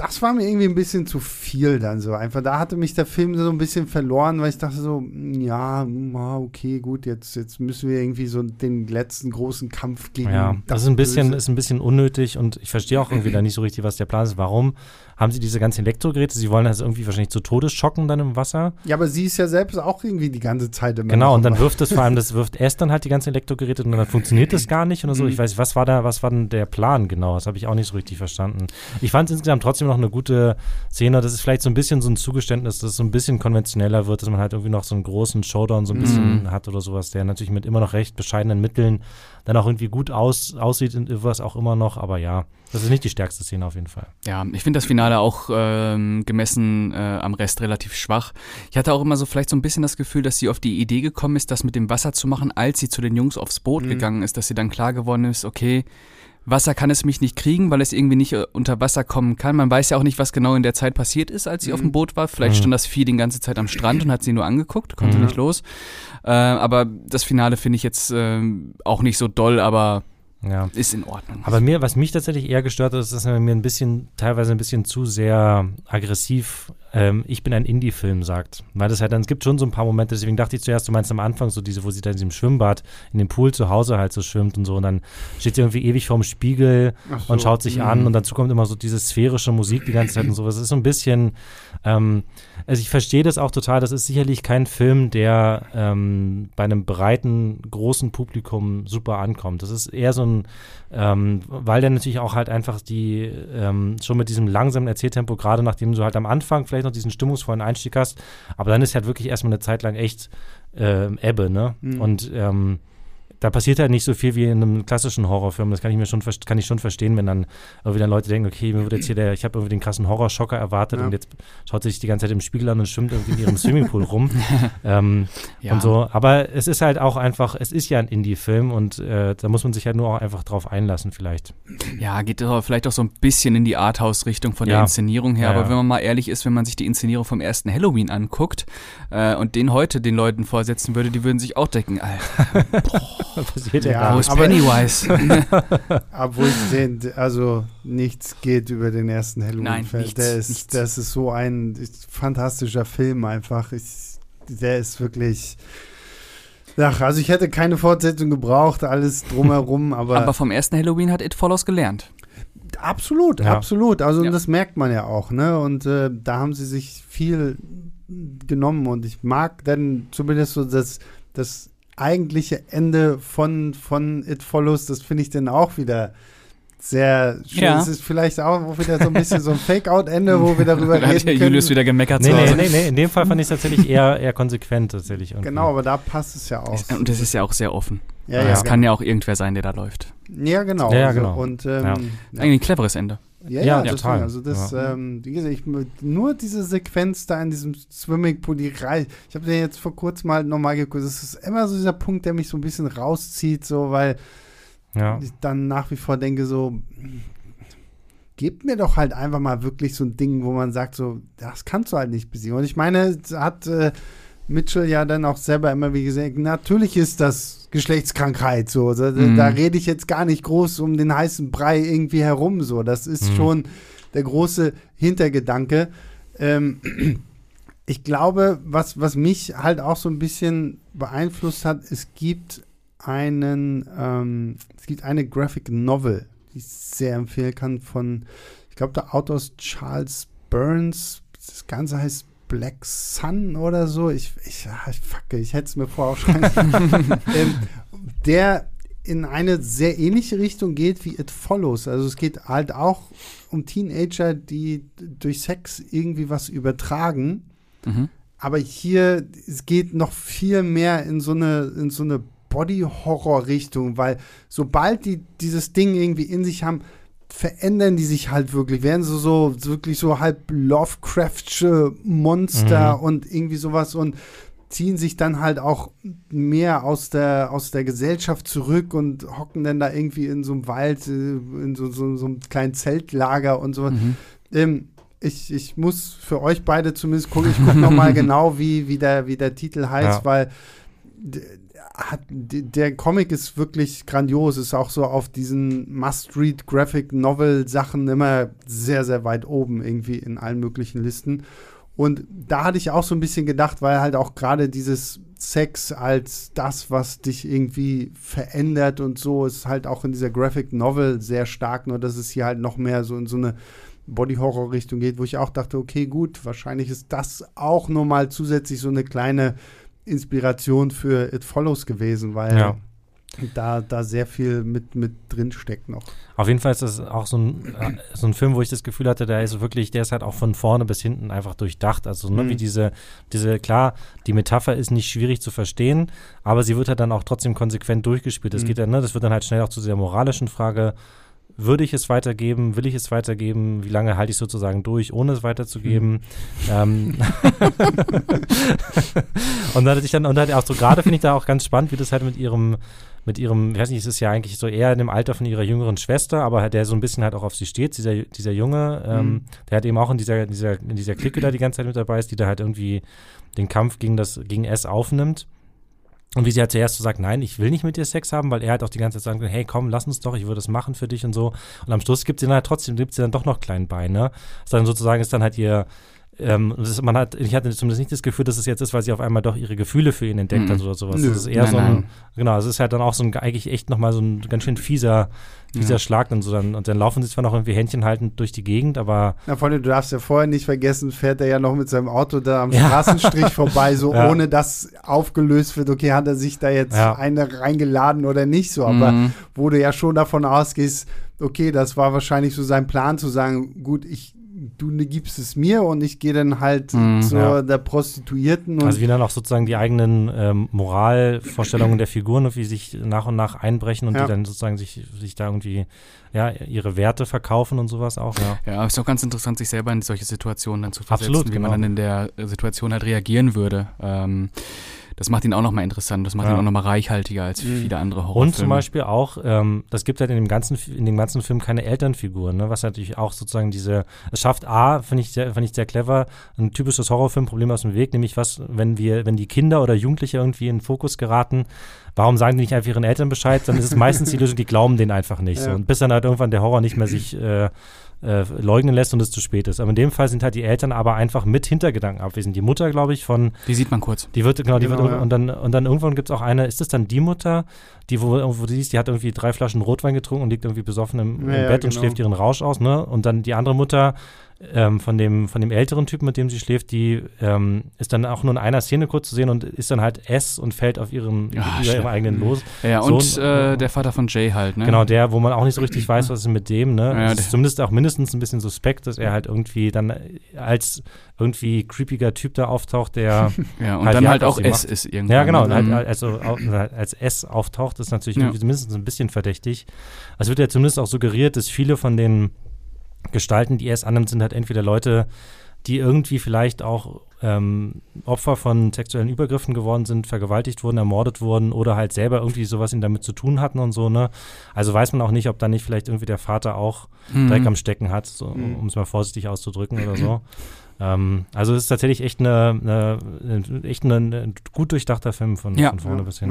Das war mir irgendwie ein bisschen zu viel dann so. Einfach, da hatte mich der Film so ein bisschen verloren, weil ich dachte so, mm, ja, mm, ah, okay, gut, jetzt, jetzt müssen wir irgendwie so den letzten großen Kampf gegen Ja, das ist ein bisschen, Böse. ist ein bisschen unnötig und ich verstehe auch irgendwie da nicht so richtig, was der Plan ist. Warum haben sie diese ganzen Elektrogeräte? Sie wollen das irgendwie wahrscheinlich zu Todes schocken dann im Wasser. Ja, aber sie ist ja selbst auch irgendwie die ganze Zeit immer Genau, und dann im wirft es vor allem, das wirft erst dann halt die ganzen Elektrogeräte und dann funktioniert das gar nicht oder so. Mhm. Ich weiß nicht, was war da, was war denn der Plan genau? Das habe ich auch nicht so richtig verstanden. Ich fand es insgesamt trotzdem noch eine gute Szene. Das ist vielleicht so ein bisschen so ein Zugeständnis, dass es so ein bisschen konventioneller wird, dass man halt irgendwie noch so einen großen Showdown so ein bisschen Mhm. hat oder sowas, der natürlich mit immer noch recht bescheidenen Mitteln dann auch irgendwie gut aus, aussieht und was auch immer noch. Aber ja, das ist nicht die stärkste Szene auf jeden Fall. Ja, ich finde das Finale auch ähm, gemessen äh, am Rest relativ schwach. Ich hatte auch immer so vielleicht so ein bisschen das Gefühl, dass sie auf die Idee gekommen ist, das mit dem Wasser zu machen, als sie zu den Jungs aufs Boot Mhm. gegangen ist, dass sie dann klar geworden ist, okay, Wasser kann es mich nicht kriegen, weil es irgendwie nicht äh, unter Wasser kommen kann. Man weiß ja auch nicht, was genau in der Zeit passiert ist, als sie auf dem Boot war. Vielleicht Mhm. stand das Vieh die ganze Zeit am Strand und hat sie nur angeguckt, konnte Mhm. nicht los. Äh, aber das Finale finde ich jetzt ähm, auch nicht so doll, aber Ja. ist in Ordnung. Aber mir, was mich tatsächlich eher gestört hat, ist, dass er mir ein bisschen, teilweise ein bisschen zu sehr aggressiv, ähm, ich bin ein Indie-Film sagt. Weil das halt dann, es gibt schon so ein paar Momente, deswegen dachte ich zuerst, du meinst am Anfang so diese, wo sie dann in diesem Schwimmbad, in dem Pool zu Hause halt so schwimmt und so und dann steht sie irgendwie ewig vorm Spiegel so, und schaut sich mhm. an und dazu kommt immer so diese sphärische Musik die ganze Zeit und sowas. Es ist so ein bisschen, ähm, also ich verstehe das auch total, das ist sicherlich kein Film, der ähm, bei einem breiten, großen Publikum super ankommt. Das ist eher so ein, ähm, weil der natürlich auch halt einfach die, ähm, schon mit diesem langsamen Erzähltempo, gerade nachdem du halt am Anfang vielleicht noch diesen stimmungsvollen Einstieg hast, aber dann ist halt wirklich erstmal eine Zeit lang echt ähm, Ebbe, ne? Mhm. Und ähm, da passiert halt nicht so viel wie in einem klassischen Horrorfilm. Das kann ich mir schon, kann ich schon verstehen, wenn dann irgendwie dann Leute denken, okay, mir wird jetzt hier der, ich habe irgendwie den krassen Horrorschocker erwartet Ja. und jetzt schaut sie sich die ganze Zeit im Spiegel an und schwimmt irgendwie in ihrem Swimmingpool rum. ähm, Ja. Und so. Aber es ist halt auch einfach, es ist ja ein Indie-Film und äh, da muss man sich halt nur auch einfach drauf einlassen, vielleicht. Ja, geht vielleicht auch so ein bisschen in die Arthouse-Richtung von der Ja. Inszenierung her. Aber wenn man mal ehrlich ist, wenn man sich die Inszenierung vom ersten Halloween anguckt äh, und den heute den Leuten vorsetzen würde, die würden sich auch denken, Alter, passiert Ja, gar wo nicht. ist aber- Pennywise? Obwohl ich den, also nichts geht über den ersten Nein, Halloween-Film. nichts, Der ist, nichts. das ist so ein fantastischer Film einfach. Ich, der ist wirklich. Ach, also ich hätte keine Fortsetzung gebraucht, alles drumherum, aber, aber vom ersten Halloween hat It Follows gelernt. absolut, Ja. absolut. Also Ja. und das merkt man ja auch, ne? Und äh, da haben sie sich viel genommen und ich mag dann zumindest so das, das eigentliche Ende von, von It Follows, das finde ich dann auch wieder sehr schön. Ja. Es ist vielleicht auch wieder so ein bisschen so ein Fake-Out-Ende, wo wir darüber Da hat reden ja können. Julius wieder gemeckert Nee, zu nee, Hause. nee, nee, in dem Fall fand ich es tatsächlich eher, eher konsequent tatsächlich. irgendwie. Genau, aber da passt es ja auch. Und das ist ja auch sehr offen. ja, ja, es kann ja auch irgendwer sein, der da läuft. ja, genau. Ja, Also, genau. Und, ähm, Ja. ja. Eigentlich ein cleveres Ende. Ja, Ja, ja, total. Also das, Ja. ähm, wie gesagt, ich, nur diese Sequenz da in diesem Swimmingpool, die reicht. Ich habe den jetzt vor kurzem mal nochmal geguckt. Das ist immer so dieser Punkt, der mich so ein bisschen rauszieht, so, weil Ja. ich dann nach wie vor denke, so, gebt mir doch halt einfach mal wirklich so ein Ding, wo man sagt, so, das kannst du halt nicht besiegen. Und ich meine, es hat äh, Mitchell ja dann auch selber immer wie gesagt, natürlich ist das Geschlechtskrankheit so. Da, Mhm. da rede ich jetzt gar nicht groß um den heißen Brei irgendwie herum. So, das ist Mhm. schon der große Hintergedanke. Ähm, ich glaube, was, was mich halt auch so ein bisschen beeinflusst hat, es gibt einen, ähm, es gibt eine Graphic Novel, die ich sehr empfehlen kann von, ich glaube, der Autor ist Charles Burns. Das Ganze heißt Black Sun oder so. Ich, ich, ah, fuck, ich hätte es mir vorher aufschreiben ähm, der in eine sehr ähnliche Richtung geht wie It Follows. Also es geht halt auch um Teenager, die durch Sex irgendwie was übertragen. Mhm. Aber hier, es geht noch viel mehr in so eine, in so eine Body-Horror-Richtung, weil sobald die dieses Ding irgendwie in sich haben, verändern die sich halt wirklich, werden so, so wirklich so halb Lovecraftsche Monster Mhm. und irgendwie sowas und ziehen sich dann halt auch mehr aus der, aus der Gesellschaft zurück und hocken dann da irgendwie in so einem Wald, äh, in so, so, so einem kleinen Zeltlager und so. Mhm. ähm, ich, ich muss für euch beide zumindest gucken, ich gucke nochmal genau, wie, wie, der, wie der Titel heißt, Ja. weil hat, der Comic ist wirklich grandios, ist auch so auf diesen Must-Read Graphic Novel Sachen immer sehr, sehr weit oben irgendwie in allen möglichen Listen. Und da hatte ich auch so ein bisschen gedacht, weil halt auch gerade dieses Sex als das, was dich irgendwie verändert und so, ist halt auch in dieser Graphic Novel sehr stark, nur dass es hier halt noch mehr so in so eine Body-Horror-Richtung geht, wo ich auch dachte, okay, gut, wahrscheinlich ist das auch nochmal zusätzlich so eine kleine Inspiration für It Follows gewesen, weil Ja. da, da sehr viel mit, mit drin steckt noch. Auf jeden Fall ist das auch so ein, äh, so ein Film, wo ich das Gefühl hatte, der ist wirklich, der ist halt auch von vorne bis hinten einfach durchdacht. Also, ne, Mhm. wie diese, diese, klar, die Metapher ist nicht schwierig zu verstehen, aber sie wird halt dann auch trotzdem konsequent durchgespielt. Das Mhm. geht dann, ne, das wird dann halt schnell auch zu dieser moralischen Frage, würde ich es weitergeben, will ich es weitergeben, wie lange halte ich sozusagen durch, ohne es weiterzugeben. Ähm, und dann hatte ich dann, und halt auch so gerade finde ich da auch ganz spannend, wie das halt mit ihrem, mit ihrem, ich weiß nicht, es ist ja eigentlich so eher in dem Alter von ihrer jüngeren Schwester, aber halt der so ein bisschen halt auch auf sie steht, dieser, dieser Junge, ähm, Mhm. der halt eben auch in dieser, dieser, in dieser Clique da die ganze Zeit mit dabei ist, die da halt irgendwie den Kampf gegen das, gegen S aufnimmt. Und wie sie halt zuerst so sagt, nein, ich will nicht mit dir Sex haben, weil er halt auch die ganze Zeit sagt, hey, komm, lass uns doch, ich würde es machen für dich und so. Und am Schluss gibt sie dann halt trotzdem, gibt sie dann doch noch kleinen Bein, ne? Ist dann sozusagen, ist dann halt ihr, ähm, das man hat, ich hatte zumindest nicht das Gefühl, dass es jetzt ist, weil sie auf einmal doch ihre Gefühle für ihn entdeckt Mhm. hat oder sowas. Nö. Das ist eher Nein, so ein, nein. genau, es ist halt dann auch so ein, eigentlich echt nochmal so ein ganz schön fieser, fieser Ja. Schlag dann so dann, und dann laufen sie zwar noch irgendwie Händchen haltend durch die Gegend, aber Na, allem, du darfst ja vorher nicht vergessen, fährt er ja noch mit seinem Auto da am Ja. Straßenstrich vorbei, so Ja. ohne dass aufgelöst wird, okay, hat er sich da jetzt eine reingeladen oder nicht so, aber Mhm. wo du ja schon davon ausgehst, okay, das war wahrscheinlich so sein Plan zu sagen, gut, ich du ne, gibst es mir und ich gehe dann halt Mhm, zur ja. der Prostituierten und also wie dann auch sozusagen die eigenen ähm, Moralvorstellungen der Figuren und wie sich nach und nach einbrechen und Ja. die dann sozusagen sich, sich da irgendwie ja, ihre Werte verkaufen und sowas auch, ja. Ja, ist auch ganz interessant, sich selber in solche Situationen dann zu versetzen, Absolut, wie man genau. dann in der Situation halt reagieren würde. Ähm, das macht ihn auch nochmal interessant, das macht Ja. ihn auch nochmal reichhaltiger als Mhm. viele andere Horrorfilme. Und zum Beispiel auch, ähm, das gibt halt in dem ganzen, in dem ganzen Film keine Elternfiguren, ne? was natürlich auch sozusagen diese, es schafft A, finde ich, sehr- finde ich sehr clever, ein typisches Horrorfilmproblem aus dem Weg, nämlich was, wenn wir, wenn die Kinder oder Jugendliche irgendwie in den Fokus geraten, warum sagen die nicht einfach ihren Eltern Bescheid, dann ist es meistens die Lösung, die glauben denen einfach nicht. So. Ja. Und bis dann halt irgendwann der Horror nicht mehr sich äh, äh, leugnen lässt und es zu spät ist. Aber in dem Fall sind halt die Eltern aber einfach mit Hintergedanken abwesend. Die Mutter, glaube ich, von Die sieht man kurz. die wird, genau, die Genau, wird, ja. und dann, und dann irgendwann gibt es auch eine, ist das dann die Mutter, die, wo, wo du siehst, die hat irgendwie drei Flaschen Rotwein getrunken und liegt irgendwie besoffen im, Ja, im ja, Bett und genau. schläft ihren Rausch aus, ne? Und dann die andere Mutter ähm, von, dem, von dem älteren Typen, mit dem sie schläft, die ähm, ist dann auch nur in einer Szene kurz zu sehen und ist dann halt S und fällt auf über stimmt. ihrem eigenen los. Ja, So und äh, der Vater von Jay halt, ne? Genau, der, wo man auch nicht so richtig weiß, was ist mit dem, ne? Ja, ist zumindest auch mindestens ein bisschen suspekt, dass er halt irgendwie dann als irgendwie creepiger Typ da auftaucht, der Ja, und halt dann halt auch S macht. ist irgendwann. Ja, genau. ne? Halt, Mhm. also halt als S auftaucht, ist natürlich Ja. irgendwie mindestens ein bisschen verdächtig. Es wird ja zumindest auch suggeriert, dass viele von den Gestalten, die S annimmt, sind halt entweder Leute, die irgendwie vielleicht auch ähm, Opfer von sexuellen Übergriffen geworden sind, vergewaltigt wurden, ermordet wurden oder halt selber irgendwie sowas in damit zu tun hatten und so, ne? Also weiß man auch nicht, ob da nicht vielleicht irgendwie der Vater auch Mhm. Dreck am Stecken hat, so, Mhm. um es mal vorsichtig auszudrücken oder so. Ähm, also es ist tatsächlich echt eine, eine, eine echt ein, ein gut durchdachter Film von, Ja. von vorne Ja, bis ja.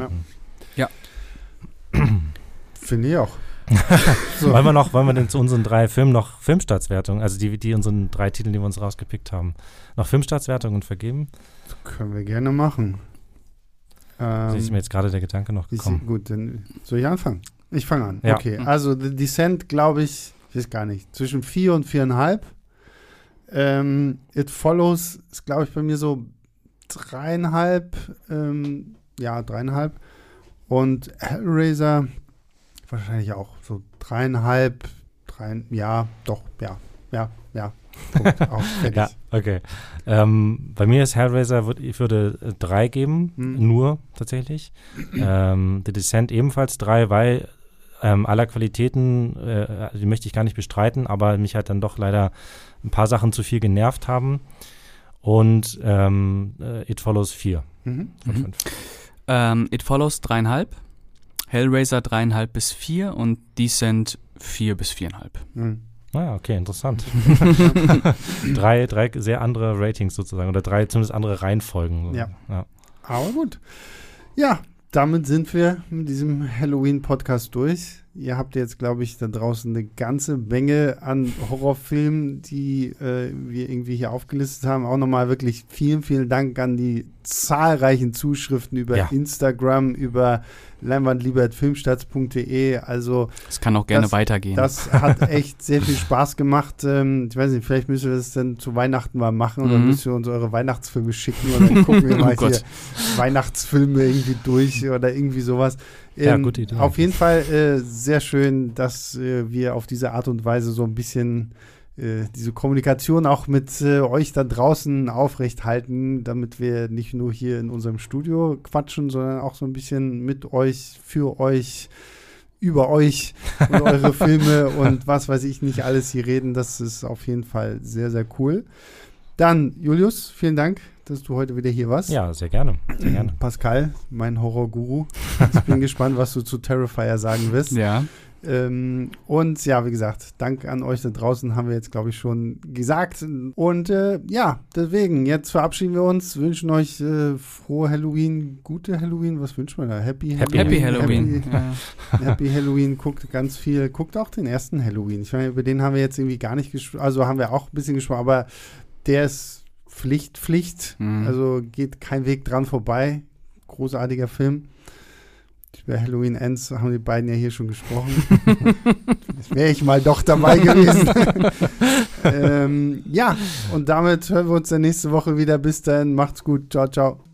hinten. finde ich auch. So. Wollen wir noch, wollen wir denn zu unseren drei Filmen noch Filmstartswertungen, also die, die unseren drei Titeln, die wir uns rausgepickt haben, noch Filmstartswertungen vergeben? Können wir gerne machen. Ähm, ist mir jetzt gerade der Gedanke noch ich, gekommen. gut, dann soll ich anfangen? Ich fange an. Ja. Okay, also The Descent, glaube ich, ich weiß gar nicht, zwischen vier und viereinhalb. Ähm, It Follows ist, glaube ich, bei mir so dreieinhalb, ähm, ja, dreieinhalb. Und Hellraiser wahrscheinlich auch so dreieinhalb, drei, ja, doch, ja, ja, ja. Punkt, auch. Ja, okay. Ähm, bei mir ist Hellraiser, würd, ich würde äh, drei geben, Mhm. nur tatsächlich. ähm, The Descent ebenfalls drei, weil ähm, aller Qualitäten, äh, die möchte ich gar nicht bestreiten, aber mich halt dann doch leider ein paar Sachen zu viel genervt haben. Und ähm, äh, It Follows 4 Mhm. von Mhm. 5. Ähm, It Follows dreieinhalb, Hellraiser dreieinhalb bis vier und Descent vier bis viereinhalb. Mhm. Ah, okay, interessant. drei, drei sehr andere Ratings sozusagen oder drei zumindest andere Reihenfolgen. Ja. ja. Aber gut. Ja, damit sind wir mit diesem Halloween-Podcast durch. Ihr habt jetzt, glaube ich, da draußen eine ganze Menge an Horrorfilmen, die äh, wir irgendwie hier aufgelistet haben. Auch nochmal wirklich vielen, vielen Dank an die zahlreichen Zuschriften über ja. Instagram, über leinwandliebertfilmstarts.de. Also es kann auch gerne das, weitergehen. Das hat echt sehr viel Spaß gemacht. Ähm, ich weiß nicht, vielleicht müssen wir das dann zu Weihnachten mal machen und dann mhm. müsst ihr uns eure Weihnachtsfilme schicken und dann gucken wir mal oh hier Weihnachtsfilme irgendwie durch oder irgendwie sowas. Ähm, ja, gute Idee. Auf jeden Fall äh, sehr schön, dass äh, wir auf diese Art und Weise so ein bisschen äh, diese Kommunikation auch mit äh, euch da draußen aufrecht halten, damit wir nicht nur hier in unserem Studio quatschen, sondern auch so ein bisschen mit euch, für euch, über euch und eure Filme und was weiß ich nicht alles hier reden. Das ist auf jeden Fall sehr, sehr cool. Dann, Julius, vielen Dank, dass du heute wieder hier warst. Ja, sehr gerne. Sehr gerne. Pascal, mein Horrorguru. Ich bin gespannt, was du zu Terrifier sagen wirst. Ja. Ähm, und ja, wie gesagt, Dank an euch da draußen haben wir jetzt, glaube ich, schon gesagt. Und äh, ja, deswegen, jetzt verabschieden wir uns, wünschen euch äh, frohe Halloween, gute Halloween, was wünscht man da? Happy, Happy Halloween. Happy Halloween. Happy, ja. Happy Halloween, guckt ganz viel, guckt auch den ersten Halloween. Ich meine, über den haben wir jetzt irgendwie gar nicht gesprochen, also haben wir auch ein bisschen gesprochen, aber der ist Pflicht, Pflicht. Mhm. Also geht kein Weg dran vorbei. Großartiger Film. Über Halloween Ends haben die beiden ja hier schon gesprochen. Jetzt wäre ich mal doch dabei gewesen. ähm, ja, und damit hören wir uns dann nächste Woche wieder. Bis dann, macht's gut. Ciao, ciao.